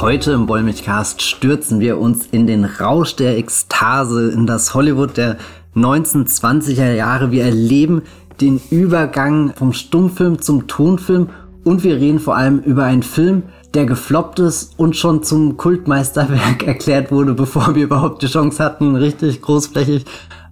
Heute im Wollmilchcast stürzen wir uns in den Rausch der Ekstase, in das Hollywood der 1920er Jahre. Wir erleben den Übergang vom Stummfilm zum Tonfilm und wir reden vor allem über einen Film, der gefloppt ist und schon zum Kultmeisterwerk erklärt wurde, bevor wir überhaupt die Chance hatten, richtig großflächig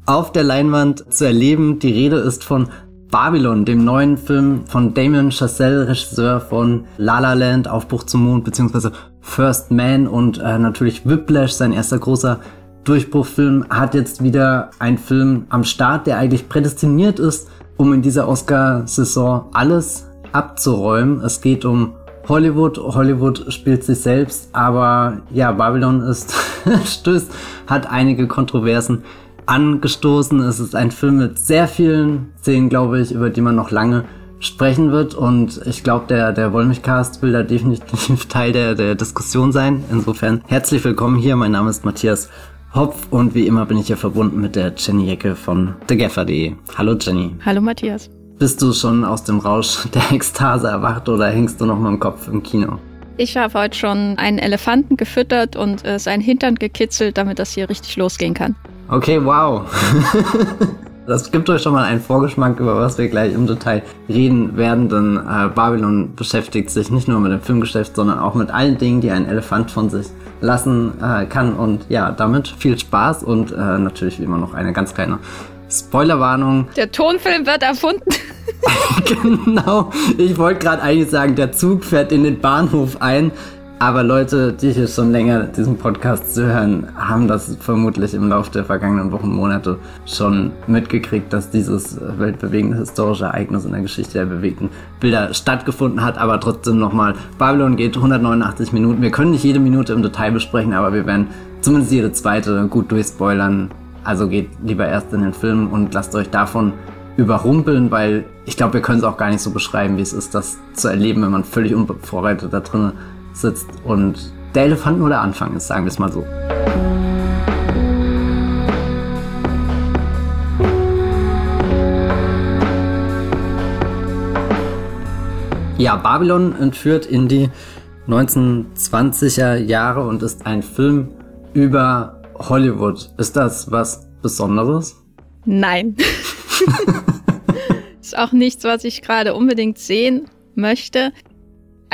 auf der Leinwand zu erleben. Die Rede ist von Babylon, dem neuen Film von Damien Chazelle, Regisseur von La La Land, Aufbruch zum Mond, beziehungsweise First Man und äh, natürlich Whiplash, sein erster großer Durchbruchfilm, hat jetzt wieder einen Film am Start, der eigentlich prädestiniert ist, um in dieser Oscar-Saison alles abzuräumen. Es geht um Hollywood. Hollywood spielt sich selbst, aber ja, Babylon ist stößt, hat einige Kontroversen angestoßen. Es ist ein Film mit sehr vielen Szenen, glaube ich, über die man noch lange sprechen wird. Und ich glaube, der, der Wollmilchcast will da definitiv Teil der, der Diskussion sein. Insofern herzlich willkommen hier. Mein Name ist Matthias Hopf und wie immer bin ich hier verbunden mit der Jenny Jecke von thegaffer.de. Hallo Jenny. Hallo Matthias. Bist du schon aus dem Rausch der Ekstase erwacht oder hängst du noch mal im Kopf im Kino? Ich habe heute schon einen Elefanten gefüttert und äh, seinen Hintern gekitzelt, damit das hier richtig losgehen kann. Okay, wow. Das gibt euch schon mal einen Vorgeschmack, über was wir gleich im Detail reden werden, denn äh, Babylon beschäftigt sich nicht nur mit dem Filmgeschäft, sondern auch mit allen Dingen, die ein Elefant von sich lassen äh, kann. Und ja, damit viel Spaß und äh, natürlich wie immer noch eine ganz kleine Spoilerwarnung. Der Tonfilm wird erfunden. genau. Ich wollte gerade eigentlich sagen, der Zug fährt in den Bahnhof ein. Aber Leute, die hier schon länger diesen Podcast zu hören, haben das vermutlich im Laufe der vergangenen Wochen, Monate schon mitgekriegt, dass dieses weltbewegende historische Ereignis in der Geschichte der bewegten Bilder stattgefunden hat. Aber trotzdem nochmal, Babylon geht 189 Minuten. Wir können nicht jede Minute im Detail besprechen, aber wir werden zumindest jede zweite gut durchspoilern. Also geht lieber erst in den Film und lasst euch davon überrumpeln, weil ich glaube, wir können es auch gar nicht so beschreiben, wie es ist, das zu erleben, wenn man völlig unvorbereitet da drinnen sitzt und der Elefant nur der Anfang ist, sagen wir es mal so. Ja, Babylon entführt in die 1920er Jahre und ist ein Film über Hollywood. Ist das was Besonderes? Nein. ist auch nichts, was ich gerade unbedingt sehen möchte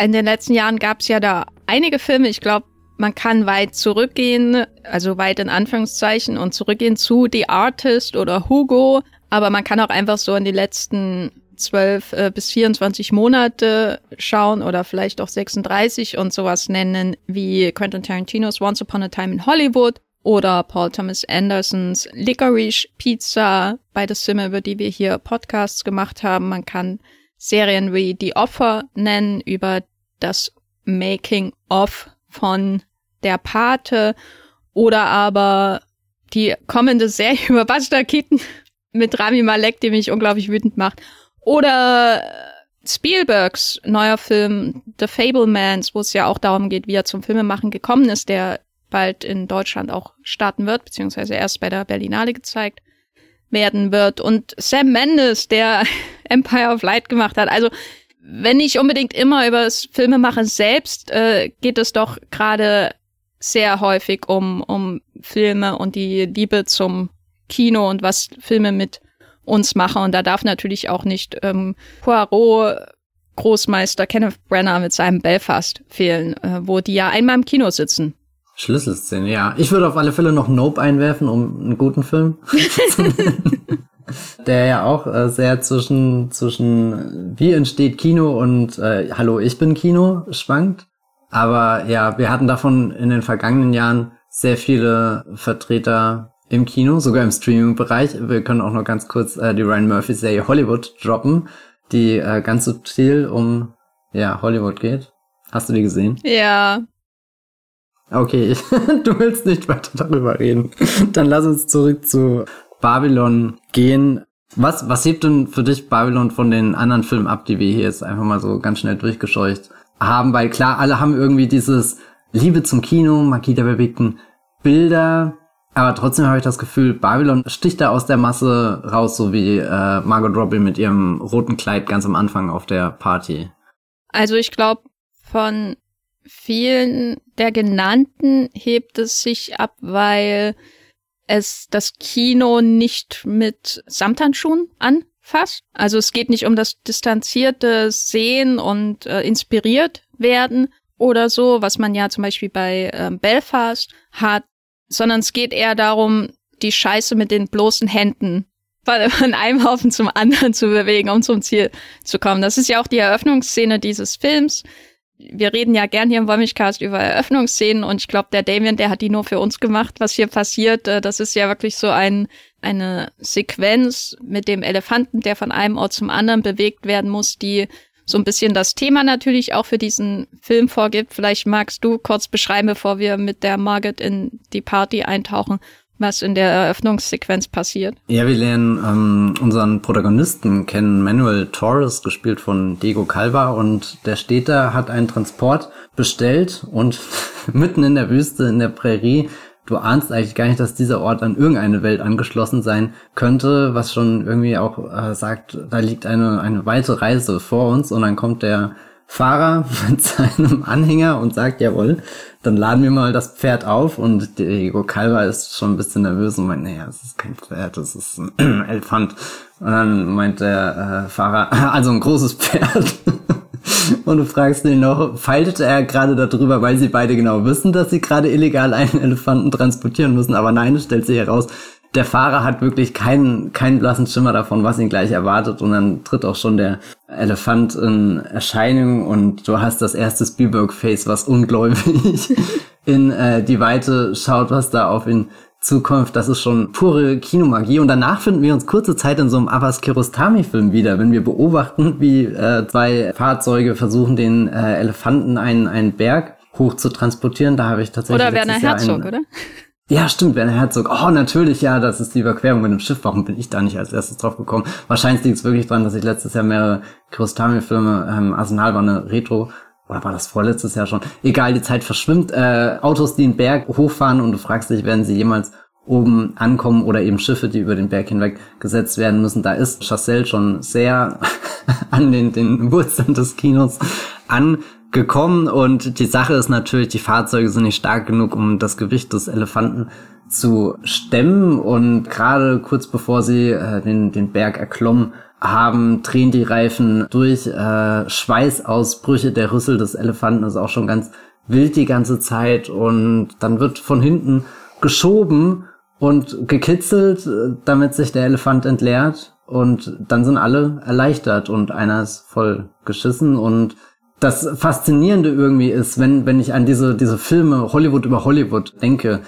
in den letzten Jahren gab es ja da einige Filme. Ich glaube, man kann weit zurückgehen, also weit in Anführungszeichen und zurückgehen zu The Artist oder Hugo. Aber man kann auch einfach so in die letzten 12 äh, bis 24 Monate schauen oder vielleicht auch 36 und sowas nennen wie Quentin Tarantinos Once Upon a Time in Hollywood oder Paul Thomas Andersons Licorice Pizza, beides Filme, über die wir hier Podcasts gemacht haben. Man kann Serien wie The Offer nennen, über das Making of von der Pate oder aber die kommende Serie über Buster Keaton mit Rami Malek, die mich unglaublich wütend macht. Oder Spielbergs neuer Film The Fablemans, wo es ja auch darum geht, wie er zum Filmemachen gekommen ist, der bald in Deutschland auch starten wird, beziehungsweise erst bei der Berlinale gezeigt werden wird. Und Sam Mendes, der Empire of Light gemacht hat. Also wenn nicht unbedingt immer über das Filmemachen selbst, äh, geht es doch gerade sehr häufig um, um Filme und die Liebe zum Kino und was Filme mit uns machen. Und da darf natürlich auch nicht ähm, Poirot Großmeister Kenneth Brenner mit seinem Belfast fehlen, äh, wo die ja einmal im Kino sitzen. Schlüsselszene, ja. Ich würde auf alle Fälle noch Nope einwerfen, um einen guten Film zu nennen. Der ja auch äh, sehr zwischen, zwischen wie entsteht Kino und äh, Hallo, ich bin Kino schwankt. Aber ja, wir hatten davon in den vergangenen Jahren sehr viele Vertreter im Kino, sogar im Streaming-Bereich. Wir können auch noch ganz kurz äh, die Ryan Murphy-Serie Hollywood droppen, die äh, ganz subtil um ja, Hollywood geht. Hast du die gesehen? Ja, Okay, du willst nicht weiter darüber reden. Dann lass uns zurück zu Babylon gehen. Was, was hebt denn für dich Babylon von den anderen Filmen ab, die wir hier jetzt einfach mal so ganz schnell durchgescheucht haben? Weil klar, alle haben irgendwie dieses Liebe zum Kino, Magie der bewegten Bilder. Aber trotzdem habe ich das Gefühl, Babylon sticht da aus der Masse raus, so wie äh, Margot Robbie mit ihrem roten Kleid ganz am Anfang auf der Party. Also ich glaube, von vielen der genannten hebt es sich ab, weil es das Kino nicht mit Samthandschuhen anfasst. Also es geht nicht um das distanzierte Sehen und äh, inspiriert werden oder so, was man ja zum Beispiel bei äh, Belfast hat, sondern es geht eher darum, die Scheiße mit den bloßen Händen von einem Haufen zum anderen zu bewegen, um zum Ziel zu kommen. Das ist ja auch die Eröffnungsszene dieses Films. Wir reden ja gern hier im Wollmilchcast über Eröffnungsszenen und ich glaube, der Damien, der hat die nur für uns gemacht, was hier passiert. Äh, das ist ja wirklich so ein, eine Sequenz mit dem Elefanten, der von einem Ort zum anderen bewegt werden muss, die so ein bisschen das Thema natürlich auch für diesen Film vorgibt. Vielleicht magst du kurz beschreiben, bevor wir mit der Margaret in die Party eintauchen, was in der Eröffnungssequenz passiert. Ja, wir lernen ähm, unseren Protagonisten kennen, Manuel Torres, gespielt von Diego Calva, und der steht da, hat einen Transport bestellt und mitten in der Wüste, in der Prärie, du ahnst eigentlich gar nicht, dass dieser Ort an irgendeine Welt angeschlossen sein könnte, was schon irgendwie auch äh, sagt, da liegt eine, eine weite Reise vor uns und dann kommt der Fahrer mit seinem Anhänger und sagt, jawohl, dann laden wir mal das Pferd auf und Diego Calva ist schon ein bisschen nervös und meint, naja, es ist kein Pferd, das ist ein Elefant. Und dann meint der äh, Fahrer, also ein großes Pferd. und du fragst ihn noch, feilte er gerade darüber, weil sie beide genau wissen, dass sie gerade illegal einen Elefanten transportieren müssen, aber nein, es stellt sich heraus, der Fahrer hat wirklich keinen, keinen blassen Schimmer davon, was ihn gleich erwartet. Und dann tritt auch schon der Elefant in Erscheinung und du hast das erste Spielberg-Face, was ungläubig in äh, die Weite schaut, was da auf ihn zukommt. Das ist schon pure Kinomagie. Und danach finden wir uns kurze Zeit in so einem Abbas Kiarostami-Film wieder, wenn wir beobachten, wie äh, zwei Fahrzeuge versuchen, den äh, Elefanten einen, einen Berg hoch zu transportieren. Da habe ich tatsächlich. Oder Werner Herzog, oder? Ja, stimmt, Werner Herzog. Oh, natürlich, ja, das ist die Überquerung mit dem Schiff. Warum bin ich da nicht als erstes drauf gekommen? Wahrscheinlich liegt es wirklich dran, dass ich letztes Jahr mehrere Kirostami-Filme, ähm, Arsenal war eine Retro, oder war das vorletztes Jahr schon? Egal, die Zeit verschwimmt. Äh, Autos, die einen Berg hochfahren und du fragst dich, werden sie jemals oben ankommen oder eben Schiffe, die über den Berg hinweg gesetzt werden müssen. Da ist Chassel schon sehr an den, den Wurzeln des Kinos an gekommen und die Sache ist natürlich, die Fahrzeuge sind nicht stark genug, um das Gewicht des Elefanten zu stemmen. Und gerade kurz bevor sie äh, den, den Berg erklommen haben, drehen die Reifen durch, äh, Schweißausbrüche, der Rüssel des Elefanten ist auch schon ganz wild die ganze Zeit und dann wird von hinten geschoben und gekitzelt, damit sich der Elefant entleert. Und dann sind alle erleichtert und einer ist voll geschissen und das Faszinierende irgendwie ist, wenn, wenn ich an diese, diese Filme Hollywood über Hollywood denke,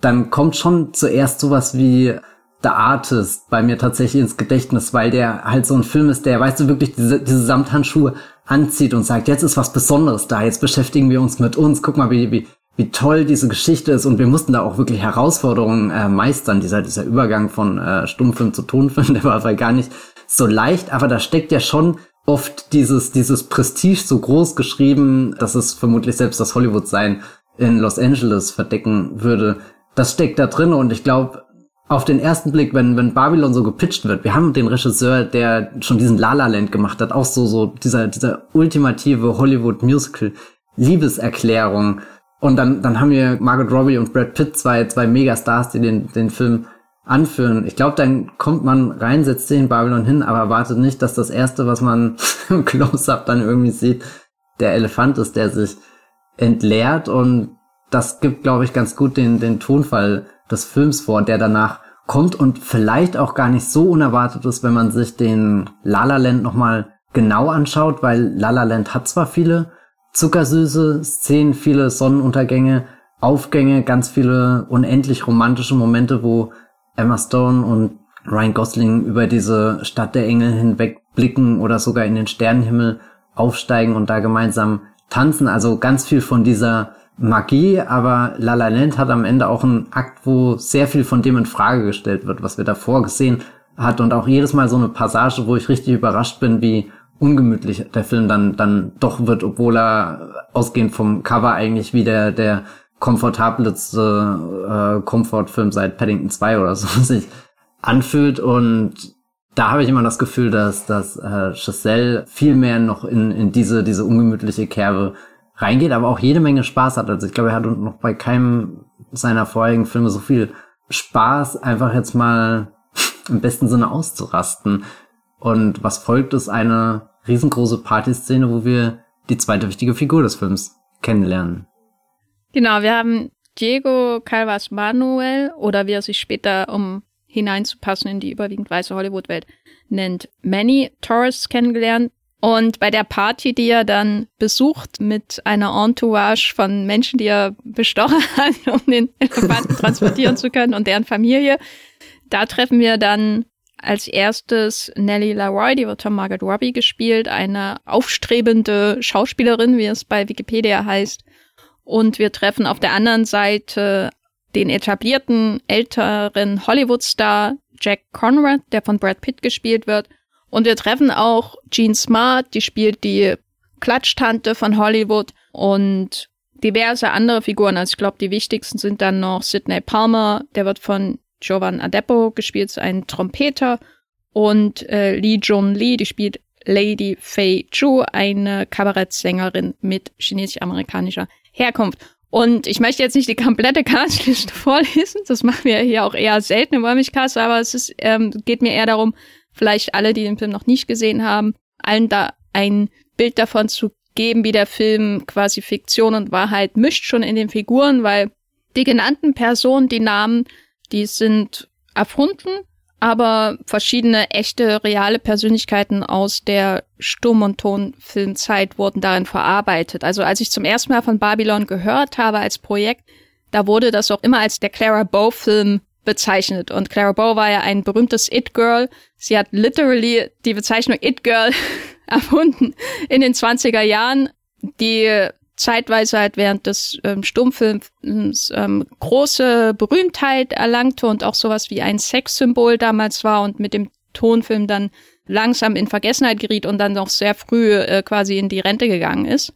dann kommt schon zuerst sowas wie The Artist bei mir tatsächlich ins Gedächtnis, weil der halt so ein Film ist, der, weißt du, wirklich diese, diese Samthandschuhe anzieht und sagt, jetzt ist was Besonderes da, jetzt beschäftigen wir uns mit uns, guck mal, wie, wie, wie toll diese Geschichte ist. Und wir mussten da auch wirklich Herausforderungen äh, meistern, dieser, dieser Übergang von äh, Stummfilm zu Tonfilm, der war gar nicht so leicht, aber da steckt ja schon oft dieses, dieses Prestige so groß geschrieben, dass es vermutlich selbst das Hollywood-Sein in Los Angeles verdecken würde. Das steckt da drin und ich glaube, auf den ersten Blick, wenn, wenn Babylon so gepitcht wird, wir haben den Regisseur, der schon diesen La La Land gemacht hat, auch so, so dieser, dieser ultimative Hollywood-Musical-Liebeserklärung. Und dann, dann haben wir Margot Robbie und Brad Pitt, zwei, zwei Megastars, die den, den Film anführen. Ich glaube, dann kommt man rein, setzt sich in Babylon hin, aber erwartet nicht, dass das Erste, was man im Close-Up dann irgendwie sieht, der Elefant ist, der sich entleert. Und das gibt, glaube ich, ganz gut den, den Tonfall des Films vor, der danach kommt und vielleicht auch gar nicht so unerwartet ist, wenn man sich den La La Land nochmal genau anschaut, weil La La Land hat zwar viele zuckersüße Szenen, viele Sonnenuntergänge, Aufgänge, ganz viele unendlich romantische Momente, wo Emma Stone und Ryan Gosling über diese Stadt der Engel hinweg blicken oder sogar in den Sternenhimmel aufsteigen und da gemeinsam tanzen. Also ganz viel von dieser Magie, aber La La Land hat am Ende auch einen Akt, wo sehr viel von dem in Frage gestellt wird, was wir davor gesehen hat und auch jedes Mal so eine Passage, wo ich richtig überrascht bin, wie ungemütlich der Film dann dann doch wird, obwohl er ausgehend vom Cover eigentlich wie der der komfortabelste äh, Komfortfilm seit Paddington 2 oder so sich anfühlt und da habe ich immer das Gefühl, dass dass äh, Giselle viel mehr noch in, in diese diese ungemütliche Kerbe reingeht, aber auch jede Menge Spaß hat. Also ich glaube, er hat noch bei keinem seiner vorherigen Filme so viel Spaß, einfach jetzt mal im besten Sinne auszurasten. Und was folgt, ist eine riesengroße Partyszene, wo wir die zweite wichtige Figur des Films kennenlernen. Genau, wir haben Diego Calvas Manuel oder wie er sich später, um hineinzupassen in die überwiegend weiße Hollywood-Welt, nennt Manny Torres kennengelernt. Und bei der Party, die er dann besucht mit einer Entourage von Menschen, die er bestochen hat, um den Elefanten transportieren zu können und deren Familie, da treffen wir dann als erstes Nellie Leroy, die wird von Margaret Robbie gespielt, eine aufstrebende Schauspielerin, wie es bei Wikipedia heißt. Und wir treffen auf der anderen Seite den etablierten älteren Hollywood-Star Jack Conrad, der von Brad Pitt gespielt wird. Und wir treffen auch Jean Smart, die spielt die Klatschtante von Hollywood und diverse andere Figuren. Also ich glaube, die wichtigsten sind dann noch Sidney Palmer, der wird von Jovan Adepo gespielt, ein Trompeter. Und äh, Lee Jun Lee, die spielt Lady Fei Zhu, eine Kabarettsängerin mit chinesisch-amerikanischer Herkunft. Und ich möchte jetzt nicht die komplette Castliste vorlesen, das machen wir hier auch eher selten im Wollmilchcast, aber es ist, ähm, geht mir eher darum, vielleicht alle, die den Film noch nicht gesehen haben, allen da ein Bild davon zu geben, wie der Film quasi Fiktion und Wahrheit mischt schon in den Figuren, weil die genannten Personen, die Namen, die sind erfunden, aber verschiedene echte, reale Persönlichkeiten aus der Stumm- und Tonfilmzeit wurden darin verarbeitet. Also als ich zum ersten Mal von Babylon gehört habe als Projekt, da wurde das auch immer als der Clara Bow-Film bezeichnet. Und Clara Bow war ja ein berühmtes It-Girl. Sie hat literally die Bezeichnung It-Girl erfunden in den 20er Jahren. Die zeitweise halt während des ähm, Stummfilms ähm, große Berühmtheit erlangte und auch sowas wie ein Sexsymbol damals war und mit dem Tonfilm dann langsam in Vergessenheit geriet und dann noch sehr früh äh, quasi in die Rente gegangen ist.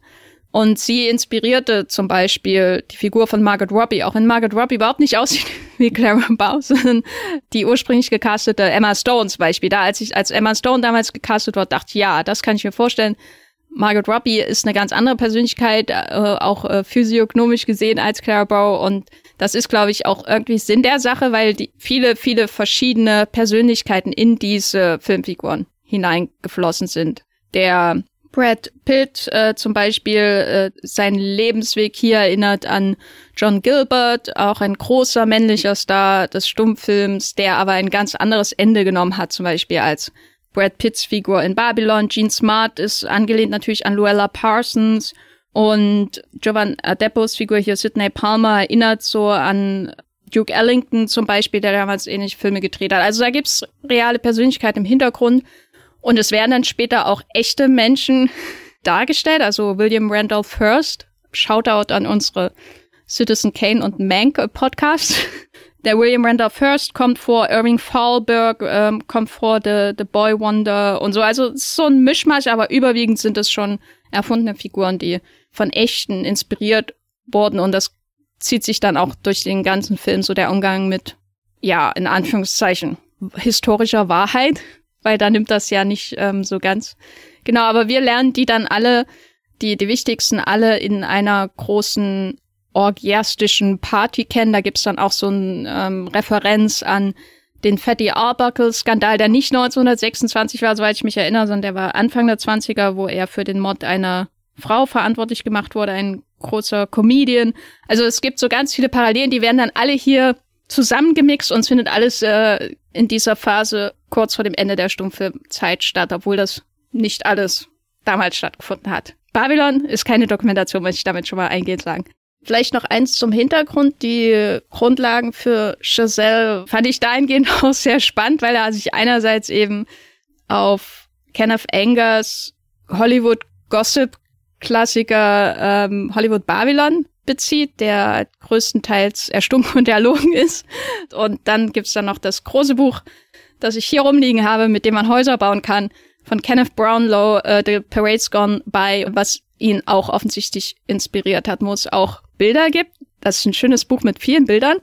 Und sie inspirierte zum Beispiel die Figur von Margaret Robbie, auch wenn Margaret Robbie überhaupt nicht aussieht wie Clara Bow, sondern die ursprünglich gecastete Emma Stone zum Beispiel. Da, als ich als Emma Stone damals gecastet wurde, dachte ich, ja, das kann ich mir vorstellen. Margaret Robbie ist eine ganz andere Persönlichkeit, äh, auch äh, physiognomisch gesehen als Clara Bow. Und das ist, glaube ich, auch irgendwie Sinn der Sache, weil die viele, viele verschiedene Persönlichkeiten in diese Filmfiguren hineingeflossen sind. Der Brad Pitt äh, zum Beispiel, äh, sein Lebensweg hier erinnert an John Gilbert, auch ein großer männlicher Star des Stummfilms, der aber ein ganz anderes Ende genommen hat, zum Beispiel als Brad Pitts Figur in Babylon. Gene Smart ist angelehnt natürlich an Luella Parsons und Jovan Adepos Figur hier, Sidney Palmer, erinnert so an Duke Ellington zum Beispiel, der damals ähnliche Filme gedreht hat. Also da gibt's reale Persönlichkeit im Hintergrund und es werden dann später auch echte Menschen dargestellt. Also William Randolph Hearst, Shoutout an unsere Citizen Kane und Mank Podcast. Der William Randolph Hearst kommt vor, Irving Fahlberg ähm, kommt vor, The, The Boy Wonder und so. Also so ein Mischmasch, aber überwiegend sind es schon erfundene Figuren, die von echten inspiriert wurden und das zieht sich dann auch durch den ganzen Film so der Umgang mit, ja, in Anführungszeichen, historischer Wahrheit, weil da nimmt das ja nicht ähm, so ganz. Genau, aber wir lernen die dann alle, die, die wichtigsten alle in einer großen orgiastischen Party kennen. Da gibt's dann auch so ein ähm, Referenz an den Fatty Arbuckle-Skandal, der nicht 1926 war, soweit ich mich erinnere, sondern der war Anfang der 20er, wo er für den Mord einer Frau verantwortlich gemacht wurde, ein großer Comedian. Also es gibt so ganz viele Parallelen, die werden dann alle hier zusammengemixt und es findet alles äh, in dieser Phase kurz vor dem Ende der Stummfilmzeit statt, obwohl das nicht alles damals stattgefunden hat. Babylon ist keine Dokumentation, möchte ich damit schon mal eingehend sagen. Vielleicht noch eins zum Hintergrund. Die Grundlagen für Chazelle fand ich dahingehend auch sehr spannend, weil er sich einerseits eben auf Kenneth Angers Hollywood Gossip Klassiker ähm, Hollywood Babylon bezieht, der größtenteils erstunken und erlogen ist. Und dann gibt's dann noch das große Buch, das ich hier rumliegen habe, mit dem man Häuser bauen kann, von Kenneth Brownlow, uh, The Parade's Gone By, was ihn auch offensichtlich inspiriert hat, es auch Bilder gibt. Das ist ein schönes Buch mit vielen Bildern,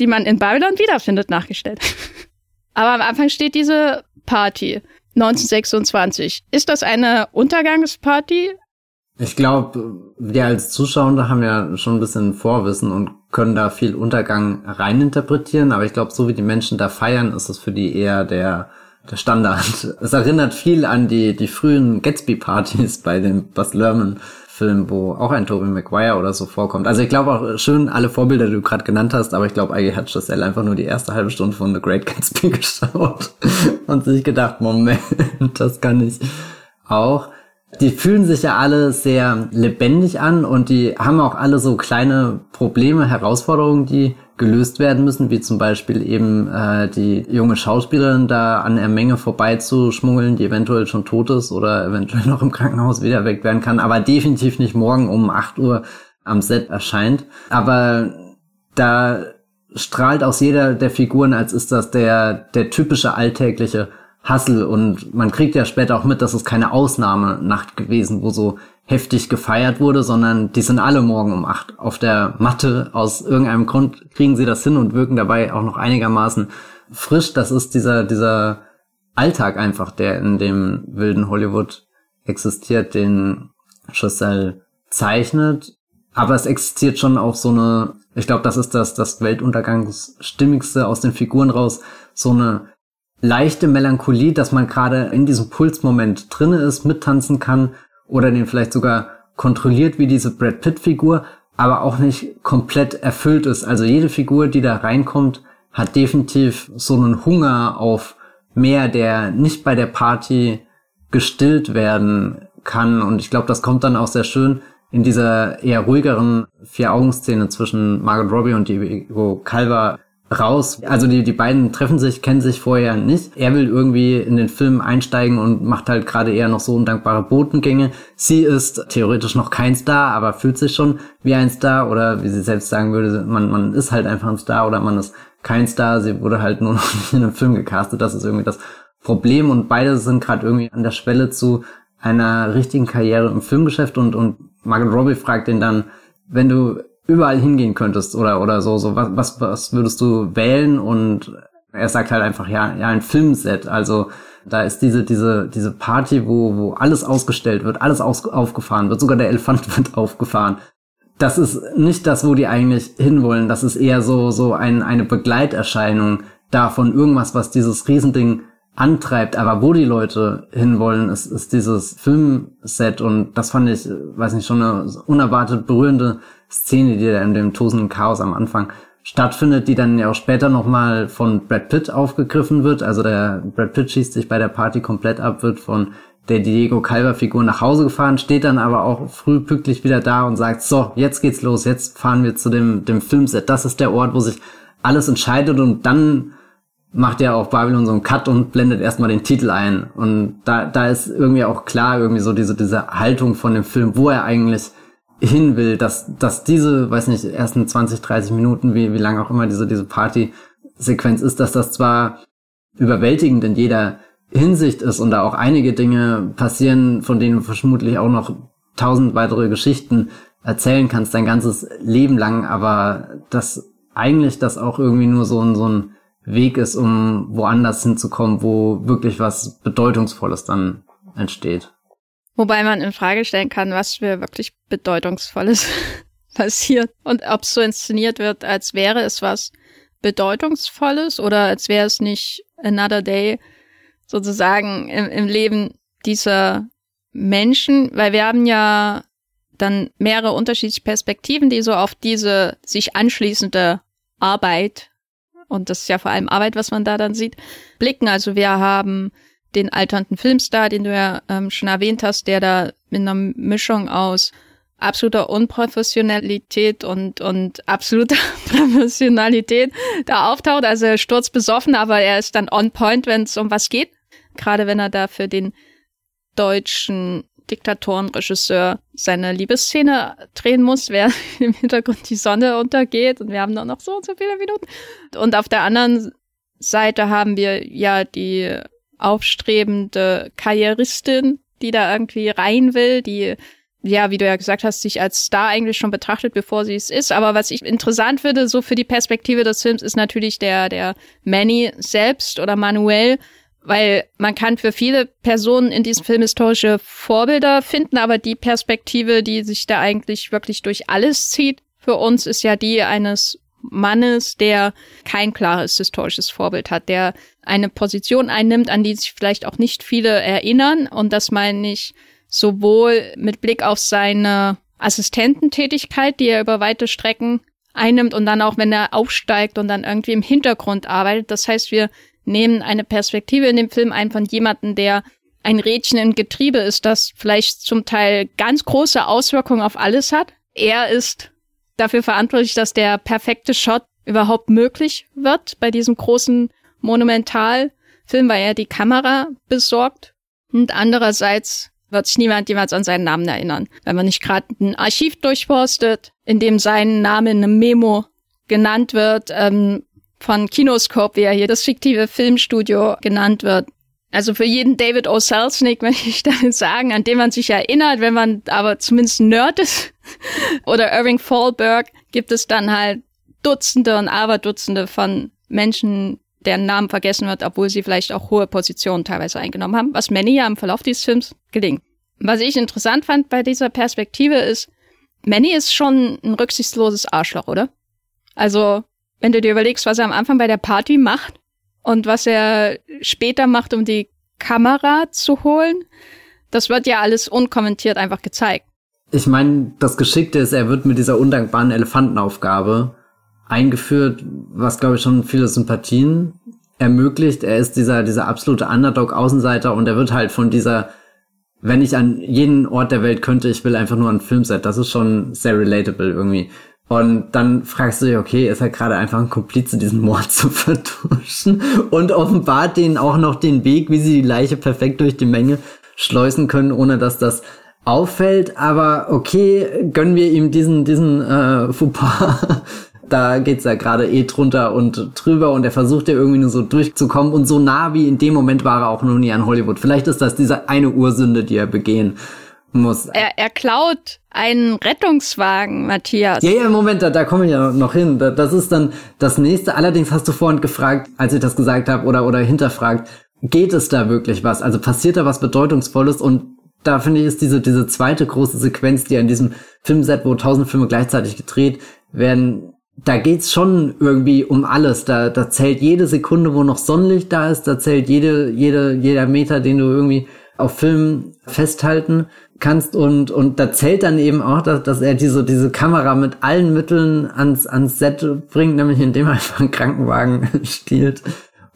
die man in Babylon wiederfindet, nachgestellt. Aber am Anfang steht diese Party. 1926. Ist das eine Untergangsparty? Ich glaube, wir als Zuschauer haben ja schon ein bisschen Vorwissen und können da viel Untergang reininterpretieren, aber ich glaube, so wie die Menschen da feiern, ist es für die eher der, der Standard. Es erinnert viel an die, die frühen Gatsby-Partys bei dem Buzz Lerman Film, wo auch ein Tobey Maguire oder so vorkommt. Also ich glaube auch schön alle Vorbilder, die du gerade genannt hast, aber ich glaube, eigentlich hat Giselle einfach nur die erste halbe Stunde von The Great Gatsby geschaut und sich gedacht, Moment, das kann ich auch. Die fühlen sich ja alle sehr lebendig an und die haben auch alle so kleine Probleme, Herausforderungen, die gelöst werden müssen, wie zum Beispiel eben äh, die junge Schauspielerin da an der Menge vorbeizuschmuggeln, die eventuell schon tot ist oder eventuell noch im Krankenhaus wieder weg werden kann, aber definitiv nicht morgen um 8 Uhr am Set erscheint. Aber da strahlt aus jeder der Figuren, als ist das der, der typische alltägliche Hassel und man kriegt ja später auch mit, dass es keine Ausnahmenacht gewesen, wo so heftig gefeiert wurde, sondern die sind alle morgen um acht auf der Matte. Aus irgendeinem Grund kriegen sie das hin und wirken dabei auch noch einigermaßen frisch. Das ist dieser, dieser Alltag einfach, der in dem wilden Hollywood existiert, den Giselle zeichnet. Aber es existiert schon auch so eine, ich glaube, das ist das, das Weltuntergangsstimmigste aus den Figuren raus, so eine leichte Melancholie, dass man gerade in diesem Pulsmoment drinne ist, mittanzen kann, oder den vielleicht sogar kontrolliert wie diese Brad Pitt-Figur, aber auch nicht komplett erfüllt ist. Also jede Figur, die da reinkommt, hat definitiv so einen Hunger auf mehr, der nicht bei der Party gestillt werden kann. Und ich glaube, das kommt dann auch sehr schön in dieser eher ruhigeren Vier-Augen-Szene zwischen Margot Robbie und Diego Calva raus. Also die, die beiden treffen sich, kennen sich vorher nicht. Er will irgendwie in den Film einsteigen und macht halt gerade eher noch so undankbare Botengänge. Sie ist theoretisch noch kein Star, aber fühlt sich schon wie ein Star oder wie sie selbst sagen würde, man, man ist halt einfach ein Star oder man ist kein Star. Sie wurde halt nur noch nicht in einem Film gecastet. Das ist irgendwie das Problem und beide sind gerade irgendwie an der Schwelle zu einer richtigen Karriere im Filmgeschäft und, und Margaret Robbie fragt ihn dann, wenn du überall hingehen könntest oder oder so so was was was würdest du wählen? Und er sagt halt einfach ja ja ein Filmset. Also da ist diese diese diese Party wo wo alles ausgestellt wird alles aus, aufgefahren wird sogar der Elefant wird aufgefahren. Das ist nicht das wo die eigentlich hinwollen. Das ist eher so so ein eine Begleiterscheinung davon irgendwas was dieses Riesending antreibt, aber wo die Leute hinwollen, ist, ist dieses Filmset. Und das fand ich, weiß nicht, schon eine unerwartet berührende Szene, die da in dem tosenden Chaos am Anfang stattfindet, die dann ja auch später nochmal von Brad Pitt aufgegriffen wird. Also der Brad Pitt schießt sich bei der Party komplett ab, wird von der Diego Calva Figur nach Hause gefahren, steht dann aber auch früh pünktlich wieder da und sagt, so, jetzt geht's los, jetzt fahren wir zu dem, dem Filmset. Das ist der Ort, wo sich alles entscheidet und dann macht ja auch Babylon so einen Cut und blendet erstmal den Titel ein. Und da, da ist irgendwie auch klar irgendwie so diese, diese Haltung von dem Film, wo er eigentlich hin will, dass, dass diese, weiß nicht, ersten 20, 30 Minuten, wie, wie lange auch immer diese, diese Party-Sequenz ist, dass das zwar überwältigend in jeder Hinsicht ist und da auch einige Dinge passieren, von denen du vermutlich auch noch tausend weitere Geschichten erzählen kannst, dein ganzes Leben lang, aber dass eigentlich das auch irgendwie nur so ein, so ein Weg ist, um woanders hinzukommen, wo wirklich was Bedeutungsvolles dann entsteht. Wobei man in Frage stellen kann, was für wirklich Bedeutungsvolles passiert und ob es so inszeniert wird, als wäre es was Bedeutungsvolles oder als wäre es nicht another day sozusagen im, im Leben dieser Menschen, weil wir haben ja dann mehrere unterschiedliche Perspektiven, die so auf diese sich anschließende Arbeit und das ist ja vor allem Arbeit, was man da dann sieht, blicken. Also wir haben den alternden Filmstar, den du ja ähm, schon erwähnt hast, der da mit einer Mischung aus absoluter Unprofessionalität und, und absoluter Professionalität da auftaucht. Also er stürzt besoffen, aber er ist dann on point, wenn es um was geht. Gerade wenn er da für den deutschen Diktatorenregisseur seine Liebesszene drehen muss, während im Hintergrund die Sonne untergeht und wir haben noch so und so viele Minuten. Und auf der anderen Seite haben wir ja die aufstrebende Karrieristin, die da irgendwie rein will, die ja, wie du ja gesagt hast, sich als Star eigentlich schon betrachtet, bevor sie es ist. Aber was ich interessant finde, so für die Perspektive des Films, ist natürlich der, der Manny selbst oder Manuel, weil man kann für viele Personen in diesem Film historische Vorbilder finden, aber die Perspektive, die sich da eigentlich wirklich durch alles zieht, für uns ist ja die eines Mannes, der kein klares historisches Vorbild hat, der eine Position einnimmt, an die sich vielleicht auch nicht viele erinnern. Und das meine ich sowohl mit Blick auf seine Assistententätigkeit, die er über weite Strecken einnimmt und dann auch, wenn er aufsteigt und dann irgendwie im Hintergrund arbeitet. Das heißt, wir nehmen eine Perspektive in dem Film ein von jemandem, der ein Rädchen im Getriebe ist, das vielleicht zum Teil ganz große Auswirkungen auf alles hat. Er ist dafür verantwortlich, dass der perfekte Shot überhaupt möglich wird bei diesem großen Monumentalfilm, weil er die Kamera besorgt. Und andererseits wird sich niemand jemals an seinen Namen erinnern. Wenn man nicht gerade ein Archiv durchforstet, in dem sein Name in einem Memo genannt wird, ähm, von Kinoscope, wie er hier das fiktive Filmstudio genannt wird. Also für jeden David O. Selznick, möchte ich damit sagen, an den man sich erinnert, wenn man aber zumindest Nerd ist, oder Irving Fallberg, gibt es dann halt Dutzende und Aberdutzende von Menschen, deren Namen vergessen wird, obwohl sie vielleicht auch hohe Positionen teilweise eingenommen haben, was Manny ja im Verlauf dieses Films gelingt. Was ich interessant fand bei dieser Perspektive ist, Manny ist schon ein rücksichtsloses Arschloch, oder? Also, wenn du dir überlegst, was er am Anfang bei der Party macht und was er später macht, um die Kamera zu holen, das wird ja alles unkommentiert einfach gezeigt. Ich meine, das Geschickte ist, er wird mit dieser undankbaren Elefantenaufgabe eingeführt, was glaube ich schon viele Sympathien ermöglicht. Er ist dieser, dieser absolute Underdog-Außenseiter und er wird halt von dieser, wenn ich an jeden Ort der Welt könnte, ich will einfach nur ein Filmset. Das ist schon sehr relatable irgendwie. Und dann fragst du dich, okay, ist er gerade einfach ein Komplize, diesen Mord zu vertuschen und offenbart denen auch noch den Weg, wie sie die Leiche perfekt durch die Menge schleusen können, ohne dass das auffällt. Aber okay, gönnen wir ihm diesen, diesen äh, Fauxpas da geht's ja gerade eh drunter und drüber und er versucht ja irgendwie nur so durchzukommen und so nah wie in dem Moment war er auch noch nie an Hollywood. Vielleicht ist das diese eine Ursünde, die er begehen muss. Er, er klaut einen Rettungswagen, Matthias. Ja, ja, Moment, da, da komme ich ja noch hin. Das ist dann das nächste. Allerdings hast du vorhin gefragt, als ich das gesagt habe, oder, oder hinterfragt, geht es da wirklich was? Also passiert da was Bedeutungsvolles und da finde ich, ist diese, diese zweite große Sequenz, die an diesem Filmset, wo tausend Filme gleichzeitig gedreht werden, da geht's schon irgendwie um alles. Da, da zählt jede Sekunde, wo noch Sonnenlicht da ist, da zählt jede, jede, jeder Meter, den du irgendwie auf Film festhalten kannst und, und da zählt dann eben auch, dass, dass er diese, diese Kamera mit allen Mitteln ans, ans Set bringt, nämlich indem er einfach einen Krankenwagen stiehlt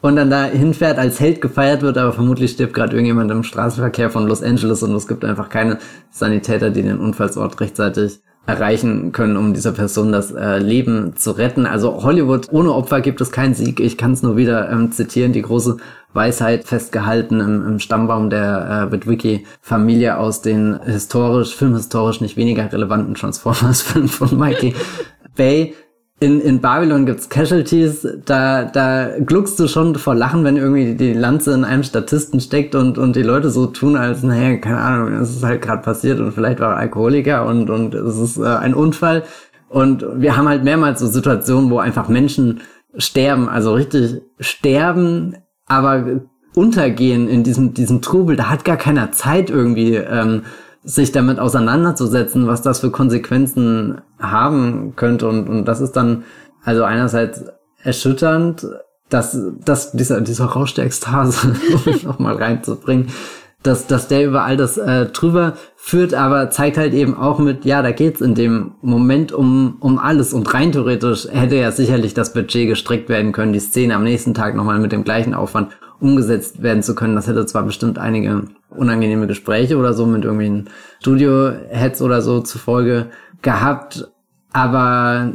und dann da hinfährt, als Held gefeiert wird, aber vermutlich stirbt gerade irgendjemand im Straßenverkehr von Los Angeles und es gibt einfach keine Sanitäter, die den Unfallsort rechtzeitig erreichen können, um dieser Person das äh, Leben zu retten. Also Hollywood ohne Opfer gibt es keinen Sieg. Ich kann es nur wieder ähm, zitieren, die große Weisheit festgehalten im, im Stammbaum der äh, Witwicky-Familie aus den historisch, filmhistorisch nicht weniger relevanten Transformers-Filmen von Mikey Bay in, in Babylon gibt's Casualties, da, da gluckst du schon vor Lachen, wenn irgendwie die Lanze in einem Statisten steckt und, und die Leute so tun, als, naja, keine Ahnung, es ist halt gerade passiert und vielleicht war er Alkoholiker und, und es ist äh, ein Unfall. Und wir haben halt mehrmals so Situationen, wo einfach Menschen sterben, also richtig sterben, aber untergehen in diesem, diesem Trubel. Da hat gar keiner Zeit irgendwie, ähm, sich damit auseinanderzusetzen, was das für Konsequenzen haben könnte. Und, und das ist dann also einerseits erschütternd, dass, dass dieser, dieser Rausch der Ekstase, um nochmal reinzubringen, dass, dass der über all das äh, drüber führt, aber zeigt halt eben auch mit, ja, da geht's in dem Moment um, um alles und rein theoretisch hätte ja sicherlich das Budget gestrickt werden können, die Szene am nächsten Tag nochmal mit dem gleichen Aufwand umgesetzt werden zu können. Das hätte zwar bestimmt einige unangenehme Gespräche oder so mit irgendwelchen Studio-Heads oder so zufolge gehabt, aber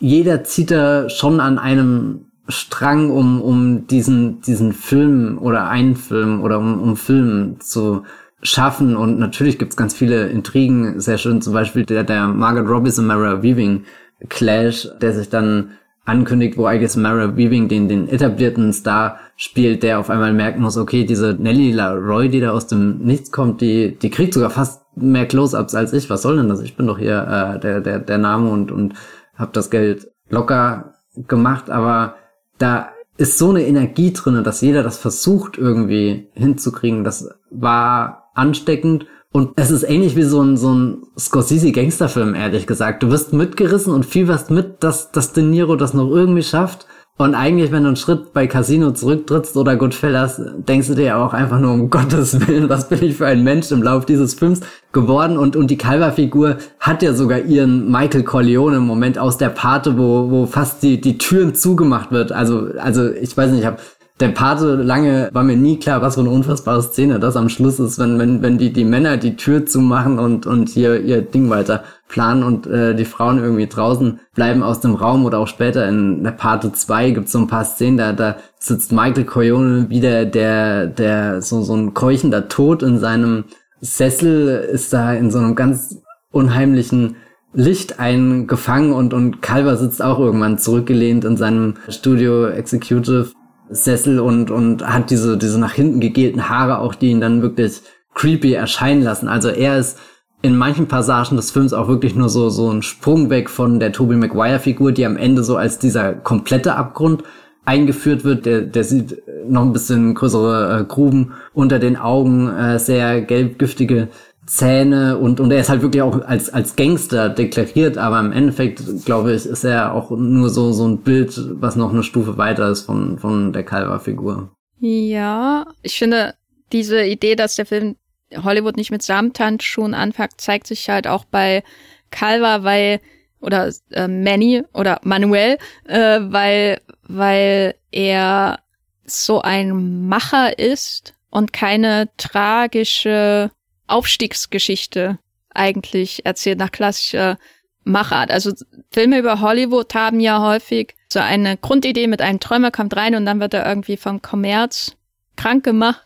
jeder zieht da schon an einem Strang, um, um diesen, diesen Film oder einen Film oder um, um Film zu schaffen. Und natürlich gibt's ganz viele Intrigen, sehr schön, zum Beispiel der, der Margaret Robbie und Mara Weaving Clash, der sich dann ankündigt, wo guess Mara Weaving den, den etablierten Star spielt, der auf einmal merken muss, okay, diese Nelly LaRoy, die da aus dem Nichts kommt, die, die kriegt sogar fast mehr Close-Ups als ich. Was soll denn das? Ich bin doch hier äh, der, der, der Name und, und hab das Geld locker gemacht, aber da ist so eine Energie drinne, dass jeder das versucht irgendwie hinzukriegen. Das war ansteckend und es ist ähnlich wie so ein, so ein Scorsese-Gangsterfilm, ehrlich gesagt. Du wirst mitgerissen und fieberst mit, dass, dass De Niro das noch irgendwie schafft. Und eigentlich, wenn du einen Schritt bei Casino zurücktrittst oder Goodfellas, denkst du dir auch einfach nur, um Gottes Willen, was bin ich für ein Mensch im Lauf dieses Films geworden? Und, und die Calva-Figur hat ja sogar ihren Michael Corleone im Moment aus der Pate, wo, wo fast die, die Türen zugemacht wird. Also, also ich weiß nicht, ich habe der Pate lange war mir nie klar, was für eine unfassbare Szene das am Schluss ist, wenn, wenn, wenn die, die Männer die Tür zumachen und, und hier ihr Ding weiter planen und äh, die Frauen irgendwie draußen bleiben aus dem Raum oder auch später in der Pate 2 gibt es so ein paar Szenen, da, da sitzt Michael Corleone wieder, der, der so, so ein keuchender Tod in seinem Sessel ist da in so einem ganz unheimlichen Licht eingefangen und, und Calver sitzt auch irgendwann zurückgelehnt in seinem Studio Executive Sessel und, und hat diese, diese nach hinten gegelten Haare auch, die ihn dann wirklich creepy erscheinen lassen. Also er ist in manchen Passagen des Films auch wirklich nur so, so ein Sprung weg von der Tobey Maguire Figur, die am Ende so als dieser komplette Abgrund eingeführt wird. Der, der sieht noch ein bisschen größere äh, Gruben unter den Augen, äh, sehr gelbgiftige Zähne und, und er ist halt wirklich auch als, als Gangster deklariert, aber im Endeffekt, glaube ich, ist er auch nur so, so ein Bild, was noch eine Stufe weiter ist von, von der Calva-Figur. Ja, ich finde, diese Idee, dass der Film Hollywood nicht mit Samthandschuhen anfängt, zeigt sich halt auch bei Calva, weil, oder äh, Manny oder Manuel, äh, weil, weil er so ein Macher ist und keine tragische Aufstiegsgeschichte eigentlich erzählt nach klassischer Machart. Also Filme über Hollywood haben ja häufig so eine Grundidee mit einem Träumer kommt rein und dann wird er irgendwie vom Kommerz krank gemacht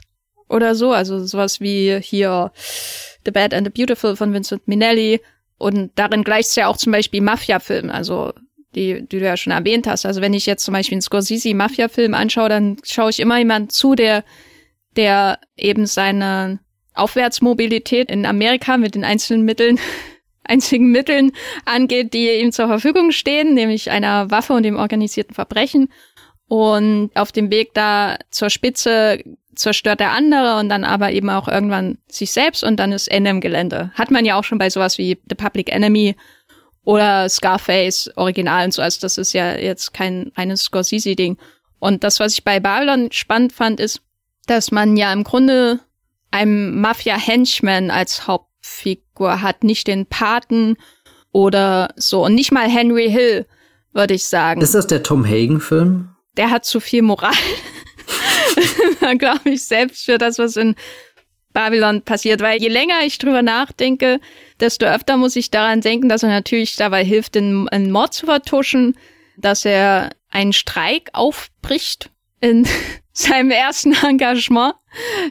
oder so. Also sowas wie hier The Bad and the Beautiful von Vincent Minnelli. Und darin gleicht es ja auch zum Beispiel Mafia-Film, also die, die du ja schon erwähnt hast. Also wenn ich jetzt zum Beispiel einen Scorsese-Mafia-Film anschaue, dann schaue ich immer jemand zu, der, der eben seine Aufwärtsmobilität in Amerika mit den einzelnen Mitteln, einzigen Mitteln angeht, die ihm zur Verfügung stehen, nämlich einer Waffe und dem organisierten Verbrechen. Und auf dem Weg da zur Spitze zerstört der andere und dann aber eben auch irgendwann sich selbst und dann ist Ende im Gelände. Hat man ja auch schon bei sowas wie The Public Enemy oder Scarface Original und so. Also das ist ja jetzt kein reines Scorsese-Ding. Und das, was ich bei Babylon spannend fand, ist, dass man ja im Grunde einem Mafia-Henchman als Hauptfigur hat, nicht den Paten oder so. Und nicht mal Henry Hill, würde ich sagen. Ist das der Tom Hagen-Film? Der hat zu viel Moral. glaube ich, selbst für das, was in Babylon passiert. Weil je länger ich drüber nachdenke, desto öfter muss ich daran denken, dass er natürlich dabei hilft, einen Mord zu vertuschen, dass er einen Streik aufbricht in seinem ersten Engagement,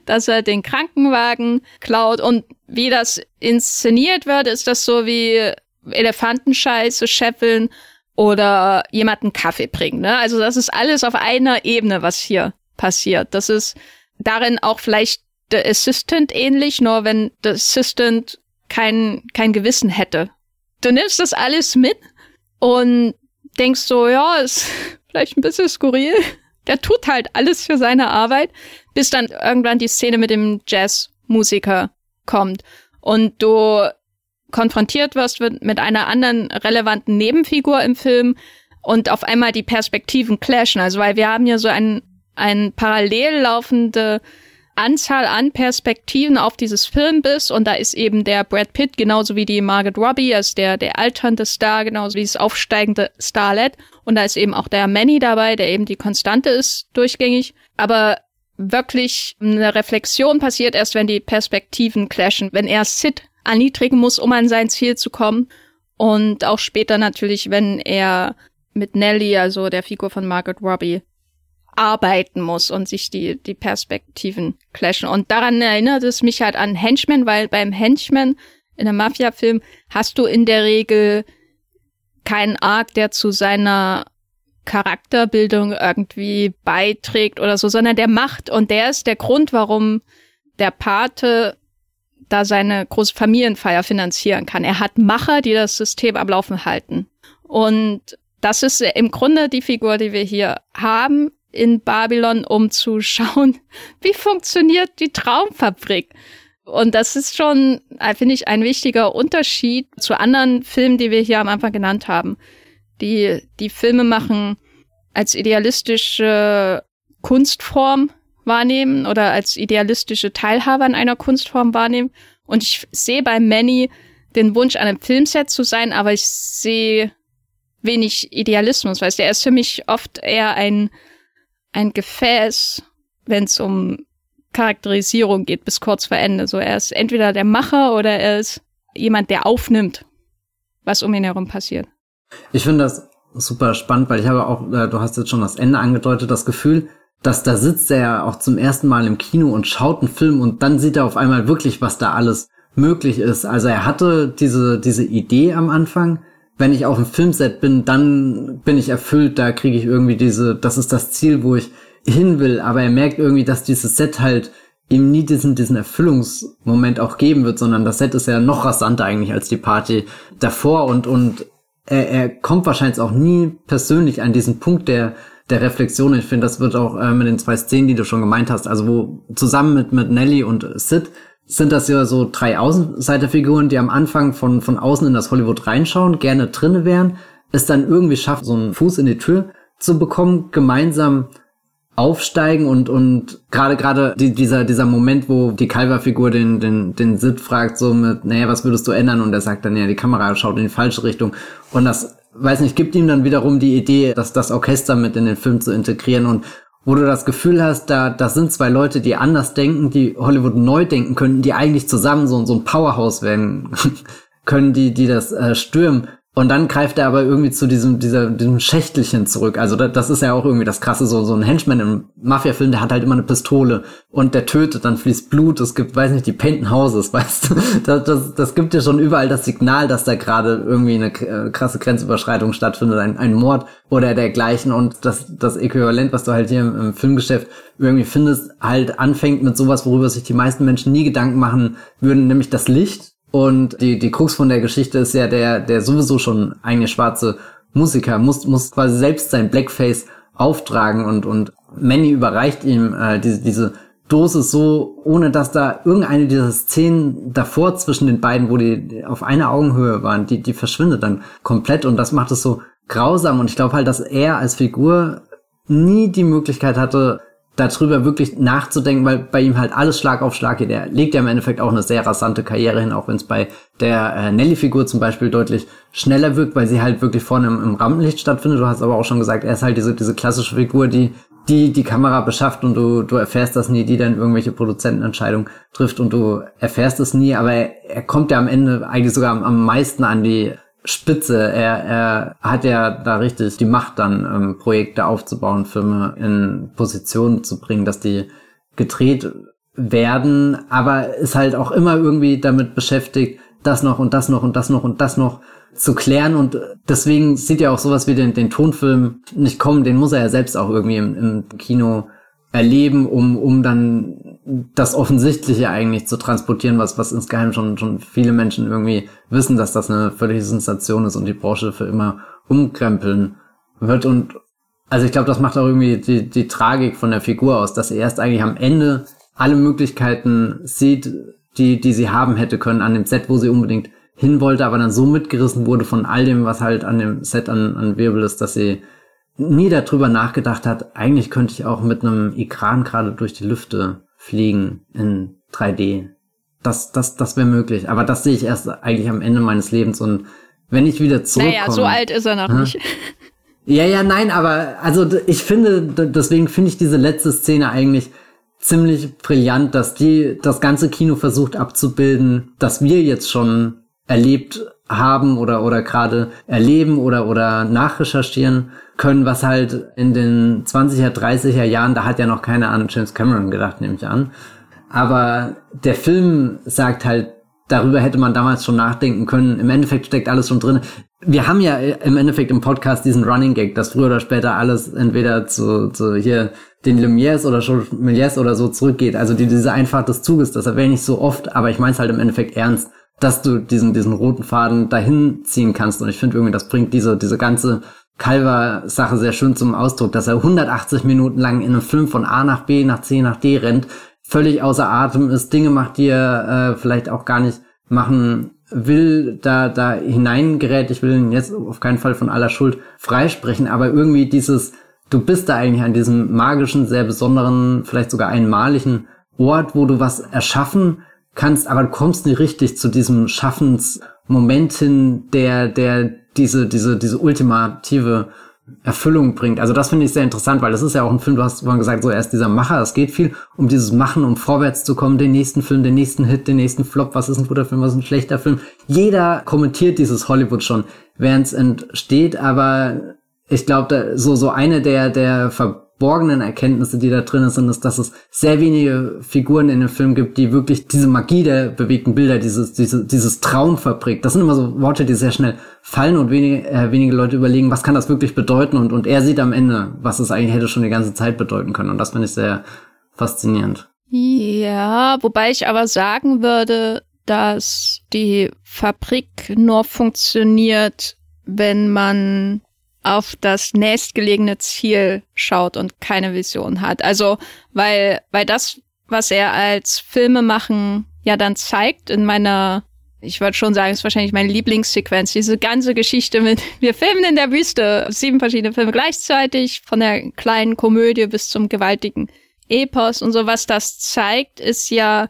dass er den Krankenwagen klaut und wie das inszeniert wird, ist das so wie Elefantenscheiße scheffeln oder jemanden Kaffee bringen. Ne? Also das ist alles auf einer Ebene, was hier passiert. Das ist darin auch vielleicht der Assistant ähnlich, nur wenn der Assistant kein, kein Gewissen hätte. Du nimmst das alles mit und denkst so, ja, ist vielleicht ein bisschen skurril, der tut halt alles für seine Arbeit, bis dann irgendwann die Szene mit dem Jazzmusiker kommt und du konfrontiert wirst mit einer anderen relevanten Nebenfigur im Film und auf einmal die Perspektiven clashen. Also weil wir haben ja so ein, ein parallel laufende Anzahl an Perspektiven auf dieses Filmbiss und da ist eben der Brad Pitt genauso wie die Margaret Robbie als der der alternde Star genauso wie das aufsteigende Starlet und da ist eben auch der Manny dabei, der eben die Konstante ist durchgängig, aber wirklich eine Reflexion passiert erst, wenn die Perspektiven clashen, wenn er Sid erniedrigen muss, um an sein Ziel zu kommen und auch später natürlich, wenn er mit Nelly, also der Figur von Margaret Robbie, arbeiten muss und sich die, die Perspektiven clashen. Und daran erinnert es mich halt an Henchman, weil beim Henchman in einem Mafia-Film hast du in der Regel keinen Arc, der zu seiner Charakterbildung irgendwie beiträgt oder so, sondern der macht und der ist der Grund, warum der Pate da seine große Familienfeier finanzieren kann. Er hat Macher, die das System am Laufen halten. Und das ist im Grunde die Figur, die wir hier haben in Babylon, um zu schauen, wie funktioniert die Traumfabrik. Und das ist schon, äh, finde ich, ein wichtiger Unterschied zu anderen Filmen, die wir hier am Anfang genannt haben. Die, die Filme machen als idealistische Kunstform wahrnehmen oder als idealistische Teilhaber an einer Kunstform wahrnehmen. Und ich sehe bei Manny den Wunsch, an einem Filmset zu sein, aber ich sehe wenig Idealismus, weißt du, er ist für mich oft eher ein, ein Gefäß, wenn es um Charakterisierung geht, bis kurz vor Ende. So, er ist entweder der Macher oder er ist jemand, der aufnimmt, was um ihn herum passiert. Ich finde das super spannend, weil ich habe auch, äh, du hast jetzt schon das Ende angedeutet, das Gefühl, dass da sitzt er ja auch zum ersten Mal im Kino und schaut einen Film und dann sieht er auf einmal wirklich, was da alles möglich ist. Also er hatte diese, diese Idee am Anfang, wenn ich auf dem Filmset bin, dann bin ich erfüllt, da kriege ich irgendwie diese, das ist das Ziel, wo ich hin will, aber er merkt irgendwie, dass dieses Set halt ihm nie diesen, diesen Erfüllungsmoment auch geben wird, sondern das Set ist ja noch rasanter eigentlich als die Party davor und, und er, er kommt wahrscheinlich auch nie persönlich an diesen Punkt der, der Reflexion. Ich finde, das wird auch äh, mit den zwei Szenen, die du schon gemeint hast, also wo zusammen mit, mit Nelly und Sid sind das ja so drei Außenseiterfiguren, die am Anfang von, von außen in das Hollywood reinschauen, gerne drinne wären, es dann irgendwie schafft, so einen Fuß in die Tür zu bekommen, gemeinsam aufsteigen und und gerade gerade die, dieser dieser Moment, wo die Calver-Figur den den den Sid fragt so mit, naja, was würdest du ändern? Und er sagt dann ja, die Kamera schaut in die falsche Richtung. Und das weiß nicht, gibt ihm dann wiederum die Idee, dass das Orchester mit in den Film zu integrieren. Und wo du das Gefühl hast, da das sind zwei Leute, die anders denken, die Hollywood neu denken können, die eigentlich zusammen so so ein Powerhouse werden können, die die das äh, stürmen und dann greift er aber irgendwie zu diesem, dieser, diesem Schächtelchen zurück. Also das, das ist ja auch irgendwie das Krasse, so, so ein Henchman im Mafia-Film, der hat halt immer eine Pistole und der tötet, dann fließt Blut, es gibt, weiß nicht, die Painten Houses, weißt du. Das, das, das gibt ja schon überall das Signal, dass da gerade irgendwie eine äh, krasse Grenzüberschreitung stattfindet, ein, ein Mord oder dergleichen. Und das, das Äquivalent, was du halt hier im, im Filmgeschäft irgendwie findest, halt anfängt mit sowas, worüber sich die meisten Menschen nie Gedanken machen würden, nämlich das Licht und die, die Krux von der Geschichte ist ja, der, der sowieso schon eine schwarze Musiker muss, muss quasi selbst sein Blackface auftragen und, und Manny überreicht ihm äh, diese, diese Dose so, ohne dass da irgendeine dieser Szenen davor zwischen den beiden, wo die auf einer Augenhöhe waren, die, die verschwindet dann komplett. Und das macht es so grausam. Und ich glaube halt, dass er als Figur nie die Möglichkeit hatte, darüber wirklich nachzudenken, weil bei ihm halt alles Schlag auf Schlag geht. Er legt ja im Endeffekt auch eine sehr rasante Karriere hin, auch wenn es bei der äh, Nelly-Figur zum Beispiel deutlich schneller wirkt, weil sie halt wirklich vorne im, im Rampenlicht stattfindet. Du hast aber auch schon gesagt, er ist halt diese, diese klassische Figur, die die die Kamera beschafft und du, du erfährst das nie, die dann irgendwelche Produzentenentscheidungen trifft und du erfährst es nie, aber er, er kommt ja am Ende eigentlich sogar am, am meisten an die Spitze. Er, er hat ja da richtig die Macht dann, ähm, Projekte aufzubauen, Filme in Position zu bringen, dass die gedreht werden, aber ist halt auch immer irgendwie damit beschäftigt, das noch und das noch und das noch und das noch zu klären. Und deswegen sieht ja auch sowas wie den, den Tonfilm nicht kommen, den muss er ja selbst auch irgendwie im, im Kino erleben, um, um dann das Offensichtliche eigentlich zu transportieren, was, was insgeheim schon, schon viele Menschen irgendwie wissen, dass das eine völlige Sensation ist und die Branche für immer umkrempeln wird. Und also ich glaube, das macht auch irgendwie die, die Tragik von der Figur aus, dass sie erst eigentlich am Ende alle Möglichkeiten sieht, die, die sie haben hätte können an dem Set, wo sie unbedingt hin wollte, aber dann so mitgerissen wurde von all dem, was halt an dem Set an, an Wirbel ist, dass sie nie darüber nachgedacht hat, eigentlich könnte ich auch mit einem Ikran gerade durch die Lüfte fliegen in 3D. Das, das, das wäre möglich. Aber das sehe ich erst eigentlich am Ende meines Lebens. Und wenn ich wieder zurückkomme... Naja, so alt ist er noch nicht. Ja, ja, nein, aber also ich finde, deswegen finde ich diese letzte Szene eigentlich ziemlich brillant, dass die das ganze Kino versucht abzubilden, dass wir jetzt schon erlebt haben oder oder gerade erleben oder oder nachrecherchieren können, was halt in den 20er, 30er Jahren, da hat ja noch keiner an James Cameron gedacht, nehme ich an. Aber der Film sagt halt, darüber hätte man damals schon nachdenken können. Im Endeffekt steckt alles schon drin. Wir haben ja im Endeffekt im Podcast diesen Running Gag, dass früher oder später alles entweder zu, zu hier den Lumières oder Méliès oder so zurückgeht. Also die, diese Einfahrt des Zuges, das erwähne ich so oft, aber ich meine es halt im Endeffekt ernst, dass du diesen, diesen roten Faden dahin ziehen kannst. Und ich finde irgendwie, das bringt diese, diese ganze Calver-Sache sehr schön zum Ausdruck, dass er 180 Minuten lang in einem Film von A nach B, nach C, nach D rennt, völlig außer Atem ist, Dinge macht, die er äh, vielleicht auch gar nicht machen will, da, da hineingerät. Ich will ihn jetzt auf keinen Fall von aller Schuld freisprechen, aber irgendwie dieses, du bist da eigentlich an diesem magischen, sehr besonderen, vielleicht sogar einmaligen Ort, wo du was erschaffen kannst, aber du kommst nicht richtig zu diesem Schaffensmoment hin, der, der diese, diese, diese ultimative Erfüllung bringt. Also das finde ich sehr interessant, weil das ist ja auch ein Film, du hast vorhin gesagt, so er ist dieser Macher, es geht viel um dieses Machen, um vorwärts zu kommen, den nächsten Film, den nächsten Hit, den nächsten Flop, was ist ein guter Film, was ist ein schlechter Film. Jeder kommentiert dieses Hollywood schon, während es entsteht, aber ich glaube, so, so eine der, der Ver verborgenen Erkenntnisse, die da drin sind, ist, dass es sehr wenige Figuren in dem Film gibt, die wirklich diese Magie der bewegten Bilder, dieses, diese, dieses Traumfabrik, das sind immer so Worte, die sehr schnell fallen und wenige, äh, wenige Leute überlegen, was kann das wirklich bedeuten? Und, und er sieht am Ende, was es eigentlich hätte schon die ganze Zeit bedeuten können. Und das finde ich sehr faszinierend. Ja, wobei ich aber sagen würde, dass die Fabrik nur funktioniert, wenn man auf das nächstgelegene Ziel schaut und keine Vision hat. Also, weil, weil das, was er als Filme machen ja dann zeigt in meiner, ich würde schon sagen, ist wahrscheinlich meine Lieblingssequenz, diese ganze Geschichte mit, wir filmen in der Wüste, sieben verschiedene Filme gleichzeitig, von der kleinen Komödie bis zum gewaltigen Epos und so, was das zeigt, ist ja,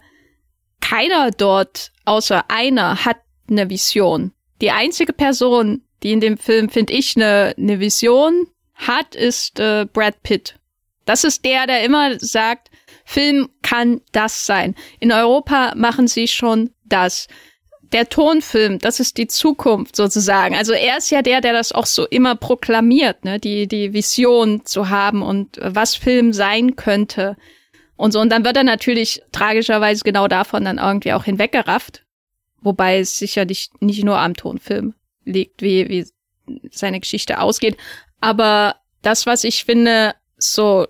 keiner dort außer einer hat eine Vision. Die einzige Person, die in dem Film, finde ich, eine ne Vision hat, ist äh, Brad Pitt. Das ist der, der immer sagt, Film kann das sein. In Europa machen sie schon das. Der Tonfilm, das ist die Zukunft sozusagen. Also er ist ja der, der das auch so immer proklamiert, ne, die die Vision zu haben und was Film sein könnte und so. Und dann wird er natürlich tragischerweise genau davon dann irgendwie auch hinweggerafft. Wobei es sicherlich nicht nur am Tonfilm liegt, wie, wie seine Geschichte ausgeht. Aber das, was ich finde, so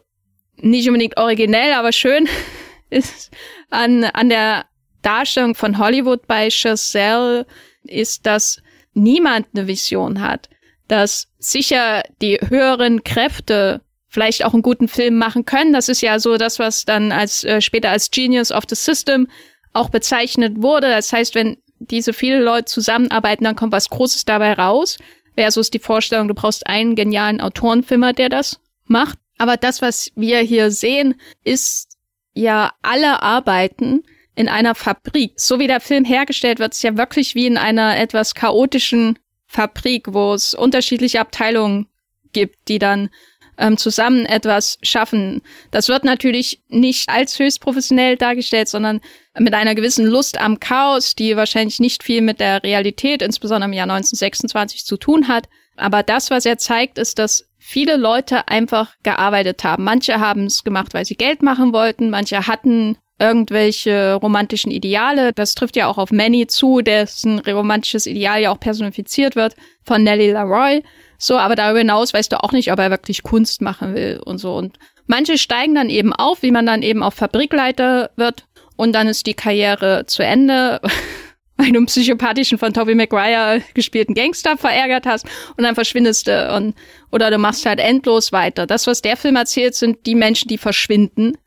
nicht unbedingt originell, aber schön ist an, an der Darstellung von Hollywood bei Chazelle ist, dass niemand eine Vision hat. Dass sicher die höheren Kräfte vielleicht auch einen guten Film machen können. Das ist ja so das, was dann als äh, später als Genius of the System auch bezeichnet wurde. Das heißt, wenn diese viele Leute zusammenarbeiten, dann kommt was Großes dabei raus. Versus die Vorstellung, du brauchst einen genialen Autorenfilmer, der das macht. Aber das, was wir hier sehen, ist ja alle Arbeiten in einer Fabrik. So wie der Film hergestellt wird, ist ja wirklich wie in einer etwas chaotischen Fabrik, wo es unterschiedliche Abteilungen gibt, die dann ähm, zusammen etwas schaffen. Das wird natürlich nicht als höchst professionell dargestellt, sondern mit einer gewissen Lust am Chaos, die wahrscheinlich nicht viel mit der Realität, insbesondere im Jahr 1926, zu tun hat. Aber das, was er zeigt, ist, dass viele Leute einfach gearbeitet haben. Manche haben es gemacht, weil sie Geld machen wollten, manche hatten irgendwelche romantischen Ideale. Das trifft ja auch auf Manny zu, dessen romantisches Ideal ja auch personifiziert wird von Nellie Leroy. So, aber darüber hinaus weißt du auch nicht, ob er wirklich Kunst machen will und so. Und manche steigen dann eben auf, wie man dann eben auf Fabrikleiter wird und dann ist die Karriere zu Ende. weil du einen psychopathischen von Tobey Maguire gespielten Gangster verärgert hast und dann verschwindest du und oder du machst halt endlos weiter. Das, was der Film erzählt, sind die Menschen, die verschwinden,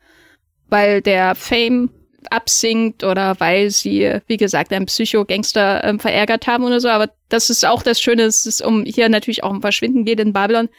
weil der Fame absinkt oder weil sie, wie gesagt, einen Psycho-Gangster äh, verärgert haben oder so. Aber das ist auch das Schöne, dass es um hier natürlich auch um Verschwinden geht in Babylon.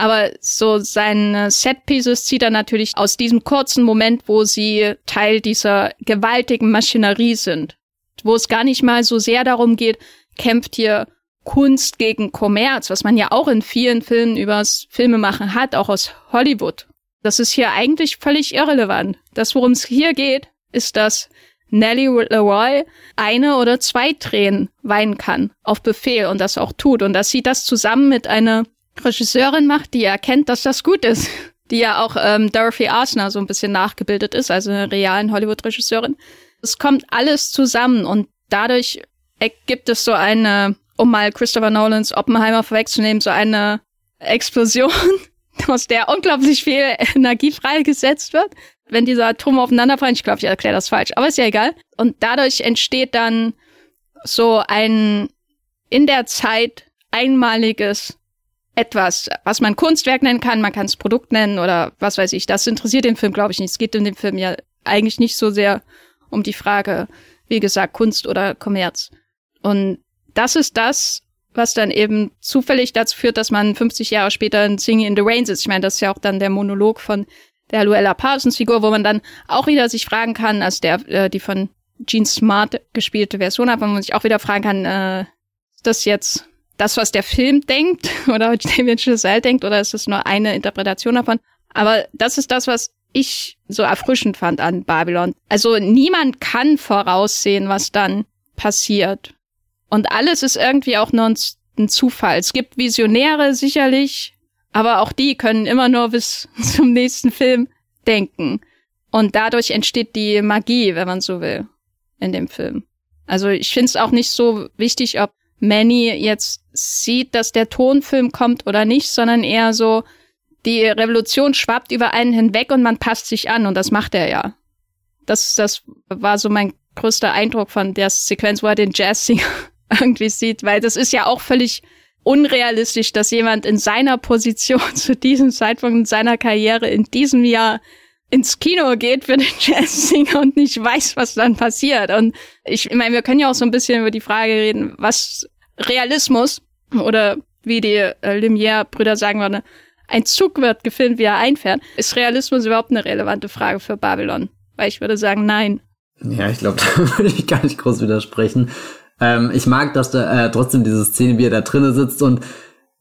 Aber so seine Set-Pieces zieht er natürlich aus diesem kurzen Moment, wo sie Teil dieser gewaltigen Maschinerie sind. Wo es gar nicht mal so sehr darum geht, kämpft hier Kunst gegen Kommerz, was man ja auch in vielen Filmen übers Filmemachen hat, auch aus Hollywood. Das ist hier eigentlich völlig irrelevant. Das, worum es hier geht, ist, dass Nellie Leroy eine oder zwei Tränen weinen kann auf Befehl und das auch tut und dass sie das zusammen mit einer Regisseurin macht, die erkennt, dass das gut ist, die ja auch ähm, Dorothy Arsner so ein bisschen nachgebildet ist, also eine realen Hollywood-Regisseurin. Es kommt alles zusammen und dadurch ergibt es so eine, um mal Christopher Nolans Oppenheimer vorwegzunehmen, so eine Explosion, aus der unglaublich viel Energie freigesetzt wird wenn diese Atome aufeinanderfallen. Ich glaube, ich erkläre das falsch, aber ist ja egal. Und dadurch entsteht dann so ein in der Zeit einmaliges etwas, was man Kunstwerk nennen kann, man kann es Produkt nennen oder was weiß ich. Das interessiert den Film, glaube ich, nicht. Es geht in dem Film ja eigentlich nicht so sehr um die Frage, wie gesagt, Kunst oder Kommerz. Und das ist das, was dann eben zufällig dazu führt, dass man 50 Jahre später in Singing in the Rain sitzt. Ich meine, das ist ja auch dann der Monolog von der Luella Parsons Figur, wo man dann auch wieder sich fragen kann, als der, äh, die von Gene Smart gespielte Version hat, wo man sich auch wieder fragen kann, äh, ist das jetzt das, was der Film denkt oder Damien Chazelle denkt oder ist es nur eine Interpretation davon? Aber das ist das, was ich so erfrischend fand an Babylon. Also niemand kann voraussehen, was dann passiert. Und alles ist irgendwie auch nur ein Zufall. Es gibt Visionäre sicherlich, aber auch die können immer nur bis zum nächsten Film denken. Und dadurch entsteht die Magie, wenn man so will, in dem Film. Also ich finde es auch nicht so wichtig, ob Manny jetzt sieht, dass der Tonfilm kommt oder nicht, sondern eher so, die Revolution schwappt über einen hinweg und man passt sich an und das macht er ja. Das, das war so mein größter Eindruck von der Sequenz, wo er den Jazzsinger irgendwie sieht, weil das ist ja auch völlig unrealistisch, dass jemand in seiner Position zu diesem Zeitpunkt in seiner Karriere in diesem Jahr ins Kino geht für den Jazzsinger und nicht weiß, was dann passiert. Und ich, meine, wir können ja auch so ein bisschen über die Frage reden, was Realismus oder wie die äh, Lumière-Brüder sagen würden, ein Zug wird gefilmt, wie er einfährt. Ist Realismus überhaupt eine relevante Frage für Babylon? Weil ich würde sagen, nein. Ja, ich glaube, da würde ich gar nicht groß widersprechen. Ähm, ich mag, dass da äh, trotzdem diese Szene, wie er da drinnen sitzt und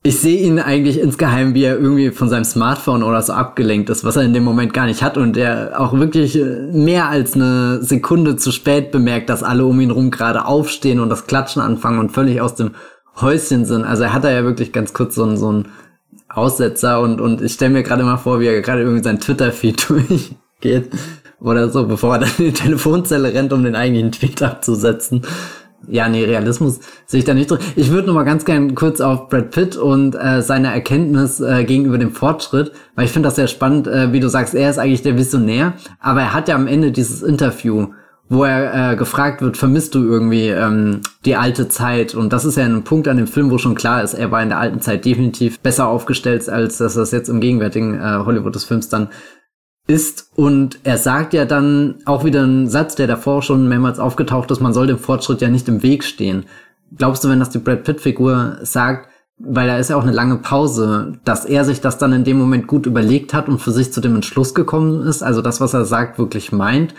ich sehe ihn eigentlich insgeheim, wie er irgendwie von seinem Smartphone oder so abgelenkt ist, was er in dem Moment gar nicht hat und er auch wirklich äh, mehr als eine Sekunde zu spät bemerkt, dass alle um ihn rum gerade aufstehen und das Klatschen anfangen und völlig aus dem Häuschen sind. Also er hat da ja wirklich ganz kurz so, einen, so einen Aussetzer und, und ich stelle mir gerade mal vor, wie er gerade irgendwie sein Twitter-Feed durchgeht oder so, bevor er dann in die Telefonzelle rennt, um den eigentlichen Tweet abzusetzen ja, nee, Realismus sehe ich da nicht drin. Ich würde noch mal ganz gern kurz auf Brad Pitt und äh, seine Erkenntnis äh, gegenüber dem Fortschritt, weil ich finde das sehr spannend, äh, wie du sagst, er ist eigentlich der Visionär, aber er hat ja am Ende dieses Interview, wo er äh, gefragt wird, vermisst du irgendwie ähm, die alte Zeit? Und das ist ja ein Punkt an dem Film, wo schon klar ist, er war in der alten Zeit definitiv besser aufgestellt, als dass das jetzt im gegenwärtigen äh, Hollywood des Films dann ist. Und er sagt ja dann auch wieder einen Satz, der davor schon mehrmals aufgetaucht ist, man soll dem Fortschritt ja nicht im Weg stehen. Glaubst du, wenn das die Brad Pitt-Figur sagt, weil da ist ja auch eine lange Pause, dass er sich das dann in dem Moment gut überlegt hat und für sich zu dem Entschluss gekommen ist, also das, was er sagt, wirklich meint,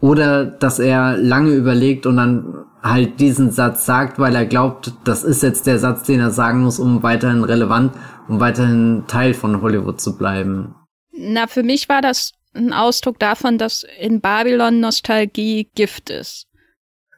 oder dass er lange überlegt und dann halt diesen Satz sagt, weil er glaubt, das ist jetzt der Satz, den er sagen muss, um weiterhin relevant, um weiterhin Teil von Hollywood zu bleiben. Na, für mich war das ein Ausdruck davon, dass in Babylon Nostalgie Gift ist.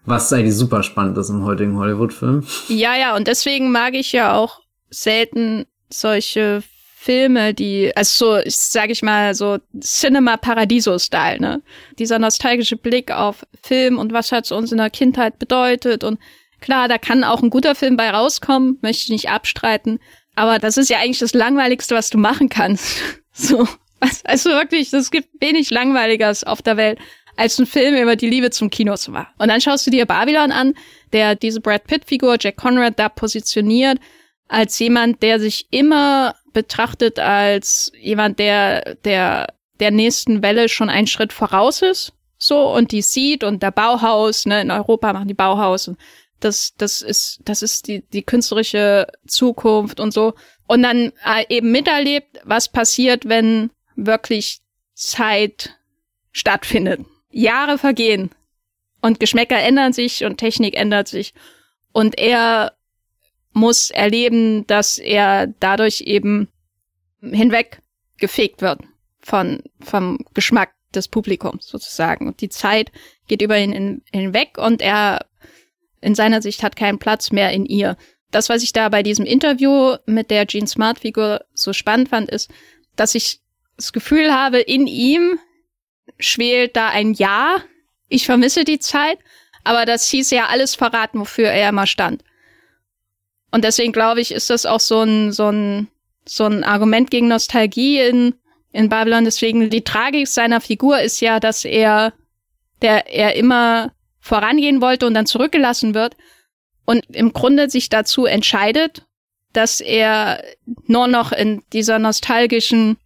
Was eigentlich super spannend ist im heutigen Hollywood-Film. Ja, ja, und deswegen mag ich ja auch selten solche Filme, die, also so, sag ich mal, so Cinema Paradiso-Style, ne? Dieser nostalgische Blick auf Film und was hat es uns in der Kindheit bedeutet und klar, da kann auch ein guter Film bei rauskommen, möchte ich nicht abstreiten, aber das ist ja eigentlich das Langweiligste, was du machen kannst. so. Also wirklich, es gibt wenig Langweiliges auf der Welt, als ein Film über die Liebe zum Kino zu machen. Und dann schaust du dir Babylon an, der diese Brad Pitt-Figur, Jack Conrad, da positioniert, als jemand, der sich immer betrachtet als jemand, der, der, der nächsten Welle schon einen Schritt voraus ist. So, und die sieht und der Bauhaus, ne, in Europa machen die Bauhaus und das, das ist, das ist die, die künstlerische Zukunft und so. Und dann äh, eben miterlebt, was passiert, wenn wirklich Zeit stattfindet. Jahre vergehen und Geschmäcker ändern sich und Technik ändert sich und er muss erleben, dass er dadurch eben hinweg gefegt wird von, vom Geschmack des Publikums sozusagen. Und die Zeit geht über ihn hinweg und er in seiner Sicht hat keinen Platz mehr in ihr. Das, was ich da bei diesem Interview mit der Jean Smart Figur so spannend fand, ist, dass ich das Gefühl habe, in ihm schwelt da ein Ja. Ich vermisse die Zeit, aber das hieß ja alles verraten, wofür er immer stand. Und deswegen glaube ich, ist das auch so ein, so ein, so ein Argument gegen Nostalgie in, in Babylon. Deswegen die Tragik seiner Figur ist ja, dass er, der, er immer vorangehen wollte und dann zurückgelassen wird und im Grunde sich dazu entscheidet, dass er nur noch in dieser nostalgischen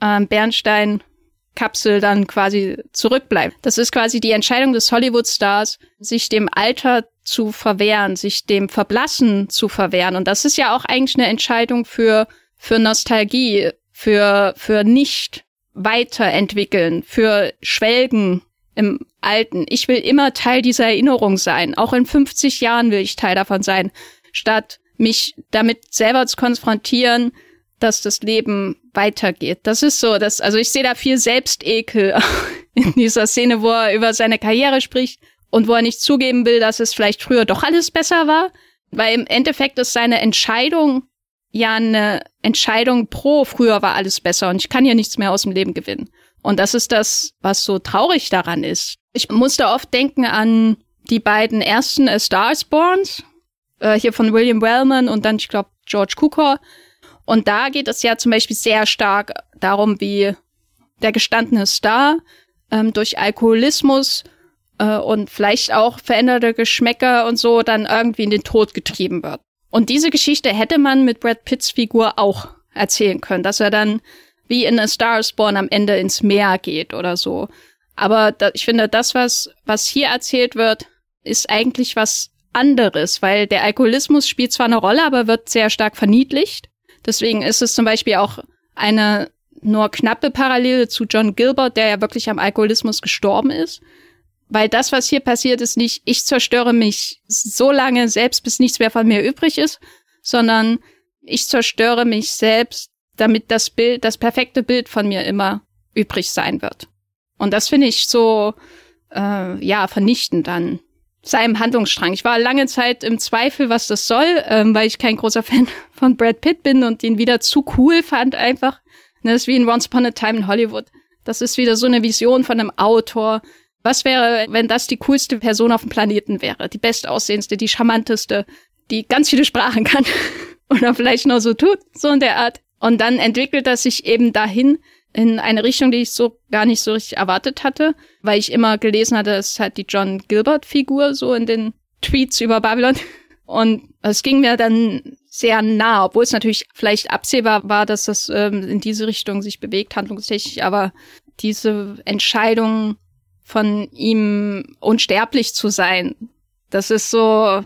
äh, Bernstein-Kapsel dann quasi zurückbleibt. Das ist quasi die Entscheidung des Hollywood-Stars, sich dem Alter zu verwehren, sich dem Verblassen zu verwehren. Und das ist ja auch eigentlich eine Entscheidung für, für Nostalgie, für, für nicht weiterentwickeln, für Schwelgen im Alten. Ich will immer Teil dieser Erinnerung sein. Auch in 50 Jahren will ich Teil davon sein, statt mich damit selber zu konfrontieren, dass das Leben weitergeht. Das ist so, dass, also ich sehe da viel Selbstekel in dieser Szene, wo er über seine Karriere spricht und wo er nicht zugeben will, dass es vielleicht früher doch alles besser war. Weil im Endeffekt ist seine Entscheidung ja eine Entscheidung pro, früher war alles besser und ich kann ja nichts mehr aus dem Leben gewinnen. Und das ist das, was so traurig daran ist. Ich musste oft denken an die beiden ersten A Stars äh, hier von William Wellman und dann, ich glaube, George Cukor. Und da geht es ja zum Beispiel sehr stark darum, wie der gestandene Star ähm, durch Alkoholismus äh, und vielleicht auch veränderte Geschmäcker und so dann irgendwie in den Tod getrieben wird. Und diese Geschichte hätte man mit Brad Pitts Figur auch erzählen können, dass er dann wie in A Star is Born am Ende ins Meer geht oder so. Aber da, ich finde, das, was, was hier erzählt wird, ist eigentlich was anderes, weil der Alkoholismus spielt zwar eine Rolle, aber wird sehr stark verniedlicht. Deswegen ist es zum Beispiel auch eine nur knappe Parallele zu John Gilbert, der ja wirklich am Alkoholismus gestorben ist. Weil das, was hier passiert, ist nicht, ich zerstöre mich so lange selbst, bis nichts mehr von mir übrig ist, sondern ich zerstöre mich selbst, damit das Bild, das perfekte Bild von mir immer übrig sein wird. Und das finde ich so, äh, ja, vernichtend an seinem Handlungsstrang. Ich war lange Zeit im Zweifel, was das soll, ähm, weil ich kein großer Fan von Brad Pitt bin und ihn wieder zu cool fand einfach. Das ist wie in Once Upon a Time in Hollywood. Das ist wieder so eine Vision von einem Autor. Was wäre, wenn das die coolste Person auf dem Planeten wäre? Die bestaussehendste, die charmanteste, die ganz viele Sprachen kann oder vielleicht noch so tut, so in der Art. Und dann entwickelt das sich eben dahin, in eine Richtung, die ich so gar nicht so richtig erwartet hatte, weil ich immer gelesen hatte, es hat die John Gilbert-Figur so in den Tweets über Babylon. Und es ging mir dann sehr nah, obwohl es natürlich vielleicht absehbar war, dass das ähm, in diese Richtung sich bewegt, handlungstechnisch, aber diese Entscheidung von ihm unsterblich zu sein, das ist so,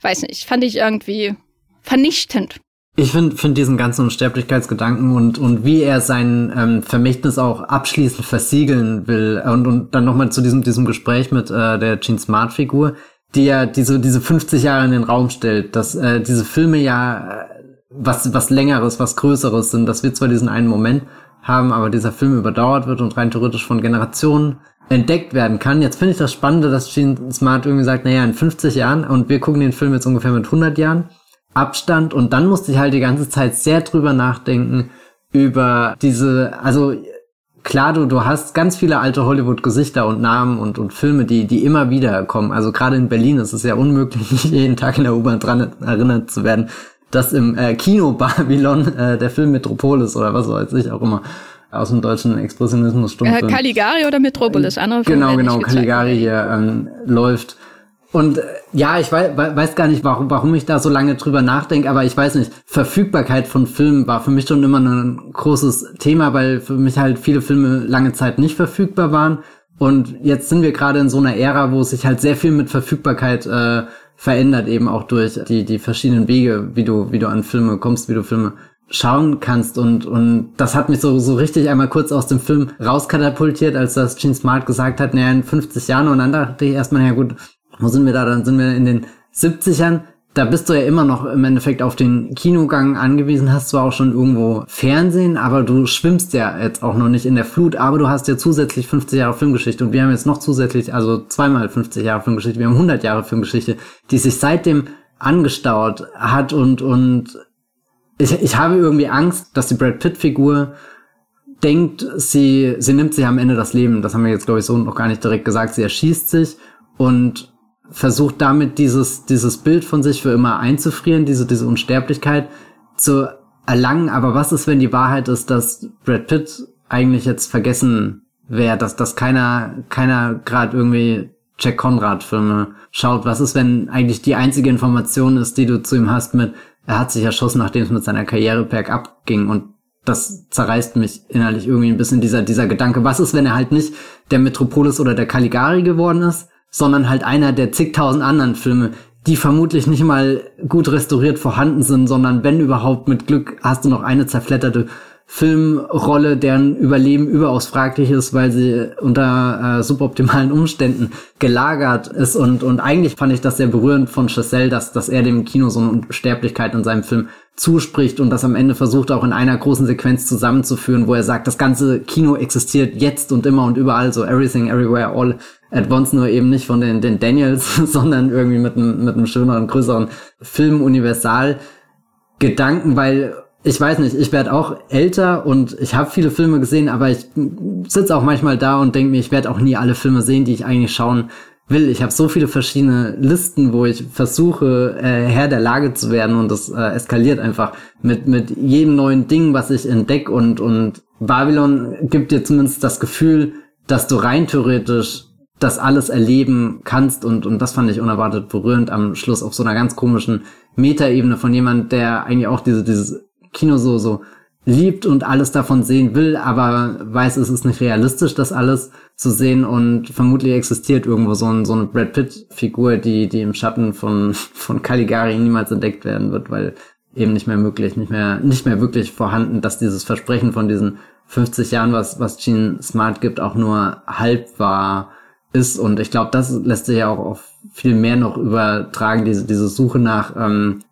weiß nicht, fand ich irgendwie vernichtend. Ich finde find diesen ganzen Unsterblichkeitsgedanken und, und wie er sein ähm, Vermächtnis auch abschließend versiegeln will und, und dann nochmal zu diesem, diesem Gespräch mit äh, der Gene Smart Figur, die ja diese, diese 50 Jahre in den Raum stellt, dass äh, diese Filme ja äh, was, was längeres, was größeres sind, dass wir zwar diesen einen Moment haben, aber dieser Film überdauert wird und rein theoretisch von Generationen entdeckt werden kann. Jetzt finde ich das Spannende, dass Gene Smart irgendwie sagt, naja, in 50 Jahren und wir gucken den Film jetzt ungefähr mit 100 Jahren Abstand und dann musste ich halt die ganze Zeit sehr drüber nachdenken über diese, also klar, du, du hast ganz viele alte Hollywood-Gesichter und Namen und, und Filme, die, die immer wieder kommen. Also gerade in Berlin ist es ja unmöglich, nicht jeden Tag in der U-Bahn dran erinnert zu werden, dass im äh, Kino Babylon äh, der Film Metropolis oder was weiß ich auch immer aus dem deutschen Expressionismus Stummfilm. Äh, Caligari oder Metropolis, andere Filme. Genau, genau, Caligari hier ähm, läuft. Und äh, ja, ich weiß, weiß gar nicht, warum, warum ich da so lange drüber nachdenke, aber ich weiß nicht, Verfügbarkeit von Filmen war für mich schon immer ein großes Thema, weil für mich halt viele Filme lange Zeit nicht verfügbar waren. Und jetzt sind wir gerade in so einer Ära, wo sich halt sehr viel mit Verfügbarkeit äh, verändert, eben auch durch die, die verschiedenen Wege, wie du, wie du an Filme kommst, wie du Filme schauen kannst und und das hat mich so so richtig einmal kurz aus dem Film rauskatapultiert, als das Gene Smart gesagt hat, naja, in 50 Jahren und dann dachte ich erstmal, ja gut, wo sind wir da? Dann sind wir in den 70ern. Da bist du ja immer noch im Endeffekt auf den Kinogang angewiesen, hast zwar auch schon irgendwo Fernsehen, aber du schwimmst ja jetzt auch noch nicht in der Flut, aber du hast ja zusätzlich 50 Jahre Filmgeschichte und wir haben jetzt noch zusätzlich, also zweimal 50 Jahre Filmgeschichte, wir haben 100 Jahre Filmgeschichte, die sich seitdem angestaut hat und, und ich, ich habe irgendwie Angst, dass die Brad Pitt Figur denkt, sie, sie nimmt sich am Ende das Leben. Das haben wir jetzt, glaube ich, so noch gar nicht direkt gesagt. Sie erschießt sich und versucht damit dieses, dieses Bild von sich für immer einzufrieren, diese, diese Unsterblichkeit zu erlangen. Aber was ist, wenn die Wahrheit ist, dass Brad Pitt eigentlich jetzt vergessen wäre, dass, dass keiner, keiner gerade irgendwie Jack Conrad Filme schaut? Was ist, wenn eigentlich die einzige Information ist, die du zu ihm hast mit, er hat sich erschossen, nachdem es mit seiner Karriere bergab ging und das zerreißt mich innerlich irgendwie ein bisschen dieser, dieser Gedanke. Was ist, wenn er halt nicht der Metropolis oder der Caligari geworden ist, sondern halt einer der zigtausend anderen Filme, die vermutlich nicht mal gut restauriert vorhanden sind, sondern wenn überhaupt mit Glück hast du noch eine zerfletterte Filmrolle, deren Überleben überaus fraglich ist, weil sie unter äh, suboptimalen Umständen gelagert ist. Und, und eigentlich fand ich das sehr berührend von Chazelle, dass, dass er dem Kino so eine Unsterblichkeit in seinem Film zuspricht und das am Ende versucht auch in einer großen Sequenz zusammenzuführen, wo er sagt, das ganze Kino existiert jetzt und immer und überall, so everything, everywhere, all at once, nur eben nicht von den, den Daniels, sondern irgendwie mit einem, mit einem schöneren, größeren Film-Universal-Gedanken, weil ich weiß nicht, ich werde auch älter und ich habe viele Filme gesehen, aber ich sitze auch manchmal da und denke mir, ich werde auch nie alle Filme sehen, die ich eigentlich schauen will. Ich habe so viele verschiedene Listen, wo ich versuche, äh, Herr der Lage zu werden und das äh, eskaliert einfach mit, mit jedem neuen Ding, was ich entdecke und, und Babylon gibt dir zumindest das Gefühl, dass du rein theoretisch das alles erleben kannst und, und das fand ich unerwartet berührend am Schluss auf so einer ganz komischen Metaebene von jemand, der eigentlich auch diese, dieses Kino so, so liebt und alles davon sehen will, aber weiß, es ist nicht realistisch, das alles zu sehen und vermutlich existiert irgendwo so, ein, so eine Brad Pitt-Figur, die, die im Schatten von, von Caligari niemals entdeckt werden wird, weil eben nicht mehr möglich, nicht mehr, nicht mehr wirklich vorhanden, dass dieses Versprechen von diesen 50 Jahren, was, was Gene Smart gibt, auch nur halb wahr ist. Und ich glaube, das lässt sich ja auch auf viel mehr noch übertragen, diese, diese Suche nach ähm,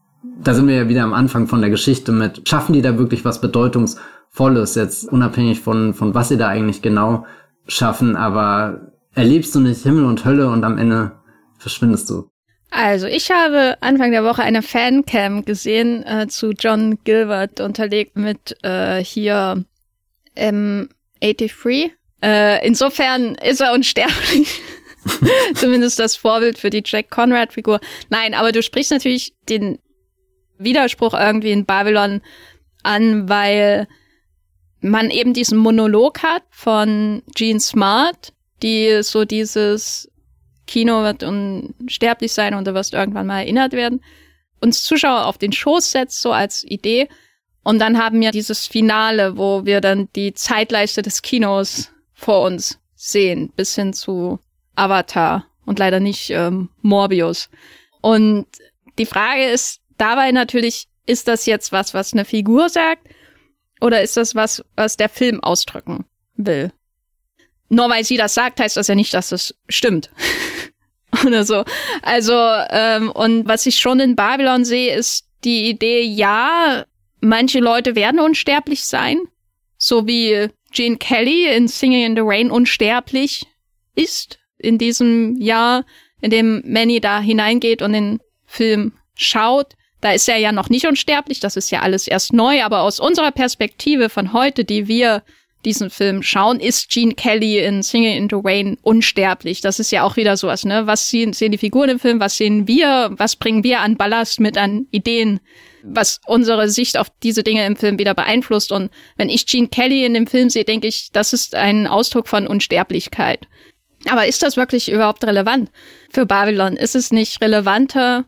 da sind wir ja wieder am Anfang von der Geschichte mit, schaffen die da wirklich was Bedeutungsvolles, jetzt unabhängig von, von was sie da eigentlich genau schaffen, aber erlebst du nicht Himmel und Hölle und am Ende verschwindest du. Also, ich habe Anfang der Woche eine Fancam gesehen äh, zu John Gilbert, unterlegt mit äh, hier M83. Äh, insofern ist er unsterblich. Zumindest das Vorbild für die Jack Conrad-Figur. Nein, aber du sprichst natürlich den Widerspruch irgendwie in Babylon an, weil man eben diesen Monolog hat von Gene Smart, die so dieses Kino wird unsterblich sein und du wirst irgendwann mal erinnert werden, uns Zuschauer auf den Schoß setzt, so als Idee. Und dann haben wir dieses Finale, wo wir dann die Zeitleiste des Kinos vor uns sehen, bis hin zu Avatar und leider nicht ähm, Morbius. Und die Frage ist, dabei natürlich, ist das jetzt was, was eine Figur sagt? Oder ist das was, was der Film ausdrücken will? Nur weil sie das sagt, heißt das ja nicht, dass das stimmt. Oder so. Also, ähm, und was ich schon in Babylon sehe, ist die Idee, ja, manche Leute werden unsterblich sein. So wie Gene Kelly in Singing in the Rain unsterblich ist in diesem Jahr, in dem Manny da hineingeht und den Film schaut. Da ist er ja noch nicht unsterblich, das ist ja alles erst neu, aber aus unserer Perspektive von heute, die wir diesen Film schauen, ist Gene Kelly in Singing in the Rain unsterblich. Das ist ja auch wieder sowas, ne? Was sehen, sehen die Figuren im Film? Was sehen wir? Was bringen wir an Ballast mit an Ideen? Was unsere Sicht auf diese Dinge im Film wieder beeinflusst. Und wenn ich Gene Kelly in dem Film sehe, denke ich, das ist ein Ausdruck von Unsterblichkeit. Aber ist das wirklich überhaupt relevant für Babylon? Ist es nicht relevanter,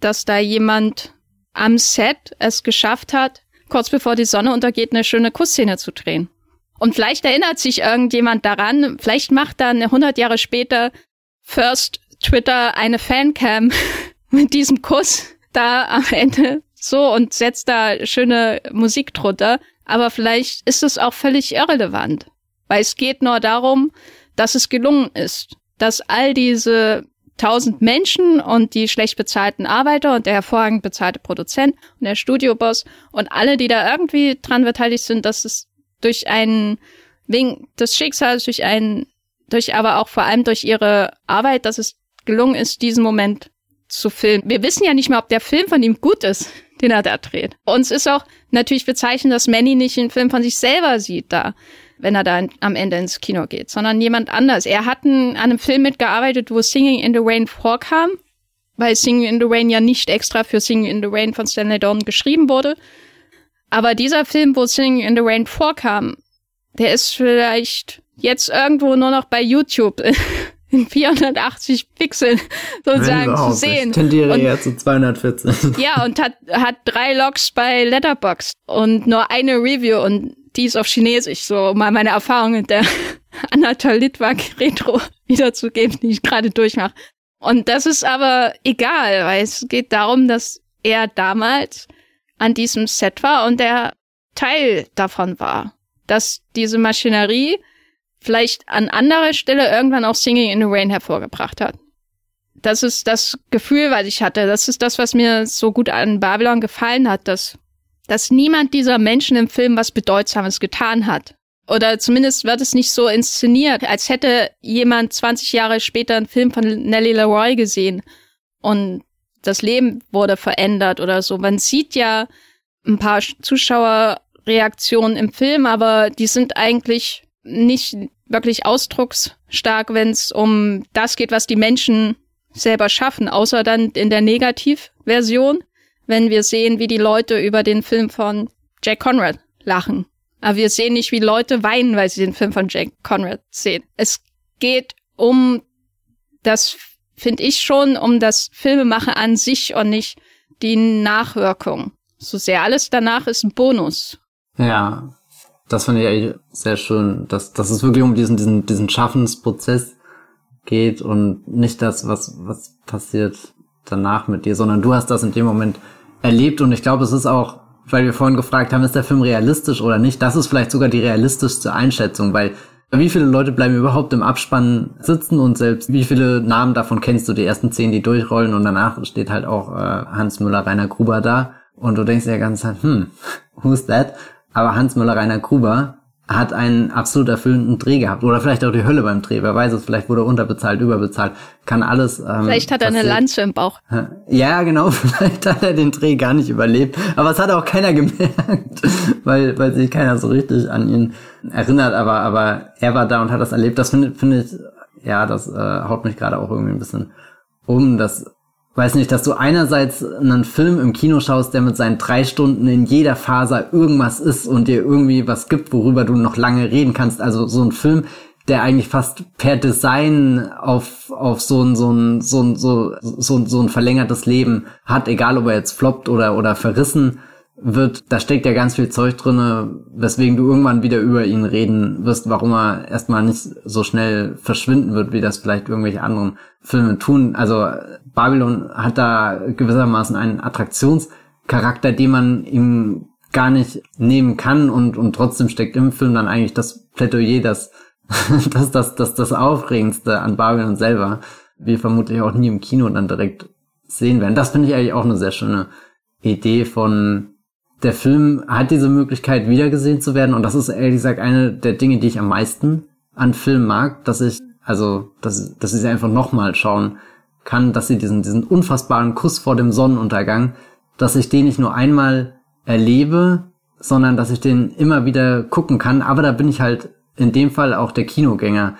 dass da jemand am Set es geschafft hat, kurz bevor die Sonne untergeht, eine schöne Kussszene zu drehen. Und vielleicht erinnert sich irgendjemand daran, vielleicht macht dann 100 Jahre später First Twitter eine Fancam mit diesem Kuss da am Ende so und setzt da schöne Musik drunter. Aber vielleicht ist es auch völlig irrelevant, weil es geht nur darum, dass es gelungen ist, dass all diese tausend Menschen und die schlecht bezahlten Arbeiter und der hervorragend bezahlte Produzent und der Studioboss und alle, die da irgendwie dran beteiligt sind, dass es durch einen wegen des Schicksals, durch einen, durch aber auch vor allem durch ihre Arbeit, dass es gelungen ist, diesen Moment zu filmen. Wir wissen ja nicht mal, ob der Film von ihm gut ist, den er da dreht. Uns ist auch natürlich bezeichnend, dass Manny nicht einen Film von sich selber sieht da wenn er da am Ende ins Kino geht, sondern jemand anders. Er hat an einem Film mitgearbeitet, wo Singing in the Rain vorkam, weil Singing in the Rain ja nicht extra für Singing in the Rain von Stanley Down geschrieben wurde. Aber dieser Film, wo Singing in the Rain vorkam, der ist vielleicht jetzt irgendwo nur noch bei YouTube in 480 Pixeln sozusagen zu sehen. Ich tendiere und, eher zu 240. Ja, und hat, hat drei Logs bei Letterboxd und nur eine Review und die ist auf Chinesisch, so mal meine Erfahrung mit der Anatol Litwak Retro wiederzugeben, die ich gerade durchmache. Und das ist aber egal, weil es geht darum, dass er damals an diesem Set war und der Teil davon war. Dass diese Maschinerie vielleicht an anderer Stelle irgendwann auch Singing in the Rain hervorgebracht hat. Das ist das Gefühl, was ich hatte. Das ist das, was mir so gut an Babylon gefallen hat, dass, dass niemand dieser Menschen im Film was Bedeutsames getan hat. Oder zumindest wird es nicht so inszeniert, als hätte jemand 20 Jahre später einen Film von Nellie Leroy gesehen und das Leben wurde verändert oder so. Man sieht ja ein paar Zuschauerreaktionen im Film, aber die sind eigentlich nicht wirklich ausdrucksstark, wenn es um das geht, was die Menschen selber schaffen, außer dann in der Negativversion, wenn wir sehen, wie die Leute über den Film von Jack Conrad lachen. Aber wir sehen nicht, wie Leute weinen, weil sie den Film von Jack Conrad sehen. Es geht um das, finde ich schon, um das Filmemachen an sich und nicht die Nachwirkung. So sehr alles danach ist ein Bonus. Ja, das fand ich eigentlich sehr schön, dass, dass es wirklich um diesen, diesen, diesen Schaffensprozess geht und nicht das, was, was passiert danach mit dir, sondern du hast das in dem Moment erlebt. Und ich glaube, es ist auch, weil wir vorhin gefragt haben, ist der Film realistisch oder nicht, das ist vielleicht sogar die realistischste Einschätzung, weil wie viele Leute bleiben überhaupt im Abspann sitzen und selbst wie viele Namen davon kennst du, die ersten zehn, die durchrollen und danach steht halt auch äh, Hans Müller, Rainer Gruber da. Und du denkst dir ganz Zeit, hm, who's that? Aber Hans Müller-Rainer Gruber hat einen absolut erfüllenden Dreh gehabt. Oder vielleicht auch die Hölle beim Dreh. Wer weiß es, vielleicht wurde er unterbezahlt, überbezahlt. Kann alles. Ähm, vielleicht hat er passiert. eine Lanze im Bauch. Ja, genau. Vielleicht hat er den Dreh gar nicht überlebt. Aber es hat auch keiner gemerkt, weil, weil sich keiner so richtig an ihn erinnert. Aber, aber er war da und hat das erlebt. Das finde finde ich, ja, das äh, haut mich gerade auch irgendwie ein bisschen um, dass weiß nicht, dass du einerseits einen Film im Kino schaust, der mit seinen drei Stunden in jeder Phase irgendwas ist und dir irgendwie was gibt, worüber du noch lange reden kannst. Also so ein Film, der eigentlich fast per Design auf, auf so ein, so ein, so ein, so, so, so ein verlängertes Leben hat, egal ob er jetzt floppt oder, oder verrissen wird, da steckt ja ganz viel Zeug drinne, weswegen du irgendwann wieder über ihn reden wirst, warum er erstmal nicht so schnell verschwinden wird, wie das vielleicht irgendwelche anderen Filme tun. Also Babylon hat da gewissermaßen einen Attraktionscharakter, den man ihm gar nicht nehmen kann und, und trotzdem steckt im Film dann eigentlich das Plädoyer, das, das, das, das, das Aufregendste an Babylon selber. Wir vermutlich auch nie im Kino dann direkt sehen werden. Das finde ich eigentlich auch eine sehr schöne Idee von, der Film hat diese Möglichkeit wiedergesehen zu werden und das ist ehrlich gesagt eine der Dinge, die ich am meisten an Film mag, dass ich, also, dass, dass ich sie einfach nochmal schauen kann, dass sie diesen, diesen unfassbaren Kuss vor dem Sonnenuntergang, dass ich den nicht nur einmal erlebe, sondern dass ich den immer wieder gucken kann. Aber da bin ich halt in dem Fall auch der Kinogänger,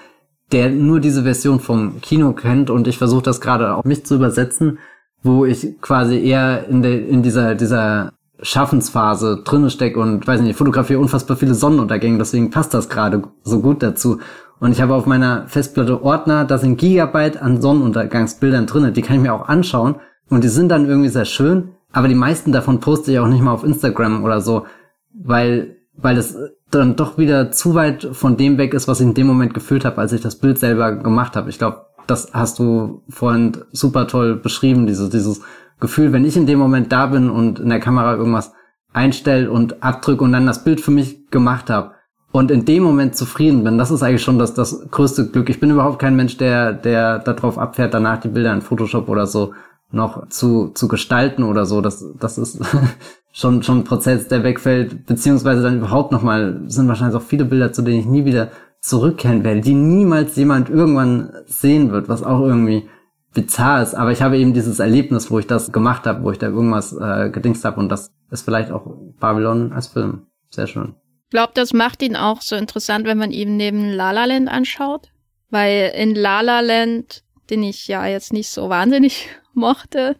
der nur diese Version vom Kino kennt und ich versuche das gerade auf mich zu übersetzen, wo ich quasi eher in, der, in dieser, dieser Schaffensphase drinne stecke und weiß nicht, fotografiere unfassbar viele Sonnenuntergänge, deswegen passt das gerade so gut dazu. Und ich habe auf meiner Festplatte Ordner, da sind Gigabyte an Sonnenuntergangsbildern drinne, die kann ich mir auch anschauen und die sind dann irgendwie sehr schön, aber die meisten davon poste ich auch nicht mal auf Instagram oder so, weil weil es dann doch wieder zu weit von dem weg ist, was ich in dem Moment gefühlt habe, als ich das Bild selber gemacht habe. Ich glaube, das hast du vorhin super toll beschrieben, dieses, dieses Gefühl, wenn ich in dem Moment da bin und in der Kamera irgendwas einstelle und abdrücke und dann das Bild für mich gemacht habe und in dem Moment zufrieden bin, das ist eigentlich schon das, das größte Glück. Ich bin überhaupt kein Mensch, der, der darauf abfährt, danach die Bilder in Photoshop oder so noch zu, zu gestalten oder so. Das, das ist schon, schon ein Prozess, der wegfällt, beziehungsweise dann überhaupt nochmal, sind wahrscheinlich auch viele Bilder, zu denen ich nie wieder zurückkehren werde, die niemals jemand irgendwann sehen wird, was auch irgendwie bizarr ist, aber ich habe eben dieses Erlebnis, wo ich das gemacht habe, wo ich da irgendwas äh, gedingst habe und das ist vielleicht auch Babylon als Film. Sehr schön. Ich glaube, das macht ihn auch so interessant, wenn man ihn neben La La Land anschaut, weil in La La Land, den ich ja jetzt nicht so wahnsinnig mochte,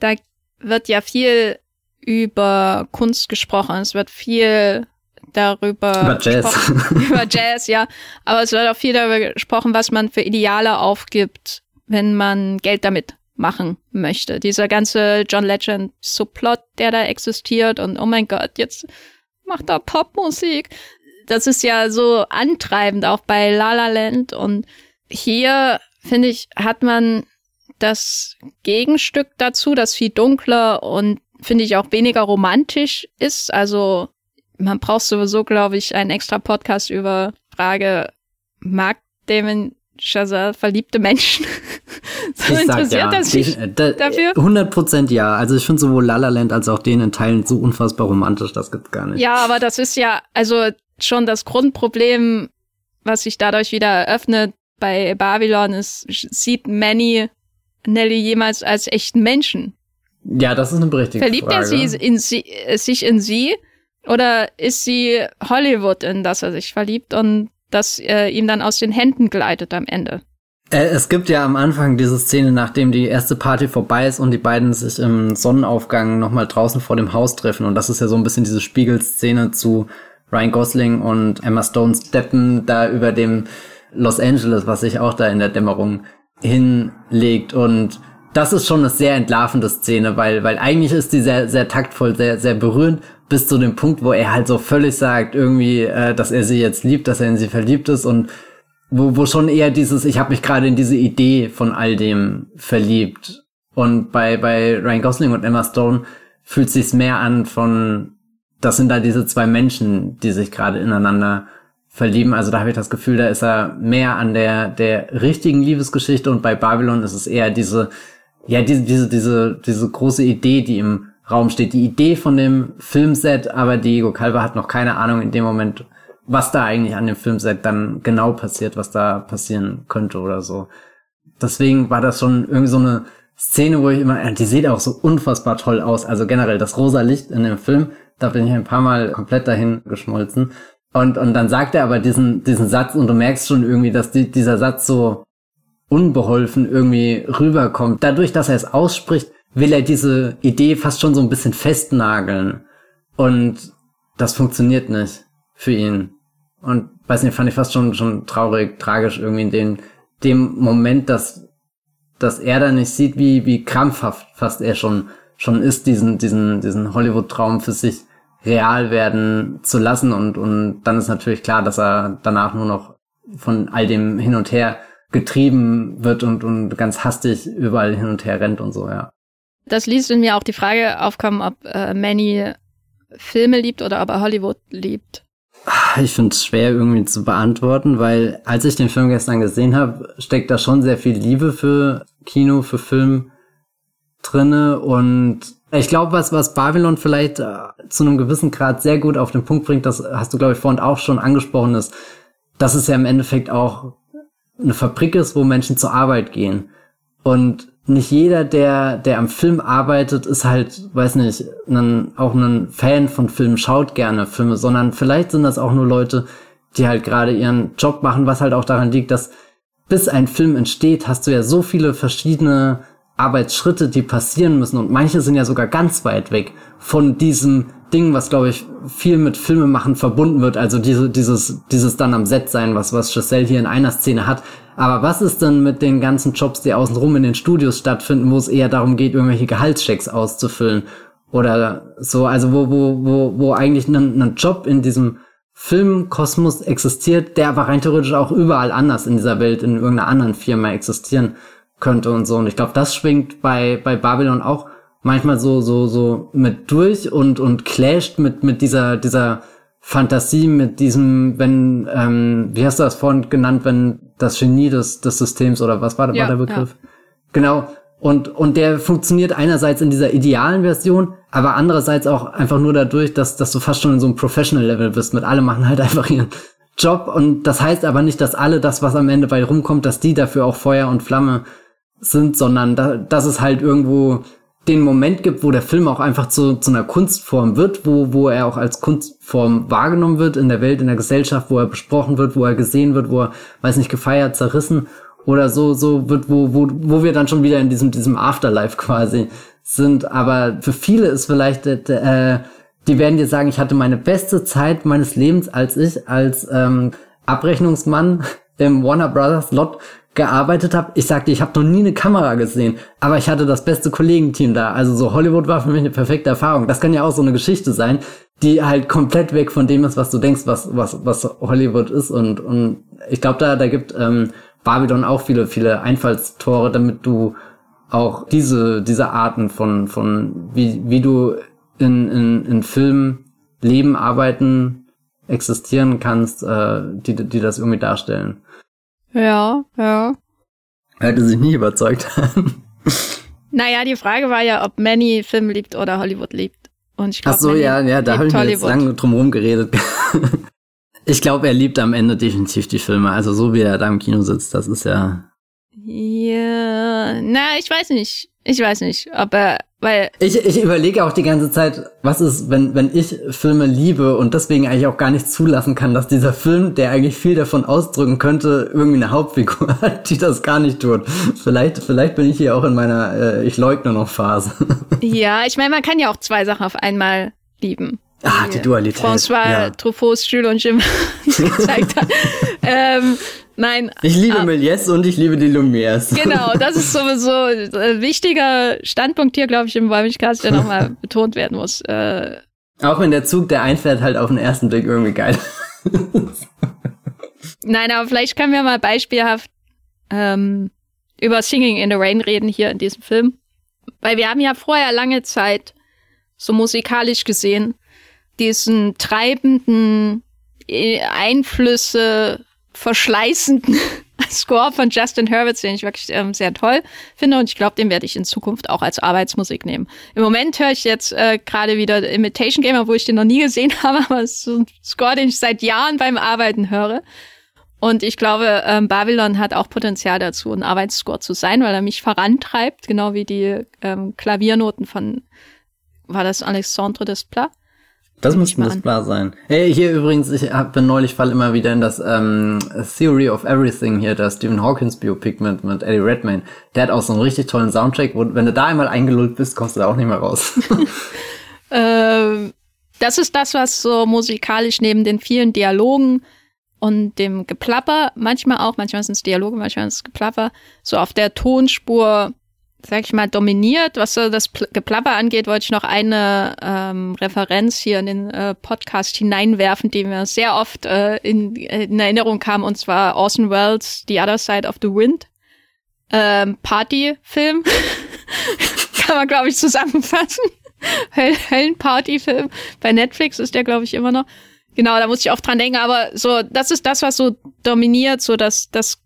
da wird ja viel über Kunst gesprochen. Es wird viel darüber über Jazz. über Jazz, ja. Aber es wird auch viel darüber gesprochen, was man für Ideale aufgibt, wenn man Geld damit machen möchte. Dieser ganze John Legend Subplot, der da existiert und oh mein Gott, jetzt macht er Popmusik. Das ist ja so antreibend auch bei La La Land und hier finde ich, hat man das Gegenstück dazu, das viel dunkler und finde ich auch weniger romantisch ist. Also man braucht sowieso, glaube ich, einen extra Podcast über Frage, mag Damon Chazelle verliebte Menschen? so ich interessiert ja. das sich ich, äh, da, dafür? 100 Prozent ja. Also ich finde sowohl La La Land als auch den in Teilen so unfassbar romantisch, das gibt's gar nicht. Ja, aber das ist ja also schon das Grundproblem, was sich dadurch wieder eröffnet bei Babylon ist, sieht Manny Nelly jemals als echten Menschen? Ja, das ist eine berechtigte Verliebt Frage. er sie in sie, sich in sie oder ist sie Hollywood, in das er sich verliebt und das äh, ihm dann aus den Händen gleitet am Ende? Äh, es gibt ja am Anfang diese Szene, nachdem die erste Party vorbei ist und die beiden sich im Sonnenaufgang nochmal draußen vor dem Haus treffen. Und das ist ja so ein bisschen diese Spiegelszene zu Ryan Gosling und Emma Stone steppen da über dem Los Angeles, was sich auch da in der Dämmerung hinlegt. Und das ist schon eine sehr entlarvende Szene, weil, weil eigentlich ist die sehr, sehr taktvoll, sehr, sehr berührend, bis zu dem Punkt, wo er halt so völlig sagt, irgendwie, äh, dass er sie jetzt liebt, dass er in sie verliebt ist und wo, wo schon eher dieses, ich habe mich gerade in diese Idee von all dem verliebt. Und bei, bei Ryan Gosling und Emma Stone fühlt sich's mehr an von, das sind da diese zwei Menschen, die sich gerade ineinander verlieben. Also da habe ich das Gefühl, da ist er mehr an der, der richtigen Liebesgeschichte und bei Babylon ist es eher diese, ja, diese, diese, diese, diese große Idee, die im Raum steht. Die Idee von dem Filmset, aber Diego Calva hat noch keine Ahnung in dem Moment, was da eigentlich an dem Filmset dann genau passiert, was da passieren könnte oder so. Deswegen war das schon irgendwie so eine Szene, wo ich immer, die sieht auch so unfassbar toll aus. Also generell das rosa Licht in dem Film, da bin ich ein paar Mal komplett dahin geschmolzen. Und, und dann sagt er aber diesen, diesen Satz und du merkst schon irgendwie, dass die, dieser Satz so unbeholfen irgendwie rüberkommt. Dadurch, dass er es ausspricht, will er diese Idee fast schon so ein bisschen festnageln. Und das funktioniert nicht für ihn. Und weiß nicht, fand ich fast schon, schon traurig, tragisch irgendwie in dem, dem Moment, dass, dass er da nicht sieht, wie, wie krampfhaft fast er schon, schon ist, diesen, diesen, diesen Hollywood-Traum für sich real werden zu lassen und, und dann ist natürlich klar, dass er danach nur noch von all dem hin und her getrieben wird und, und ganz hastig überall hin und her rennt und so, ja. Das ließ in mir auch die Frage aufkommen, ob äh, Manny Filme liebt oder ob er Hollywood liebt. Ich finde es schwer irgendwie zu beantworten, weil als ich den Film gestern gesehen habe, steckt da schon sehr viel Liebe für Kino, für Film drinne und ich glaube, was, was Babylon vielleicht äh, zu einem gewissen Grad sehr gut auf den Punkt bringt, das hast du, glaube ich, vorhin auch schon angesprochen, ist, dass es ja im Endeffekt auch eine Fabrik ist, wo Menschen zur Arbeit gehen. Und nicht jeder, der, der am Film arbeitet, ist halt, weiß nicht, ein, auch ein Fan von Filmen, schaut gerne Filme, sondern vielleicht sind das auch nur Leute, die halt gerade ihren Job machen, was halt auch daran liegt, dass bis ein Film entsteht, hast du ja so viele verschiedene Arbeitsschritte, die passieren müssen. Und manche sind ja sogar ganz weit weg von diesem Ding, was glaube ich viel mit Filmemachen verbunden wird. Also diese, dieses, dieses dann am Set sein, was, was Giselle hier in einer Szene hat. Aber was ist denn mit den ganzen Jobs, die außenrum in den Studios stattfinden, wo es eher darum geht, irgendwelche Gehaltschecks auszufüllen? Oder so, also wo, wo, wo, wo eigentlich ein, ein Job in diesem Filmkosmos existiert, der aber rein theoretisch auch überall anders in dieser Welt, in irgendeiner anderen Firma existieren könnte und so. Und ich glaube, das schwingt bei, bei Babylon auch manchmal so, so, so mit durch und, und clasht mit, mit dieser, dieser Fantasie, mit diesem, wenn, ähm, wie hast du das vorhin genannt, wenn das Genie des, des Systems oder was war, ja, war der Begriff? Ja. Genau. Und, und der funktioniert einerseits in dieser idealen Version, aber andererseits auch einfach nur dadurch, dass, dass du fast schon in so einem Professional-Level bist. Mit alle machen halt einfach ihren Job und das heißt aber nicht, dass alle das, was am Ende bei rumkommt, dass die dafür auch Feuer und Flamme sind, sondern da, dass es halt irgendwo den Moment gibt, wo der Film auch einfach zu, zu einer Kunstform wird, wo, wo er auch als Kunstform wahrgenommen wird in der Welt, in der Gesellschaft, wo er besprochen wird, wo er gesehen wird, wo er, weiß nicht, gefeiert, zerrissen oder so, so wird, wo, wo, wo wir dann schon wieder in diesem, diesem Afterlife quasi sind. Aber für viele ist vielleicht äh, die werden dir sagen, ich hatte meine beste Zeit meines Lebens, als ich als ähm, Abrechnungsmann im Warner Brothers Lot gearbeitet habe. Ich sagte, ich habe noch nie eine Kamera gesehen, aber ich hatte das beste Kollegenteam da. Also so Hollywood war für mich eine perfekte Erfahrung. Das kann ja auch so eine Geschichte sein, die halt komplett weg von dem ist, was du denkst, was was was Hollywood ist. Und und ich glaube, da da gibt ähm, Babylon auch viele viele Einfallstore, damit du auch diese diese Arten von von wie wie du in in, in Filmen leben, arbeiten, existieren kannst, äh, die die das irgendwie darstellen. Ja, ja. Hätte sich nicht überzeugt haben. Naja, die Frage war ja, ob Manny Film liebt oder Hollywood liebt. Und ich glaub, Ach so, Manny ja, ja, da habe ich mir jetzt lange drum herum geredet. ich glaube, er liebt am Ende definitiv die Filme. Also so wie er da im Kino sitzt, das ist ja. Ja, na, ich weiß nicht. Ich weiß nicht, aber weil Ich, ich überlege auch die ganze Zeit, was ist, wenn, wenn ich Filme liebe und deswegen eigentlich auch gar nicht zulassen kann, dass dieser Film, der eigentlich viel davon ausdrücken könnte, irgendwie eine Hauptfigur hat, die das gar nicht tut. Vielleicht, vielleicht bin ich hier auch in meiner äh, Ich leugne noch Phase. ja, ich meine, man kann ja auch zwei Sachen auf einmal lieben. ah, die Dualität. François ja. Truffauts Jules und Jim gezeigt hat. ähm, nein. Ich liebe ah, Méliès und ich liebe die Lumières. Genau, das ist sowieso ein wichtiger Standpunkt hier, glaube ich, im Wollmilchcast, der nochmal betont werden muss. Äh, Auch wenn der Zug, der einfährt, halt auf den ersten Blick irgendwie geil ist. nein, aber vielleicht können wir mal beispielhaft ähm, über Singing in the Rain reden hier in diesem Film. Weil wir haben ja vorher lange Zeit, so musikalisch gesehen, diesen treibenden äh, Einflüsse verschleißenden Score von Justin Hurwitz, den ich wirklich ähm, sehr toll finde und ich glaube, den werde ich in Zukunft auch als Arbeitsmusik nehmen. Im Moment höre ich jetzt äh, gerade wieder Imitation Game, obwohl ich den noch nie gesehen habe, aber es ist so ein Score, den ich seit Jahren beim Arbeiten höre. Und ich glaube, ähm, Babylon hat auch Potenzial dazu, ein Arbeitsscore zu sein, weil er mich vorantreibt, genau wie die ähm, Klaviernoten von, war das Alexandre Desplat? Das muss das klar sein. Hey, hier übrigens, ich hab, bin neulich fall immer wieder in das ähm, Theory of Everything hier, das Stephen Hawkins Biopic mit, mit Eddie Redmayne. Der hat auch so einen richtig tollen Soundtrack, wo, wenn du da einmal eingelullt bist, kommst du da auch nicht mehr raus. Ähm, das ist das, was so musikalisch neben den vielen Dialogen und dem Geplapper, manchmal auch, manchmal sind es Dialoge, manchmal ist es Geplapper, so auf der Tonspur, sag ich mal, dominiert. Was so das Pl Geplapper angeht, wollte ich noch eine ähm, Referenz hier in den äh, Podcast hineinwerfen, die mir sehr oft äh, in, in Erinnerung kam, und zwar Orson Welles' The Other Side of the Wind. Ähm, Partyfilm. Kann man, glaube ich, zusammenfassen. Höll Höllenpartyfilm. Bei Netflix ist der, glaube ich, immer noch. Genau, da muss ich oft dran denken, aber so, das ist das, was so dominiert, so das, das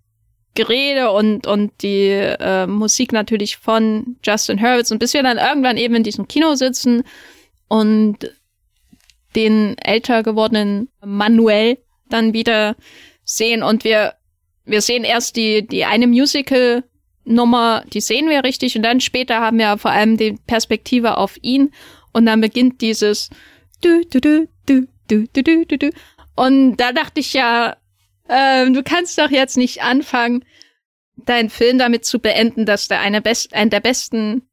Gerede und, und die äh, Musik natürlich von Justin Hurwitz. Und bis wir dann irgendwann eben in diesem Kino sitzen und den älter gewordenen Manuel dann wieder sehen und wir, wir sehen erst die, die eine Musical Nummer, die sehen wir richtig. Und dann später haben wir vor allem die Perspektive auf ihn. Und dann beginnt dieses du, du, du, du, du, du, du, du. und da dachte ich ja, ähm, du kannst doch jetzt nicht anfangen, deinen Film damit zu beenden, dass da eine best eine der besten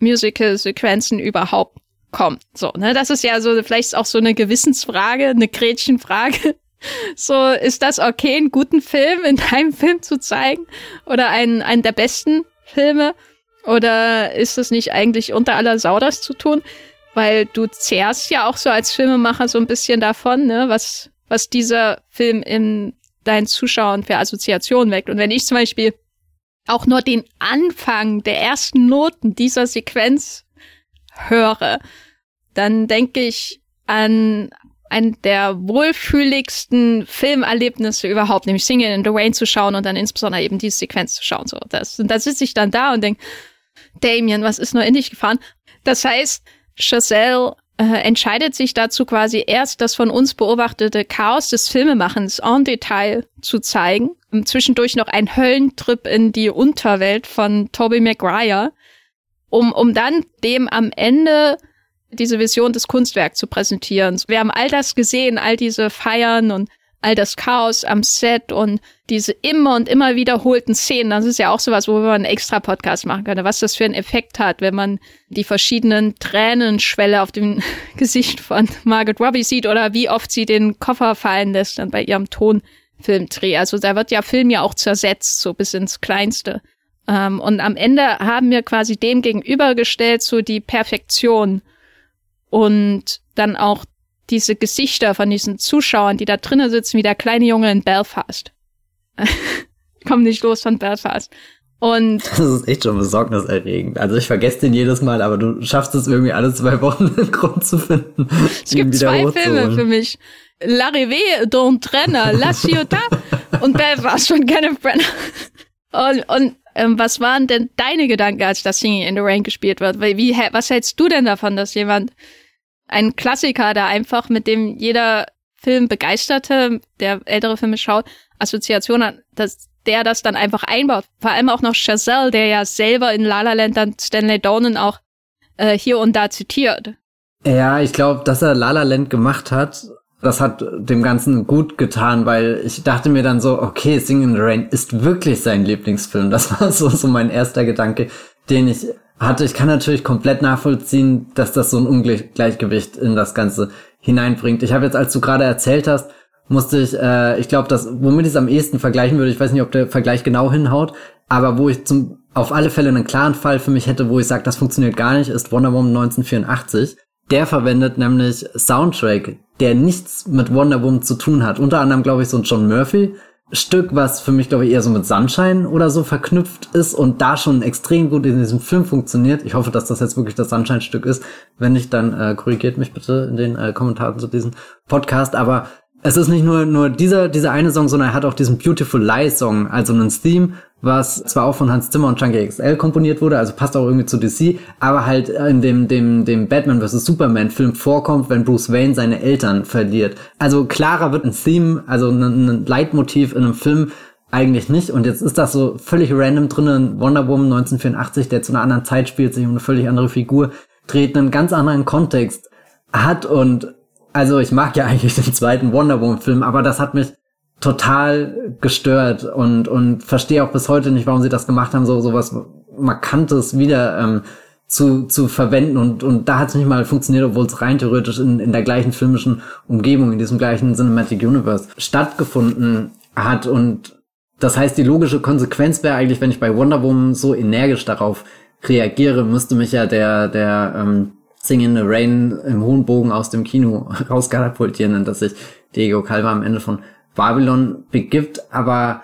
Musical-Sequenzen überhaupt kommt. So, ne, das ist ja so vielleicht auch so eine Gewissensfrage, eine Gretchenfrage. So, ist das okay, einen guten Film in deinem Film zu zeigen? Oder einen, einen der besten Filme? Oder ist es nicht eigentlich unter aller Sau, das zu tun? Weil du zehrst ja auch so als Filmemacher so ein bisschen davon, ne, was, was dieser Film in deinen Zuschauern für Assoziationen weckt. Und wenn ich zum Beispiel auch nur den Anfang der ersten Noten dieser Sequenz höre, dann denke ich an ein der wohlfühligsten Filmerlebnisse überhaupt, nämlich Singing in the Rain zu schauen und dann insbesondere eben diese Sequenz zu schauen. So, das, und da sitze ich dann da und denke, Damien, was ist nur in dich gefahren? Das heißt, Chazelle entscheidet sich dazu quasi erst das von uns beobachtete Chaos des Filmemachens en Detail zu zeigen. Und zwischendurch noch ein Höllentrip in die Unterwelt von Tobey Maguire, um, um dann dem am Ende diese Vision des Kunstwerks zu präsentieren. Wir haben all das gesehen, all diese Feiern und all das Chaos am Set und diese immer und immer wiederholten Szenen, das ist ja auch sowas, wo man einen extra Podcast machen könnte, was das für einen Effekt hat, wenn man die verschiedenen Tränenschwelle auf dem Gesicht von Margaret Robbie sieht oder wie oft sie den Koffer fallen lässt dann bei ihrem Tonfilmdreh. Also da wird ja Film ja auch zersetzt, so bis ins Kleinste. Ähm, und am Ende haben wir quasi dem gegenübergestellt, so die Perfektion und dann auch diese Gesichter von diesen Zuschauern, die da drinnen sitzen, wie der kleine Junge in Belfast. Kommen nicht los von Belfast. Und das ist echt schon besorgniserregend. Also ich vergesse den jedes Mal, aber du schaffst es irgendwie alle zwei Wochen einen Grund zu finden. Es gibt zwei Filme für mich. L'arrivée d'un trainer, La Ciotat und Belfast von Kenneth Brenner. Und, und ähm, was waren denn deine Gedanken, als das Singing in the Rain gespielt wird? Wie, was hältst du denn davon, dass jemand ein Klassiker, der einfach mit dem jeder Film begeisterte, der ältere Filme schaut, Assoziation hat, dass der das dann einfach einbaut. Vor allem auch noch Chazelle, der ja selber in La La Land dann Stanley Donen auch äh, hier und da zitiert. Ja, ich glaube, dass er La La Land gemacht hat, das hat dem Ganzen gut getan, weil ich dachte mir dann so, okay, Sing in the Rain ist wirklich sein Lieblingsfilm. Das war so, so mein erster Gedanke, den ich hatte. Ich kann natürlich komplett nachvollziehen, dass das so ein Ungleichgewicht in das Ganze hineinbringt. Ich habe jetzt, als du gerade erzählt hast, musste ich, äh, ich glaube, das, womit ich es am ehesten vergleichen würde, ich weiß nicht, ob der Vergleich genau hinhaut, aber wo ich zum auf alle Fälle einen klaren Fall für mich hätte, wo ich sage, das funktioniert gar nicht, ist Wonder Woman 1984. Der verwendet nämlich Soundtrack, der nichts mit Wonder Woman zu tun hat. Unter anderem, glaube ich, so ein John Murphy Stück, was für mich, glaube ich, eher so mit Sunshine oder so verknüpft ist und da schon extrem gut in diesem Film funktioniert. Ich hoffe, dass das jetzt wirklich das Sunshine-Stück ist. Wenn nicht, dann äh, korrigiert mich bitte in den äh, Kommentaren zu diesem Podcast. Aber es ist nicht nur, nur dieser, dieser eine Song, sondern er hat auch diesen Beautiful Lie Song, also einen Theme, was zwar auch von Hans Zimmer und Chunky XL komponiert wurde, also passt auch irgendwie zu DC, aber halt in dem, dem, dem Batman vs. Superman Film vorkommt, wenn Bruce Wayne seine Eltern verliert. Also klarer wird ein Theme, also ein, ein Leitmotiv in einem Film eigentlich nicht. Und jetzt ist das so völlig random drinnen. Wonder Woman 1984, der zu einer anderen Zeit spielt, sich um eine völlig andere Figur dreht, einen ganz anderen Kontext hat und also ich mag ja eigentlich den zweiten Wonder Woman Film, aber das hat mich total gestört und und verstehe auch bis heute nicht, warum sie das gemacht haben, so sowas markantes wieder ähm, zu zu verwenden und und da hat es nicht mal funktioniert, obwohl es rein theoretisch in in der gleichen filmischen Umgebung in diesem gleichen Cinematic Universe stattgefunden hat und das heißt, die logische Konsequenz wäre eigentlich, wenn ich bei Wonder Woman so energisch darauf reagiere, müsste mich ja der der ähm, Sing in the Rain im hohen Bogen aus dem Kino rauskatapultieren und dass sich Diego Calva am Ende von Babylon begibt, aber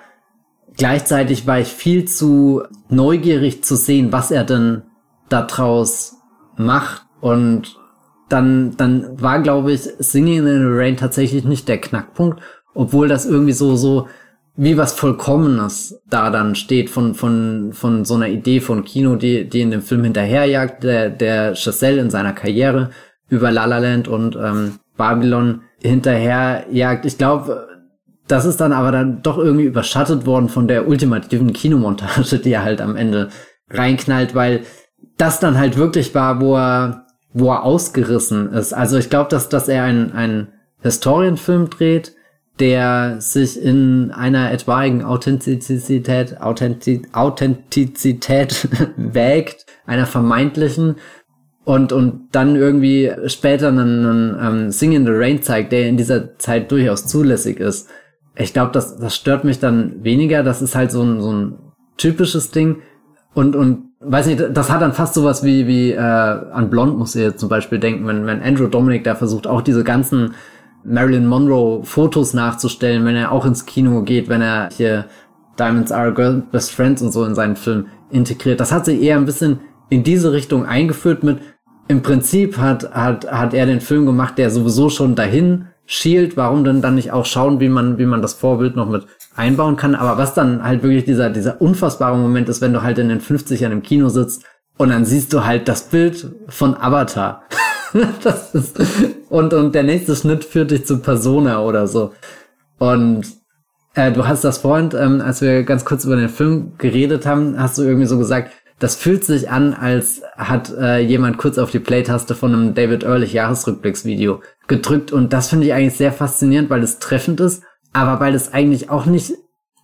gleichzeitig war ich viel zu neugierig zu sehen, was er denn daraus macht. Und dann, dann war, glaube ich, Singing in the Rain tatsächlich nicht der Knackpunkt, obwohl das irgendwie so, so wie was Vollkommenes da dann steht von, von, von so einer Idee von Kino, die, die in dem Film hinterherjagt, der, der Chazelle in seiner Karriere über La La Land und ähm, Babylon hinterherjagt. Ich glaube, das ist dann aber dann doch irgendwie überschattet worden von der ultimativen Kinomontage, die er halt am Ende reinknallt, weil das dann halt wirklich war, wo er, wo er ausgerissen ist. Also ich glaube, dass, dass er einen, einen Historienfilm dreht, der sich in einer etwaigen Authentizität, Authentiz Authentizität wägt, einer vermeintlichen, und, und dann irgendwie später einen, einen um, Sing in the Rain zeigt, der in dieser Zeit durchaus zulässig ist. Ich glaube, das, das stört mich dann weniger. Das ist halt so ein, so ein typisches Ding. Und, und weiß nicht, das hat dann fast sowas wie, wie äh, an Blond muss ihr zum Beispiel denken, wenn, wenn Andrew Dominic da versucht, auch diese ganzen Marilyn Monroe Fotos nachzustellen, wenn er auch ins Kino geht, wenn er hier Diamonds Are Girl Best Friends und so in seinen Film integriert. Das hat sich eher ein bisschen in diese Richtung eingeführt mit, im Prinzip hat, hat, hat er den Film gemacht, der sowieso schon dahin schielt. Warum denn dann nicht auch schauen, wie man, wie man das Vorbild noch mit einbauen kann? Aber was dann halt wirklich dieser, dieser unfassbare Moment ist, wenn du halt in den 50ern im Kino sitzt und dann siehst du halt das Bild von Avatar. das ist, und, und der nächste Schnitt führt dich zu Persona oder so. Und äh, du hast das vorhin, ähm, als wir ganz kurz über den Film geredet haben, hast du irgendwie so gesagt, das fühlt sich an, als hat äh, jemand kurz auf die Play-Taste von einem David Ehrlich Jahresrückblicksvideo gedrückt. Und das finde ich eigentlich sehr faszinierend, weil es treffend ist, aber weil es eigentlich auch nicht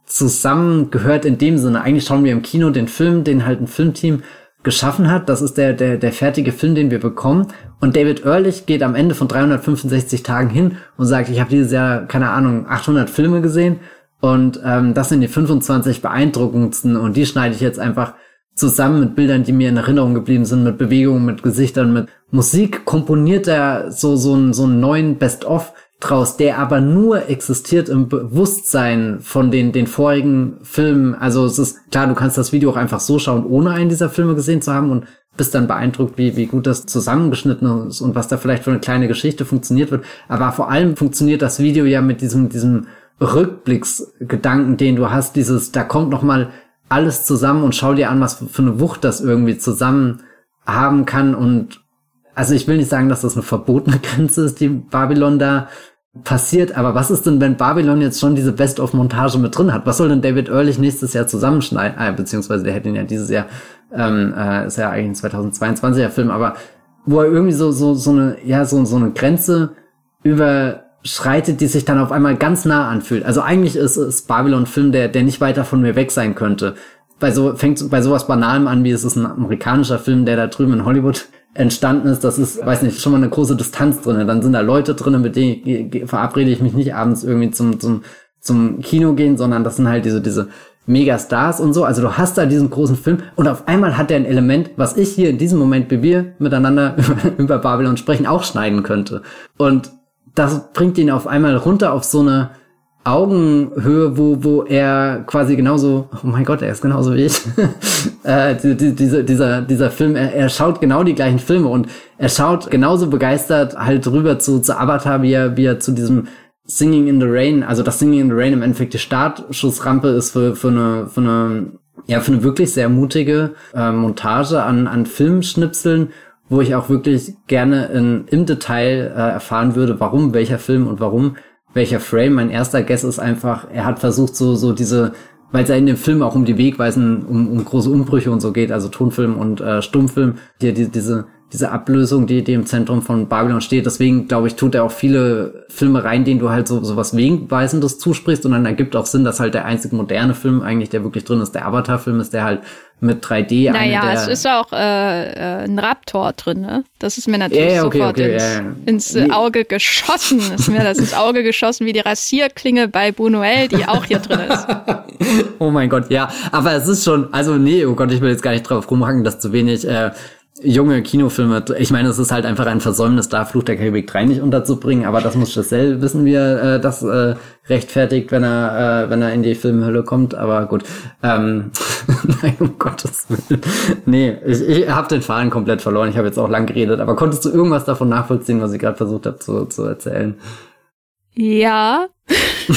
zusammengehört in dem Sinne. Eigentlich schauen wir im Kino den Film, den halt ein Filmteam geschaffen hat. Das ist der, der, der fertige Film, den wir bekommen. Und David Ehrlich geht am Ende von 365 Tagen hin und sagt, ich habe dieses Jahr, keine Ahnung, 800 Filme gesehen und ähm, das sind die 25 beeindruckendsten und die schneide ich jetzt einfach zusammen mit Bildern, die mir in Erinnerung geblieben sind, mit Bewegungen, mit Gesichtern, mit Musik, komponiert er so, so, einen, so einen neuen Best-of draus, der aber nur existiert im Bewusstsein von den, den vorigen Filmen. Also es ist klar, du kannst das Video auch einfach so schauen, ohne einen dieser Filme gesehen zu haben und bist dann beeindruckt, wie, wie gut das zusammengeschnitten ist und was da vielleicht für eine kleine Geschichte funktioniert wird. Aber vor allem funktioniert das Video ja mit diesem, diesem Rückblicksgedanken, den du hast, dieses, da kommt noch mal alles zusammen und schau dir an, was für eine Wucht das irgendwie zusammen haben kann und also ich will nicht sagen, dass das eine verbotene Grenze ist, die Babylon da passiert, aber was ist denn, wenn Babylon jetzt schon diese Best-of-Montage mit drin hat? Was soll denn David Ehrlich nächstes Jahr zusammenschneiden? Äh, beziehungsweise der hätte ihn ja dieses Jahr, ähm, äh, ist ja eigentlich ein 2022er Film, aber wo er irgendwie so, so, so eine, ja, so, so eine Grenze überschreitet, die sich dann auf einmal ganz nah anfühlt. Also eigentlich ist, ist Babylon Film, der, der nicht weiter von mir weg sein könnte. Bei so, fängt bei sowas Banalem an, wie es ist ein amerikanischer Film, der da drüben in Hollywood entstanden ist, das ist, weiß nicht, schon mal eine große Distanz drin. Dann sind da Leute drin, mit denen verabrede ich mich nicht abends irgendwie zum, zum, zum Kino gehen, sondern das sind halt diese, diese Megastars und so. Also du hast da diesen großen Film und auf einmal hat der ein Element, was ich hier in diesem Moment, wie wir miteinander über Babylon sprechen, auch schneiden könnte. Und das bringt ihn auf einmal runter auf so eine, Augenhöhe, wo, wo er quasi genauso, oh mein Gott, er ist genauso wie ich. äh, die, die, diese, dieser, dieser Film, er, er schaut genau die gleichen Filme und er schaut genauso begeistert halt rüber zu, zu Avatar, wie er, wie er zu diesem Singing in the Rain, also das Singing in the Rain im Endeffekt die Startschussrampe ist für, für eine, für eine, ja, für eine wirklich sehr mutige äh, Montage an, an Filmschnipseln, wo ich auch wirklich gerne in, im Detail äh, erfahren würde, warum welcher Film und warum welcher Frame. Mein erster Guess ist einfach, er hat versucht, so, so diese, weil es ja in dem Film auch um die Wegweisen, um, um große Umbrüche und so geht, also Tonfilm und äh, Stummfilm, hier die, diese, diese Ablösung, die, die im Zentrum von Babylon steht. Deswegen, glaube ich, tut er auch viele Filme rein, denen du halt so, so was Wegweisendes zusprichst. Und dann ergibt auch Sinn, dass halt der einzige moderne Film eigentlich, der wirklich drin ist, der Avatar-Film ist, der halt mit 3D. Naja, es ist auch äh, äh, ein Raptor drin, ne? Das ist mir natürlich yeah, okay, sofort okay, ins, yeah. ins nee. Auge geschossen. ist mir das ins Auge geschossen wie die Rasierklinge bei Buñuel, die auch hier drin ist. oh mein Gott, ja. Aber es ist schon, also nee, oh Gott, ich will jetzt gar nicht drauf rumhacken, dass zu wenig äh, junge Kinofilme, ich meine, es ist halt einfach ein Versäumnis, da Fluch der Karibik 3 nicht unterzubringen, aber das muss Giselle wissen wir, äh, das äh, rechtfertigt, wenn er, äh, wenn er in die Filmhölle kommt, aber gut. Ähm, nein, um Gottes Willen. Nee, ich, ich habe den Faden komplett verloren, ich habe jetzt auch lang geredet, aber konntest du irgendwas davon nachvollziehen, was ich gerade versucht habe zu, zu erzählen? Ja.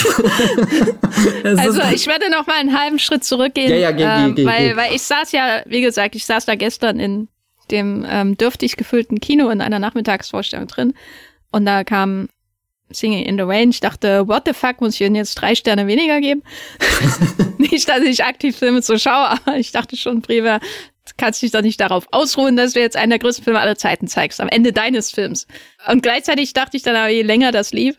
also ich werde noch mal einen halben Schritt zurückgehen, ja, ja, geh, ähm, geh, geh, weil, weil ich saß ja, wie gesagt, ich saß da gestern in dem ähm, dürftig gefüllten Kino in einer Nachmittagsvorstellung drin. Und da kam Singing in the Rain. Ich dachte, what the fuck, muss ich ihnen jetzt drei Sterne weniger geben? nicht, dass ich aktiv Filme so schaue, aber ich dachte schon, Brewer, kannst dich doch nicht darauf ausruhen, dass du jetzt einen der größten Filme aller Zeiten zeigst, am Ende deines Films. Und gleichzeitig dachte ich dann aber, je länger das lief,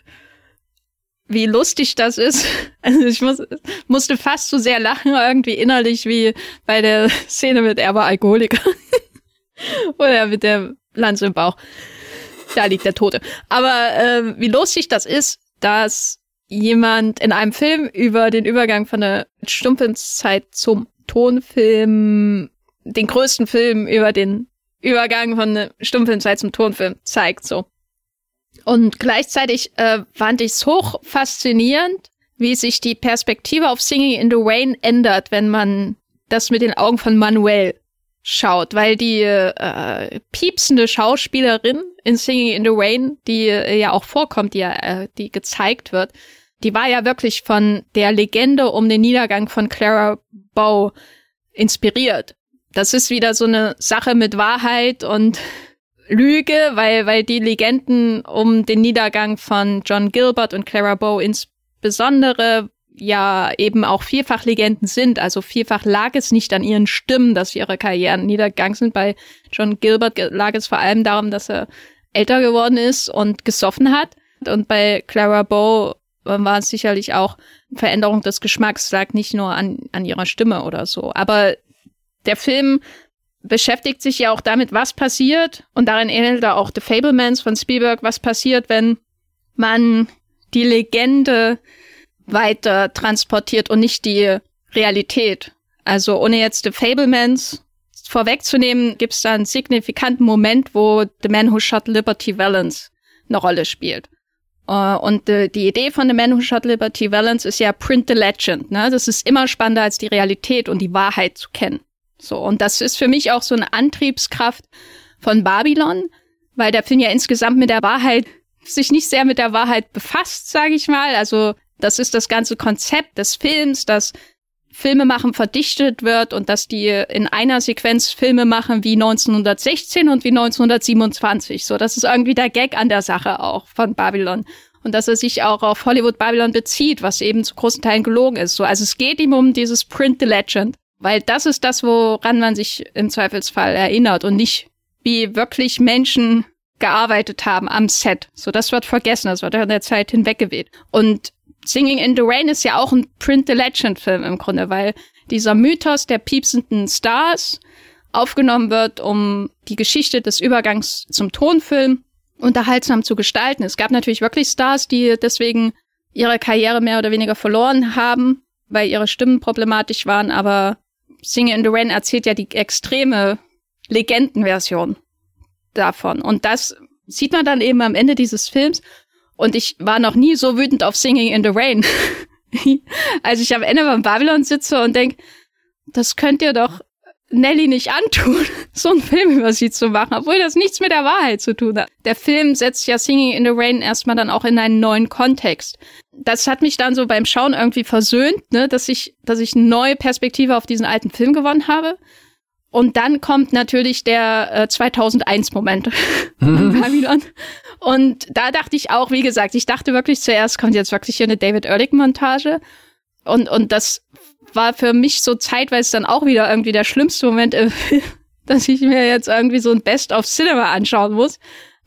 wie lustig das ist. Also ich muss, musste fast so sehr lachen, irgendwie innerlich, wie bei der Szene mit Er war Alkoholiker. Oder mit der Lanze im Bauch. Da liegt der Tote. Aber äh, wie lustig das ist, dass jemand in einem Film über den Übergang von der Stummfilmszeit zum Tonfilm, den größten Film über den Übergang von der Stummfilmzeit zum Tonfilm zeigt, so. Und gleichzeitig äh, fand ich es hoch faszinierend, wie sich die Perspektive auf Singing in the Rain ändert, wenn man das mit den Augen von Manuel schaut, weil die äh, piepsende Schauspielerin in Singing in the Rain, die äh, ja auch vorkommt, die ja, äh, die gezeigt wird, die war ja wirklich von der Legende um den Niedergang von Clara Bow inspiriert. Das ist wieder so eine Sache mit Wahrheit und Lüge, weil, weil die Legenden um den Niedergang von John Gilbert und Clara Bow insbesondere ja eben auch vielfach Legenden sind. Also vielfach lag es nicht an ihren Stimmen, dass ihre Karrieren niedergegangen sind. Bei John Gilbert lag es vor allem darum, dass er älter geworden ist und gesoffen hat. Und bei Clara Bow war es sicherlich auch Veränderung des Geschmacks, lag nicht nur an, an ihrer Stimme oder so. Aber der Film beschäftigt sich ja auch damit, was passiert, und darin ähnelt er auch The Fablemans von Spielberg, was passiert, wenn man die Legende weiter transportiert und nicht die Realität. Also ohne jetzt The Fablemans vorwegzunehmen, gibt es da einen signifikanten Moment, wo The Man Who Shot Liberty Valance eine Rolle spielt. Uh, und uh, die Idee von The Man Who Shot Liberty Valance ist ja Print the Legend. Ne? Das ist immer spannender als die Realität und die Wahrheit zu kennen. So, und das ist für mich auch so eine Antriebskraft von Babylon, weil der Film ja insgesamt mit der Wahrheit sich nicht sehr mit der Wahrheit befasst, sage ich mal. Also das ist das ganze Konzept des Films, dass Filme machen verdichtet wird und dass die in einer Sequenz Filme machen wie 1916 und wie 1927. So, das ist irgendwie der Gag an der Sache auch von Babylon. Und dass er sich auch auf Hollywood Babylon bezieht, was eben zu großen Teilen gelogen ist. So, also es geht ihm um dieses Print the Legend. Weil das ist das, woran man sich im Zweifelsfall erinnert und nicht wie wirklich Menschen gearbeitet haben am Set. So, das wird vergessen, das wird in der Zeit hinweggeweht. Und Singing in the Rain ist ja auch ein Print the Legend Film im Grunde, weil dieser Mythos der piepsenden Stars aufgenommen wird, um die Geschichte des Übergangs zum Tonfilm unterhaltsam zu gestalten. Es gab natürlich wirklich Stars, die deswegen ihre Karriere mehr oder weniger verloren haben, weil ihre Stimmen problematisch waren, aber Singing in the Rain erzählt ja die extreme Legendenversion davon. Und das sieht man dann eben am Ende dieses Films. Und ich war noch nie so wütend auf Singing in the Rain. als ich am Ende beim Babylon sitze und denk, das könnt ihr doch Nelly nicht antun, so einen Film über sie zu machen, obwohl das nichts mit der Wahrheit zu tun hat. Der Film setzt ja Singing in the Rain erstmal dann auch in einen neuen Kontext. Das hat mich dann so beim Schauen irgendwie versöhnt, ne, dass ich, dass ich eine neue Perspektive auf diesen alten Film gewonnen habe. Und dann kommt natürlich der äh, 2001-Moment von Babylon. Und da dachte ich auch, wie gesagt, ich dachte wirklich zuerst kommt jetzt wirklich hier eine David Ehrlich-Montage. Und, und das war für mich so zeitweise dann auch wieder irgendwie der schlimmste Moment im Film, dass ich mir jetzt irgendwie so ein Best of Cinema anschauen muss.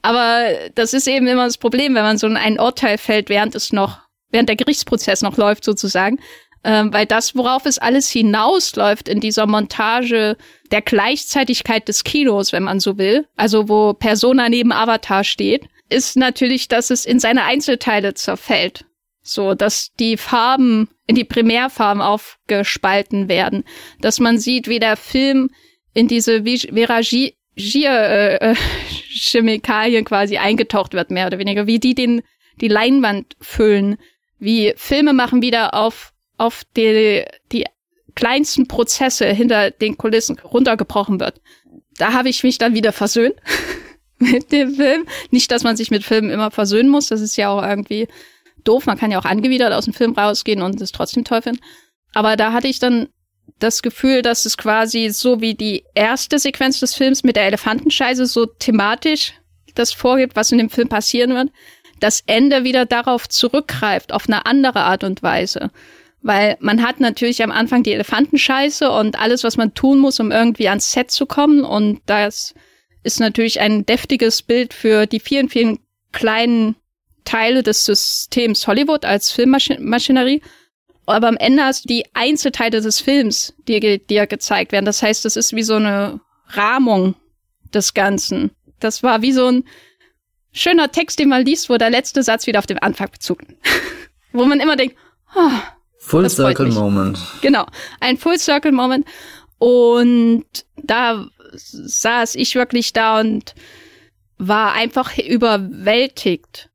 Aber das ist eben immer das Problem, wenn man so in ein Urteil fällt, während es noch, während der Gerichtsprozess noch läuft sozusagen. Ähm, weil das, worauf es alles hinausläuft in dieser Montage der Gleichzeitigkeit des Kinos, wenn man so will, also wo Persona neben Avatar steht, ist natürlich, dass es in seine Einzelteile zerfällt. So, dass die Farben in die Primärfarben aufgespalten werden. Dass man sieht, wie der Film in diese Viragier äh, äh, Chemikalien quasi eingetaucht wird, mehr oder weniger. Wie die den, die Leinwand füllen. Wie Filme machen wieder auf, auf die, die kleinsten Prozesse hinter den Kulissen runtergebrochen wird. Da habe ich mich dann wieder versöhnt mit dem Film. Nicht, dass man sich mit Filmen immer versöhnen muss. Das ist ja auch irgendwie doof. Man kann ja auch angewidert aus dem Film rausgehen und es trotzdem toll finden. Aber da hatte ich dann das Gefühl, dass es quasi so wie die erste Sequenz des Films mit der Elefantenscheiße so thematisch das vorgibt, was in dem Film passieren wird, das Ende wieder darauf zurückgreift, auf eine andere Art und Weise. Weil man hat natürlich am Anfang die Elefantenscheiße und alles, was man tun muss, um irgendwie ans Set zu kommen. Und das ist natürlich ein deftiges Bild für die vielen, vielen kleinen Teile des Systems Hollywood als Filmmaschinerie. Aber am Ende hast du die Einzelteile des Films, die dir gezeigt werden. Das heißt, das ist wie so eine Rahmung des Ganzen. Das war wie so ein schöner Text, den man liest, wo der letzte Satz wieder auf den Anfang bezog. wo man immer denkt, oh, Full Circle Moment. Genau, ein Full Circle Moment. Und da saß ich wirklich da und war einfach überwältigt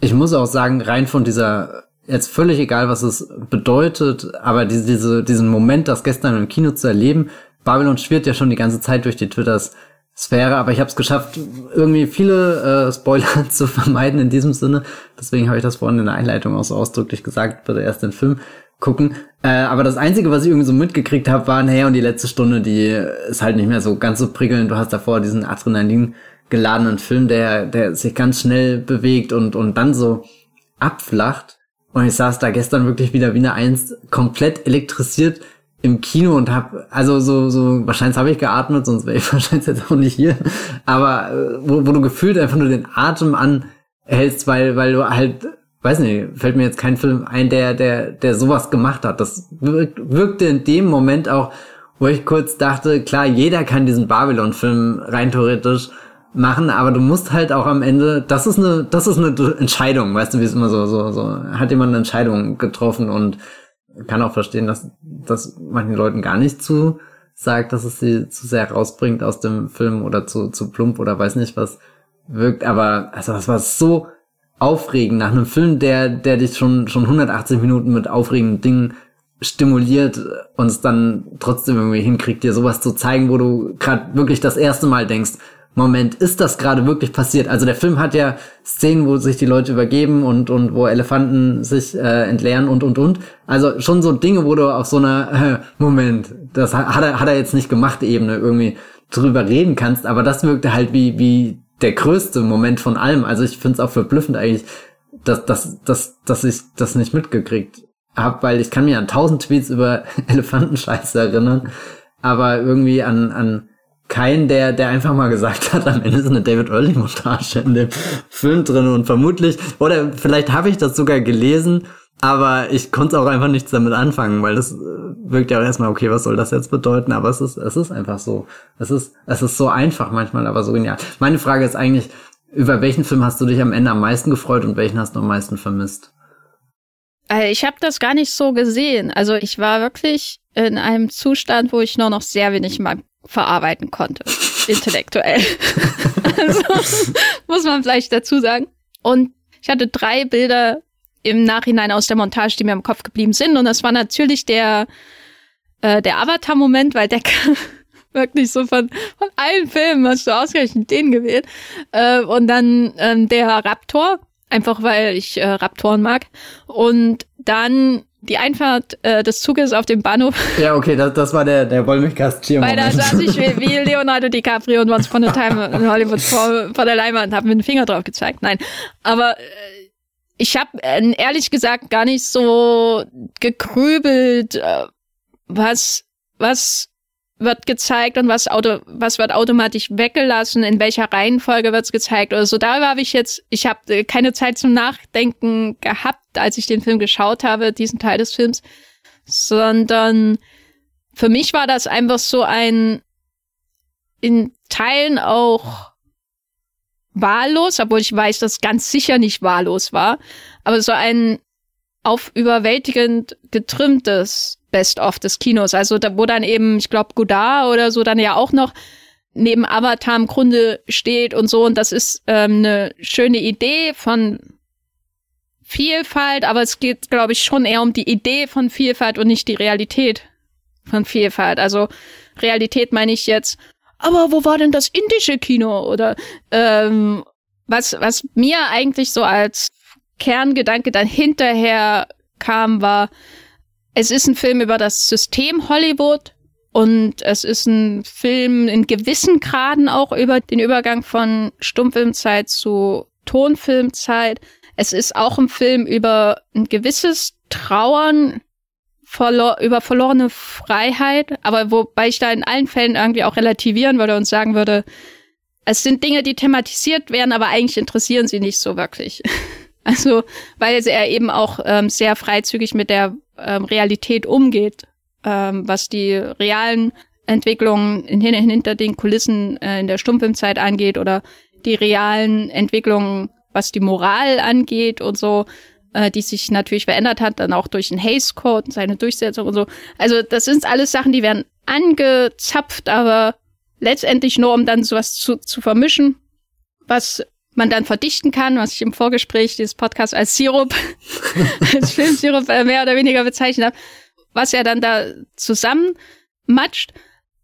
ich muss auch sagen, rein von dieser, jetzt völlig egal, was es bedeutet, aber diese, diese, diesen Moment, das gestern im Kino zu erleben, Babylon schwirrt ja schon die ganze Zeit durch die Twitters Sphäre, aber ich habe es geschafft, irgendwie viele äh, Spoiler zu vermeiden in diesem Sinne. Deswegen habe ich das vorhin in der Einleitung auch so ausdrücklich gesagt, bitte erst den Film gucken. Äh, aber das Einzige, was ich irgendwie so mitgekriegt habe, war, naja, und die letzte Stunde, die ist halt nicht mehr so ganz so prickelnd. Du hast davor diesen Adrenalin geladenen Film, der, der sich ganz schnell bewegt und, und dann so abflacht. Und ich saß da gestern wirklich wieder wie eine Eins, komplett elektrisiert im Kino und hab, also so, so, wahrscheinlich habe ich geatmet, sonst wäre ich wahrscheinlich jetzt auch nicht hier. Aber äh, wo, wo du gefühlt einfach nur den Atem anhältst, weil, weil du halt weiß nicht, fällt mir jetzt kein Film ein, der, der, der sowas gemacht hat. Das wirkte in dem Moment auch, wo ich kurz dachte, klar, jeder kann diesen Babylon-Film rein theoretisch machen, aber du musst halt auch am Ende, das ist eine, das ist eine Entscheidung, weißt du, wie es immer so, so, so, hat jemand eine Entscheidung getroffen und kann auch verstehen, dass, dass manchen Leuten gar nicht zu sagt, dass es sie zu sehr rausbringt aus dem Film oder zu, zu plump oder weiß nicht was wirkt, aber, also das war so aufregend nach einem Film, der, der dich schon, schon 180 Minuten mit aufregenden Dingen stimuliert und es dann trotzdem irgendwie hinkriegt, dir sowas zu zeigen, wo du gerade wirklich das erste Mal denkst, Moment, ist das gerade wirklich passiert? Also der Film hat ja Szenen, wo sich die Leute übergeben und, und wo Elefanten sich äh, entleeren und, und, und. Also schon so Dinge, wo du auf so einer, äh, Moment, das hat er, hat er jetzt nicht gemacht, Ebene irgendwie drüber reden kannst, aber das wirkte halt wie, wie der größte Moment von allem. Also ich finde es auch verblüffend eigentlich, dass, dass, dass, dass ich das nicht mitgekriegt habe, weil ich kann mir an tausend Tweets über Elefantenscheiße erinnern, aber irgendwie an, an keinen, der, der einfach mal gesagt hat, am Ende ist eine David Early-Montage in dem Film drin und vermutlich, oder vielleicht habe ich das sogar gelesen, aber ich konnte auch einfach nichts damit anfangen, weil das äh, wirkt ja auch erstmal, okay, was soll das jetzt bedeuten? Aber es ist, es ist einfach so. Es ist, es ist so einfach manchmal, aber so genial. Meine Frage ist eigentlich, über welchen Film hast du dich am Ende am meisten gefreut und welchen hast du am meisten vermisst? Äh, ich habe das gar nicht so gesehen. Also ich war wirklich in einem Zustand, wo ich nur noch sehr wenig verarbeiten konnte, intellektuell. also muss man vielleicht dazu sagen. Und ich hatte drei Bilder im Nachhinein aus der Montage, die mir im Kopf geblieben sind. Und das war natürlich der äh, der Avatar-Moment, weil der kam wirklich so von, von allen Filmen hast du ausgerechnet den gewählt. Äh, und dann ähm, der Raptor, einfach weil ich äh, Raptoren mag. Und dann die Einfahrt äh, des Zuges auf dem Bahnhof. Ja, okay, das, das war der, der Wollmilchgast Weil da saß ich wie, wie Leonardo DiCaprio und Once Upon a Time in Hollywood vor, vor der Leinwand und habe mir den Finger drauf gezeigt. Nein, aber äh, ich habe äh, ehrlich gesagt gar nicht so gekrübelt, äh, was, was wird gezeigt und was Auto, was wird automatisch weggelassen, in welcher Reihenfolge wird's gezeigt oder so. Darüber habe ich jetzt, ich habe äh, keine Zeit zum Nachdenken gehabt, als ich den Film geschaut habe, diesen Teil des Films, sondern für mich war das einfach so ein in Teilen auch wahllos, obwohl ich weiß, dass ganz sicher nicht wahllos war, aber so ein auf überwältigend getrimmtes Best-of des Kinos. Also da, wo dann eben, ich glaube, Godard oder so dann ja auch noch neben Avatar im Grunde steht und so. Und das ist ähm, eine schöne Idee von Vielfalt, aber es geht, glaube ich, schon eher um die Idee von Vielfalt und nicht die Realität von Vielfalt. Also Realität meine ich jetzt, aber wo war denn das indische Kino? Oder ähm, was, was mir eigentlich so als Kerngedanke dann hinterher kam, war, es ist ein Film über das System Hollywood und es ist ein Film in gewissen Graden auch über den Übergang von Stummfilmzeit zu Tonfilmzeit. Es ist auch ein Film über ein gewisses Trauern verlor über verlorene Freiheit, aber wobei ich da in allen Fällen irgendwie auch relativieren würde und sagen würde, es sind Dinge, die thematisiert werden, aber eigentlich interessieren sie nicht so wirklich. Also, weil er eben auch ähm, sehr freizügig mit der ähm, Realität umgeht, ähm, was die realen Entwicklungen in, hinter den Kulissen äh, in der Stummfilmzeit angeht oder die realen Entwicklungen, was die Moral angeht und so, äh, die sich natürlich verändert hat, dann auch durch den Hays Code und seine Durchsetzung und so. Also das sind alles Sachen, die werden angezapft, aber letztendlich nur, um dann sowas zu, zu vermischen, was man dann verdichten kann, was ich im Vorgespräch dieses Podcast als Sirup, als Filmsirup äh, mehr oder weniger bezeichnet habe, was er dann da zusammenmatscht.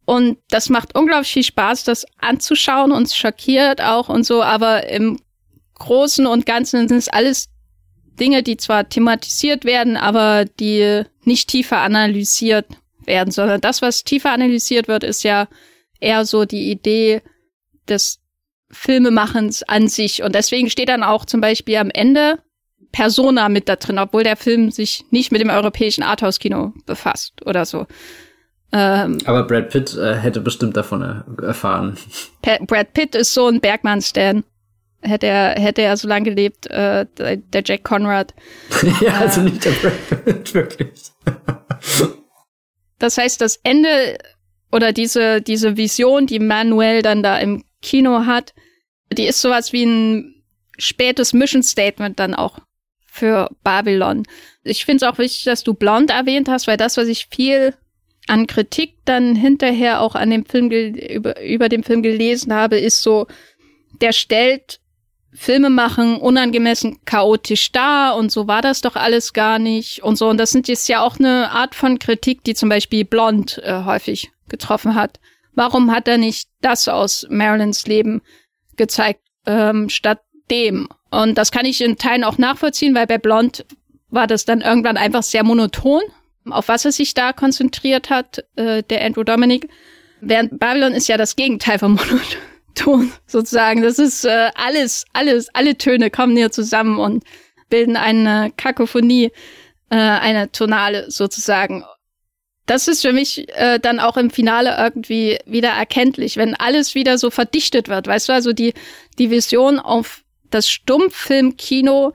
Und das macht unglaublich viel Spaß, das anzuschauen und schockiert auch und so, aber im Großen und Ganzen sind es alles Dinge, die zwar thematisiert werden, aber die nicht tiefer analysiert werden, sondern das, was tiefer analysiert wird, ist ja eher so die Idee des Filmemachens an sich. Und deswegen steht dann auch zum Beispiel am Ende Persona mit da drin, obwohl der Film sich nicht mit dem europäischen Arthouse-Kino befasst oder so. Ähm, Aber Brad Pitt äh, hätte bestimmt davon äh, erfahren. Brad Pitt ist so ein Bergmann-Stan. hätte er, hätte er so lange gelebt, äh, der Jack Conrad. ja, also äh, nicht der Brad Pitt, wirklich. das heißt, das Ende oder diese, diese Vision, die Manuel dann da im Kino hat, die ist sowas wie ein spätes Mission Statement dann auch für Babylon. Ich finde es auch wichtig, dass du Blond erwähnt hast, weil das, was ich viel an Kritik dann hinterher auch an dem Film über, über den Film gelesen habe, ist so, der stellt Filme machen unangemessen chaotisch dar und so war das doch alles gar nicht und so. Und das sind jetzt ja auch eine Art von Kritik, die zum Beispiel Blond äh, häufig getroffen hat. Warum hat er nicht das aus Marilyns Leben gezeigt, ähm, statt dem? Und das kann ich in Teilen auch nachvollziehen, weil bei Blond war das dann irgendwann einfach sehr monoton, auf was er sich da konzentriert hat, äh, der Andrew Dominic. Während Babylon ist ja das Gegenteil von monoton. Ton sozusagen. Das ist äh, alles, alles, alle Töne kommen hier zusammen und bilden eine Kakophonie, äh, eine Tonale sozusagen. Das ist für mich äh, dann auch im Finale irgendwie wieder erkenntlich, wenn alles wieder so verdichtet wird. Weißt du, also die, die Vision auf das Stummfilmkino,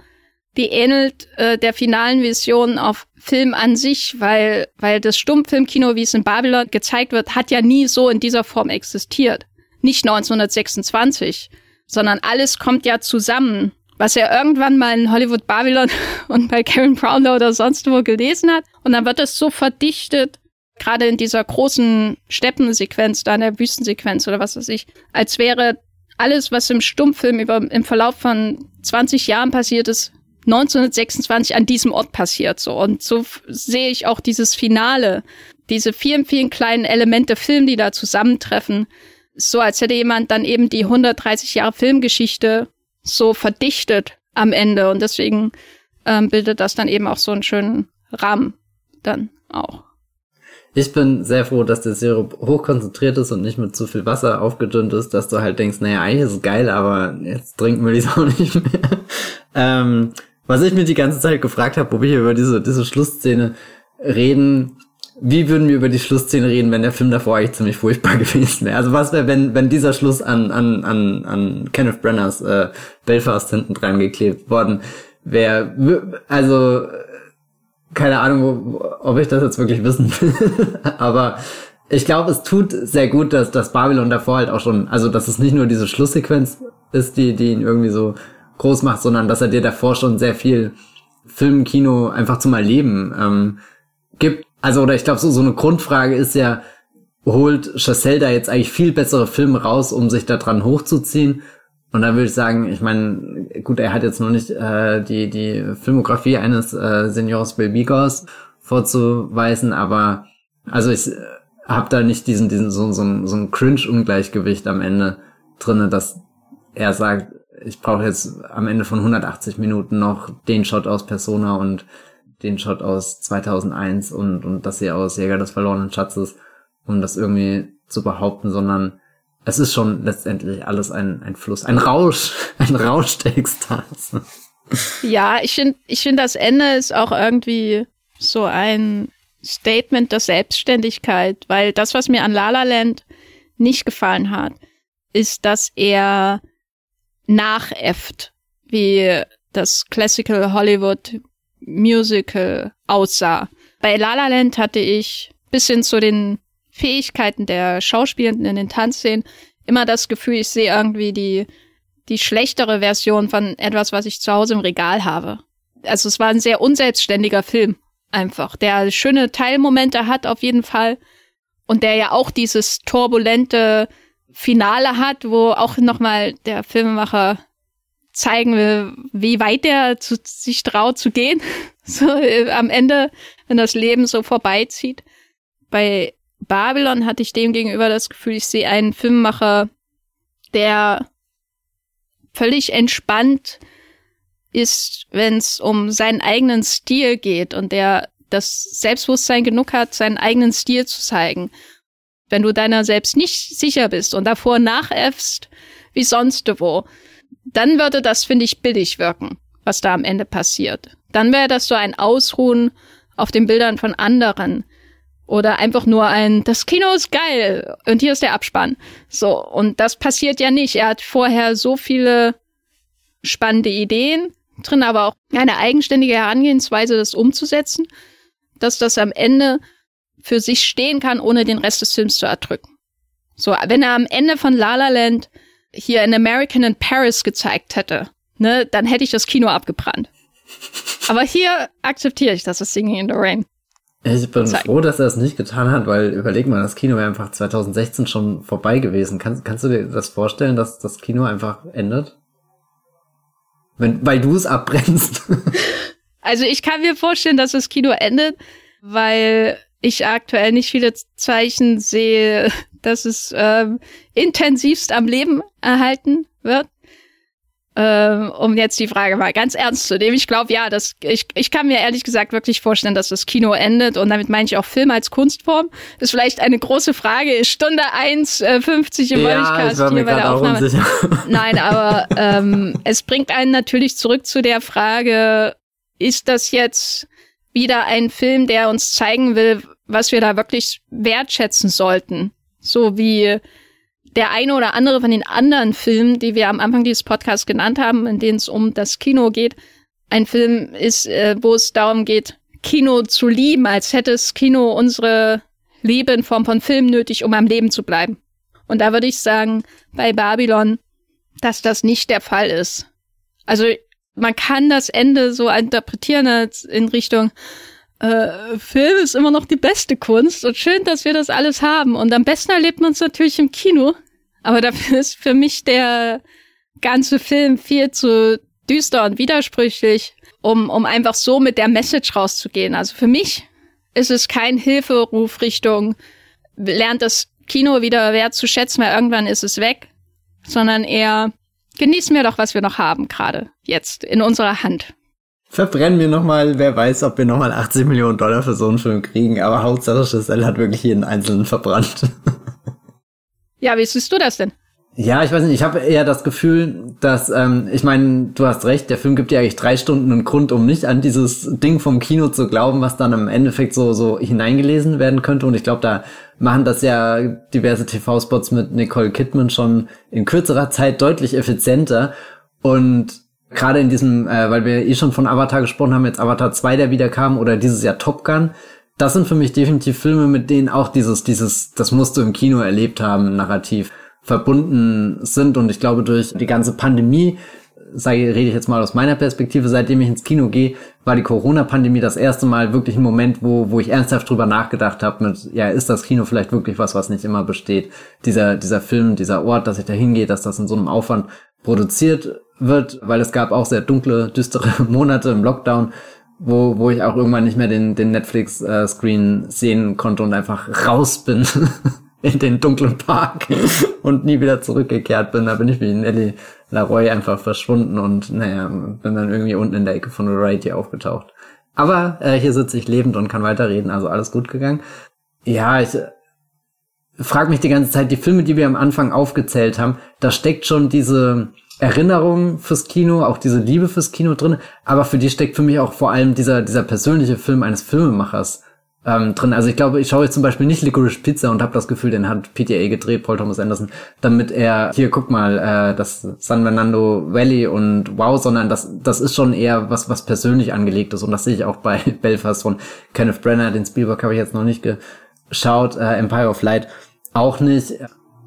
die ähnelt äh, der finalen Vision auf Film an sich, weil, weil das Stummfilmkino, wie es in Babylon gezeigt wird, hat ja nie so in dieser Form existiert nicht 1926, sondern alles kommt ja zusammen, was er irgendwann mal in Hollywood Babylon und bei Karen Brownlow oder sonst wo gelesen hat. Und dann wird es so verdichtet, gerade in dieser großen Steppensequenz, da in der Wüstensequenz oder was weiß ich, als wäre alles, was im Stummfilm über, im Verlauf von 20 Jahren passiert ist, 1926 an diesem Ort passiert, so. Und so sehe ich auch dieses Finale, diese vielen, vielen kleinen Elemente Film, die da zusammentreffen, so als hätte jemand dann eben die 130 Jahre Filmgeschichte so verdichtet am Ende und deswegen ähm, bildet das dann eben auch so einen schönen Rahmen dann auch. Ich bin sehr froh, dass der Sirup hochkonzentriert ist und nicht mit zu viel Wasser aufgedünnt ist, dass du halt denkst, naja, eigentlich ist es geil, aber jetzt trinken wir die auch nicht mehr. ähm, was ich mir die ganze Zeit gefragt habe, wo wir hier über diese, diese Schlussszene reden, wie würden wir über die Schlussszene reden, wenn der Film davor eigentlich ziemlich furchtbar gewesen wäre? Also was wäre, wenn, wenn dieser Schluss an, an, an, an Kenneth Brenners äh, Belfast hinten dran geklebt worden wäre? Also, keine Ahnung, ob ich das jetzt wirklich wissen will. Aber ich glaube, es tut sehr gut, dass, dass Babylon davor halt auch schon, also dass es nicht nur diese Schlusssequenz ist, die, die ihn irgendwie so groß macht, sondern dass er dir davor schon sehr viel Film, Kino einfach zum Erleben ähm, gibt also, oder ich glaube, so, so eine Grundfrage ist ja, holt Chassel da jetzt eigentlich viel bessere Filme raus, um sich da dran hochzuziehen? Und da würde ich sagen, ich meine, gut, er hat jetzt noch nicht äh, die, die Filmografie eines äh, Seniors Belbigos vorzuweisen, aber also ich äh, habe da nicht diesen, diesen so, so, so ein Cringe-Ungleichgewicht am Ende drinne, dass er sagt, ich brauche jetzt am Ende von 180 Minuten noch den Shot aus Persona und den Shot aus 2001 und, und das hier aus Jäger des verlorenen Schatzes, um das irgendwie zu behaupten, sondern es ist schon letztendlich alles ein, ein Fluss, ein Rausch, ein Rausch der Ekstase. Ja, ich finde, ich finde, das Ende ist auch irgendwie so ein Statement der Selbstständigkeit, weil das, was mir an La La Land nicht gefallen hat, ist, dass er nachäfft, wie das Classical Hollywood Musical aussah. Bei La La Land hatte ich bis hin zu den Fähigkeiten der Schauspielenden in den Tanzszenen immer das Gefühl, ich sehe irgendwie die, die schlechtere Version von etwas, was ich zu Hause im Regal habe. Also es war ein sehr unselbstständiger Film einfach, der schöne Teilmomente hat auf jeden Fall und der ja auch dieses turbulente Finale hat, wo auch nochmal der Filmemacher zeigen will, wie weit er zu, sich traut zu gehen. So äh, am Ende, wenn das Leben so vorbeizieht. Bei Babylon hatte ich dem gegenüber das Gefühl, ich sehe einen Filmemacher, der völlig entspannt ist, wenn es um seinen eigenen Stil geht und der das Selbstbewusstsein genug hat, seinen eigenen Stil zu zeigen. Wenn du deiner selbst nicht sicher bist und davor nachäffst, wie sonst wo, dann würde das, finde ich, billig wirken, was da am Ende passiert. Dann wäre das so ein Ausruhen auf den Bildern von anderen. Oder einfach nur ein, das Kino ist geil und hier ist der Abspann. So, und das passiert ja nicht. Er hat vorher so viele spannende Ideen drin, aber auch eine eigenständige Herangehensweise, das umzusetzen, dass das am Ende für sich stehen kann, ohne den Rest des Films zu erdrücken. So, wenn er am Ende von La La Land hier in American in Paris gezeigt hätte, ne, dann hätte ich das Kino abgebrannt. Aber hier akzeptiere ich, dass es Singing in the Rain. Ich bin zeigt. froh, dass er es nicht getan hat, weil überleg mal, das Kino wäre einfach 2016 schon vorbei gewesen. Kannst, kannst du dir das vorstellen, dass das Kino einfach endet? Wenn, weil du es abbrennst. Also ich kann mir vorstellen, dass das Kino endet, weil ich aktuell nicht viele Zeichen sehe, dass es ähm, intensivst am Leben erhalten wird. Ähm, um jetzt die Frage mal ganz ernst zu nehmen. Ich glaube, ja, das, ich, ich kann mir ehrlich gesagt wirklich vorstellen, dass das Kino endet und damit meine ich auch Film als Kunstform. Ist vielleicht eine große Frage. Ist Stunde 1, äh, 50 im ja, hier bei der Aufnahme. Unsicher. Nein, aber ähm, es bringt einen natürlich zurück zu der Frage, ist das jetzt wieder ein Film, der uns zeigen will, was wir da wirklich wertschätzen sollten? So wie der eine oder andere von den anderen Filmen, die wir am Anfang dieses Podcasts genannt haben, in denen es um das Kino geht, ein Film ist, äh, wo es darum geht, Kino zu lieben, als hätte das Kino unsere Liebe in Form von Film nötig, um am Leben zu bleiben. Und da würde ich sagen, bei Babylon, dass das nicht der Fall ist. Also man kann das Ende so interpretieren als in Richtung, äh, Film ist immer noch die beste Kunst und schön, dass wir das alles haben. Und am besten erlebt man es natürlich im Kino. Aber dafür ist für mich der ganze Film viel zu düster und widersprüchlich, um, um einfach so mit der Message rauszugehen. Also für mich ist es kein Hilferuf Richtung, lernt das Kino wieder wert zu schätzen, weil irgendwann ist es weg, sondern eher genießen wir doch, was wir noch haben, gerade jetzt in unserer Hand. Verbrennen wir nochmal, wer weiß, ob wir nochmal 80 Millionen Dollar für so einen Film kriegen, aber Hauptsache Giselle hat wirklich jeden einzelnen verbrannt. Ja, wie siehst du das denn? Ja, ich weiß nicht, ich habe eher das Gefühl, dass, ähm, ich meine, du hast recht, der Film gibt dir eigentlich drei Stunden einen Grund, um nicht an dieses Ding vom Kino zu glauben, was dann im Endeffekt so, so hineingelesen werden könnte. Und ich glaube, da machen das ja diverse TV-Spots mit Nicole Kidman schon in kürzerer Zeit deutlich effizienter. Und gerade in diesem, äh, weil wir eh schon von Avatar gesprochen haben, jetzt Avatar 2, der wieder kam, oder dieses Jahr Top Gun, das sind für mich definitiv Filme, mit denen auch dieses, dieses, das musst du im Kino erlebt haben, Narrativ verbunden sind. Und ich glaube, durch die ganze Pandemie, sage, rede ich jetzt mal aus meiner Perspektive, seitdem ich ins Kino gehe, war die Corona-Pandemie das erste Mal wirklich ein Moment, wo, wo ich ernsthaft drüber nachgedacht habe mit, ja, ist das Kino vielleicht wirklich was, was nicht immer besteht? Dieser, dieser Film, dieser Ort, dass ich da hingehe, dass das in so einem Aufwand produziert wird, weil es gab auch sehr dunkle, düstere Monate im Lockdown, wo, wo ich auch irgendwann nicht mehr den, den Netflix-Screen äh, sehen konnte und einfach raus bin in den dunklen Park und nie wieder zurückgekehrt bin. Da bin ich wie Nelly Laroy einfach verschwunden und naja, bin dann irgendwie unten in der Ecke von Variety aufgetaucht. Aber äh, hier sitze ich lebend und kann weiterreden, also alles gut gegangen. Ja, ich äh, frage mich die ganze Zeit, die Filme, die wir am Anfang aufgezählt haben, da steckt schon diese Erinnerung fürs Kino, auch diese Liebe fürs Kino drin, aber für die steckt für mich auch vor allem dieser, dieser persönliche Film eines Filmemachers ähm, drin. Also ich glaube, ich schaue jetzt zum Beispiel nicht Licorice Pizza und habe das Gefühl, den hat PTA gedreht, Paul Thomas Anderson, damit er, hier guck mal, äh, das San Fernando Valley und wow, sondern das, das ist schon eher was, was persönlich angelegt ist und das sehe ich auch bei Belfast von Kenneth Brenner, den Spielberg habe ich jetzt noch nicht geschaut, äh, Empire of Light auch nicht.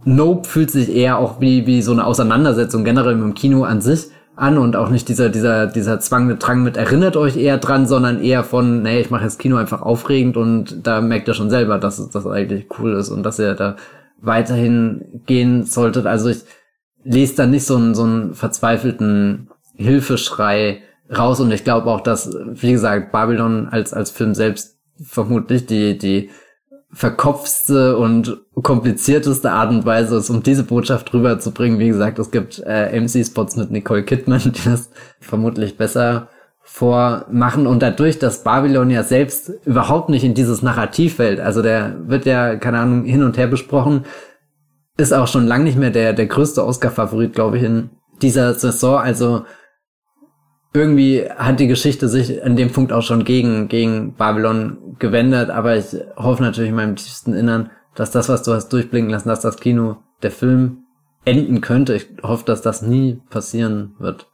Nope fühlt sich eher auch wie, wie so eine Auseinandersetzung generell mit dem Kino an sich an und auch nicht dieser, dieser, dieser Zwang, Drang mit erinnert euch eher dran, sondern eher von, nee, ich mache jetzt Kino einfach aufregend und da merkt ihr schon selber, dass das eigentlich cool ist und dass ihr da weiterhin gehen solltet. Also ich lese da nicht so einen, so einen verzweifelten Hilfeschrei raus und ich glaube auch, dass, wie gesagt, Babylon als, als Film selbst vermutlich die, die verkopfste und komplizierteste Art und Weise ist, um diese Botschaft rüberzubringen. Wie gesagt, es gibt äh, MC-Spots mit Nicole Kidman, die das vermutlich besser vormachen und dadurch, dass Babylon ja selbst überhaupt nicht in dieses Narrativ fällt, also der wird ja, keine Ahnung, hin und her besprochen, ist auch schon lang nicht mehr der, der größte Oscar-Favorit, glaube ich, in dieser Saison, also irgendwie hat die Geschichte sich an dem Punkt auch schon gegen, gegen Babylon gewendet, aber ich hoffe natürlich in meinem tiefsten Innern, dass das, was du hast durchblicken lassen, dass das Kino, der Film enden könnte. Ich hoffe, dass das nie passieren wird.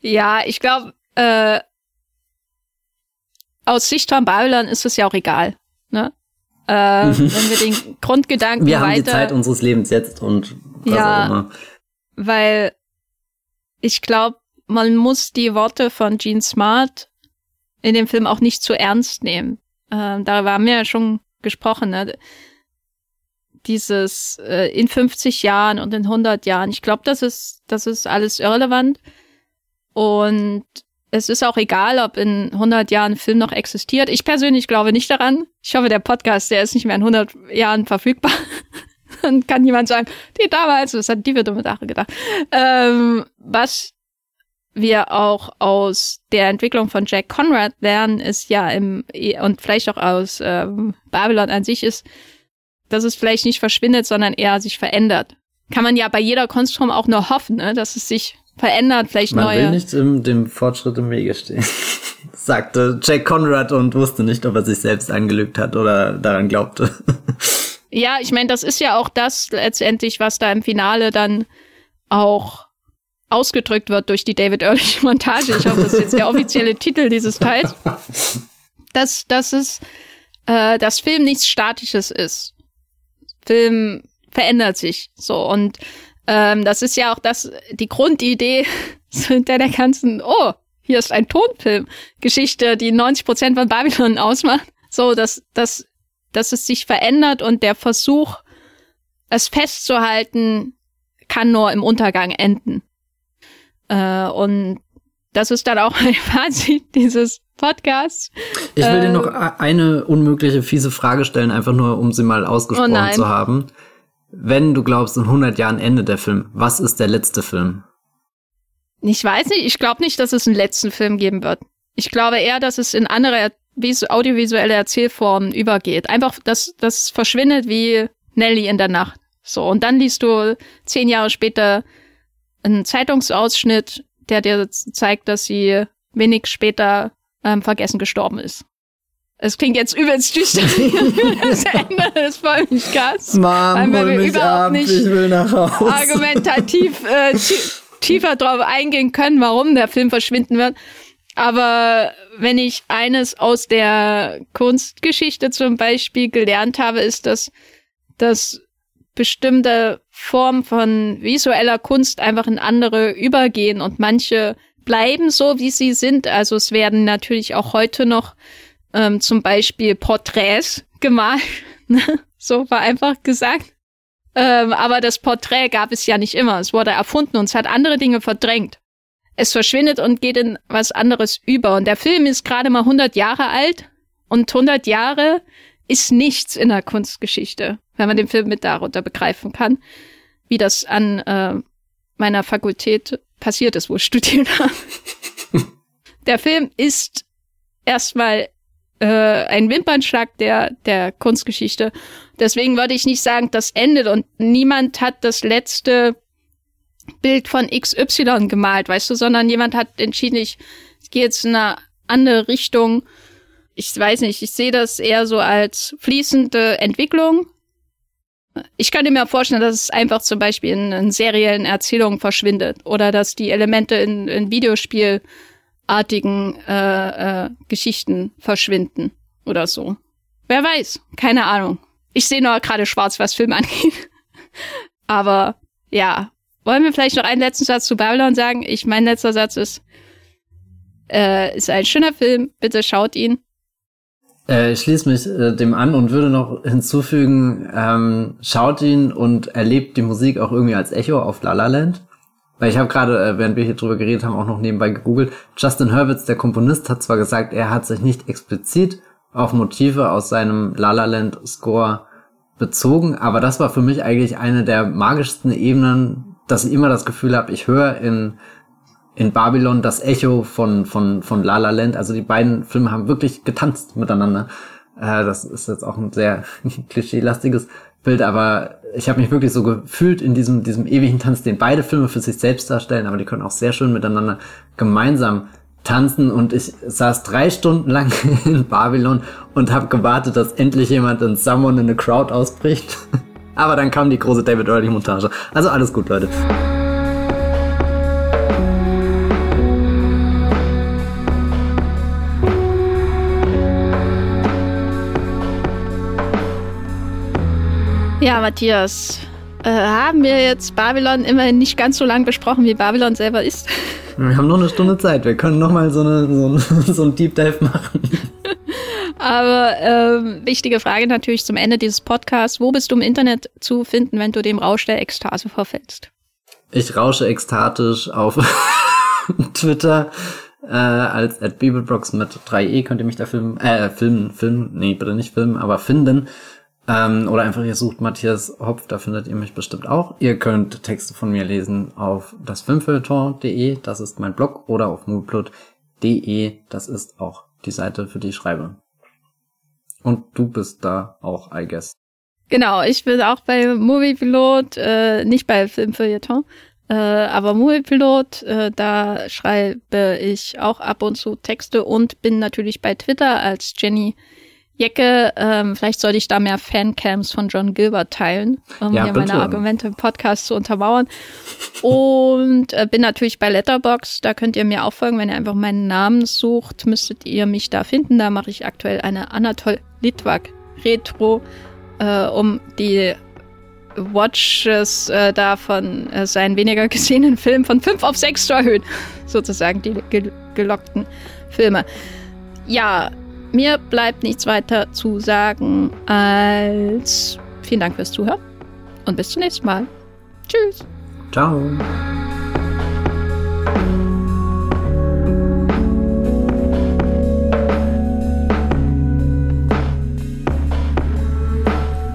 Ja, ich glaube, äh, aus Sicht von Babylon ist es ja auch egal. Ne? Äh, wenn wir den Grundgedanken Wir haben weiter, die Zeit unseres Lebens jetzt und was Ja. auch immer. weil ich glaube, man muss die Worte von Gene Smart in dem Film auch nicht zu ernst nehmen. Ähm, darüber haben wir ja schon gesprochen. Ne? Dieses äh, in 50 Jahren und in 100 Jahren. Ich glaube, das ist, das ist alles irrelevant. Und es ist auch egal, ob in 100 Jahren ein Film noch existiert. Ich persönlich glaube nicht daran. Ich hoffe, der Podcast, der ist nicht mehr in 100 Jahren verfügbar. Dann kann jemand sagen, die damals, was hat die für dumme Sache gedacht. Ähm, was wir auch aus der Entwicklung von Jack Conrad lernen, ist ja im, und vielleicht auch aus ähm, Babylon an sich ist, dass es vielleicht nicht verschwindet, sondern eher sich verändert. Kann man ja bei jeder Kunstform auch nur hoffen, ne, dass es sich verändert, vielleicht Man neue. will nicht im, dem Fortschritt im Wege stehen. Sagte Jack Conrad und wusste nicht, ob er sich selbst angelügt hat oder daran glaubte. Ja, ich meine, das ist ja auch das letztendlich, was da im Finale dann auch ausgedrückt wird durch die David Ehrlich Montage. Ich hoffe, das ist jetzt der offizielle Titel dieses Teils. Dass, dass es, äh, dass Film nichts Statisches ist. Film verändert sich so und ähm, das ist ja auch das die Grundidee hinter der ganzen oh hier ist ein Tonfilm Geschichte, die 90 Prozent von Babylon ausmacht. So dass dass dass es sich verändert und der Versuch es festzuhalten kann nur im Untergang enden. Äh, und das ist dann auch ein Fazit dieses Podcasts. Ich will dir Ähm. noch eine unmögliche, fiese Frage stellen, einfach nur, um sie mal Oh ausgesprochen nein. zu haben. Wenn du glaubst, in 100 Jahren endet der Film, was ist der letzte Film? Ich weiß nicht, ich glaube nicht, dass es einen letzten Film geben wird. Ich glaube eher, dass es in andere visu- audiovisuelle Erzählformen übergeht. Einfach, dass das verschwindet wie Nelly in der Nacht. So, und dann liest du zehn Jahre später einen Zeitungsausschnitt, der dir zeigt, dass sie wenig später ähm, vergessen gestorben ist. Es klingt jetzt übelst düster. das Ende des Podcasts. Mom, Weil wir überhaupt nicht will nach Hause. argumentativ äh, tie- tiefer drauf eingehen können, warum der Film verschwinden wird. Aber wenn ich eines aus der Kunstgeschichte zum Beispiel gelernt habe, ist, dass, dass bestimmte Formen von visueller Kunst einfach in andere übergehen und manche bleiben so, wie sie sind. Also es werden natürlich auch heute noch ähm, zum Beispiel Porträts gemalt. ne? so war einfach gesagt. Ähm, aber das Porträt gab es ja nicht immer. Es wurde erfunden und es hat andere Dinge verdrängt. Es verschwindet und geht in was anderes über. Und der Film ist gerade mal 100 Jahre alt und 100 Jahre ist nichts in der Kunstgeschichte, wenn man den Film mit darunter begreifen kann, wie das an äh, meiner Fakultät passiert ist, wo ich studiert habe. der Film ist erstmal äh, ein Wimpernschlag der, der Kunstgeschichte. Deswegen würde ich nicht sagen, das endet und niemand hat das letzte Bild von XY gemalt, weißt du, sondern jemand hat entschieden, ich, gehe jetzt in eine andere Richtung. Ich weiß nicht, ich sehe das eher so als fließende Entwicklung. Ich könnte mir vorstellen, dass es einfach zum Beispiel in, in seriellen Erzählungen verschwindet oder dass die Elemente in, in Videospielartigen äh, äh, Geschichten verschwinden oder so. Wer weiß, keine Ahnung. Ich sehe nur gerade schwarz, was Film angeht. Aber ja, wollen wir vielleicht noch einen letzten Satz zu Babylon sagen? Ich, mein letzter Satz ist, äh, ist ein schöner Film, bitte schaut ihn. Äh, ich schließe mich äh, dem an und würde noch hinzufügen, ähm, schaut ihn und erlebt die Musik auch irgendwie als Echo auf La La Land. Weil ich habe gerade, äh, während wir hier drüber geredet haben, auch noch nebenbei gegoogelt. Justin Hurwitz, der Komponist, hat zwar gesagt, er hat sich nicht explizit auf Motive aus seinem La La Land Score bezogen, aber das war für mich eigentlich eine der magischsten Ebenen, dass ich immer das Gefühl habe, ich höre in in Babylon das Echo von, von, von La La Land. Also die beiden Filme haben wirklich getanzt miteinander. Äh, das ist jetzt auch ein sehr klischeelastiges Bild, aber ich habe mich wirklich so gefühlt in diesem, diesem ewigen Tanz, den beide Filme für sich selbst darstellen, aber die können auch sehr schön miteinander gemeinsam tanzen und ich saß drei Stunden lang in Babylon und habe gewartet, dass endlich jemand in Someone in the Crowd ausbricht. Aber dann kam die große David Early-Montage. Also alles gut, Leute. Ja, Matthias, äh, haben wir jetzt Babylon immerhin nicht ganz so lang besprochen, wie Babylon selber ist? Wir haben noch eine Stunde Zeit. Wir können noch mal so, eine, so, ein, so einen Deep Dive machen. Aber ähm, wichtige Frage natürlich zum Ende dieses Podcasts. Wo bist du im Internet zu finden, wenn du dem Rausch der Ekstase verfällst? Ich rausche ekstatisch auf Twitter äh, als at Bibelbrox mit 3e könnt ihr mich da filmen, äh, filmen, filmen, nee, bitte nicht filmen, aber finden. Ähm, oder einfach ihr sucht Matthias Hopf, da findet ihr mich bestimmt auch. Ihr könnt Texte von mir lesen auf das Filmfeuilleton.de, das ist mein Blog, oder auf moviepilot.de, das ist auch die Seite, für die ich schreibe. Und du bist da auch, I guess. Genau, ich bin auch bei Moviepilot, äh, nicht bei Filmfeuilleton, äh, aber Moviepilot, äh, da schreibe ich auch ab und zu Texte und bin natürlich bei Twitter als Jenny Jecke, ähm, vielleicht sollte ich da mehr Fancams von John Gilbert teilen, um ja, hier bitte. meine Argumente im Podcast zu untermauern. Und äh, bin natürlich bei Letterbox. Da könnt ihr mir auch folgen, wenn ihr einfach meinen Namen sucht, müsstet ihr mich da finden. Da mache ich aktuell eine Anatol Litwak Retro, äh, um die Watches äh, da von äh, seinen weniger gesehenen Filmen von fünf auf sechs zu erhöhen. Sozusagen die gel gelockten Filme. Ja, mir bleibt nichts weiter zu sagen als vielen Dank fürs Zuhören und bis zum nächsten Mal. Tschüss. Ciao.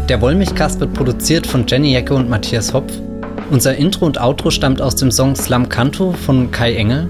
Der Wollmilchcast wird produziert von Jenny Jecke und Matthias Hopf. Unser Intro und Outro stammt aus dem Song Slam Canto von Kai Engel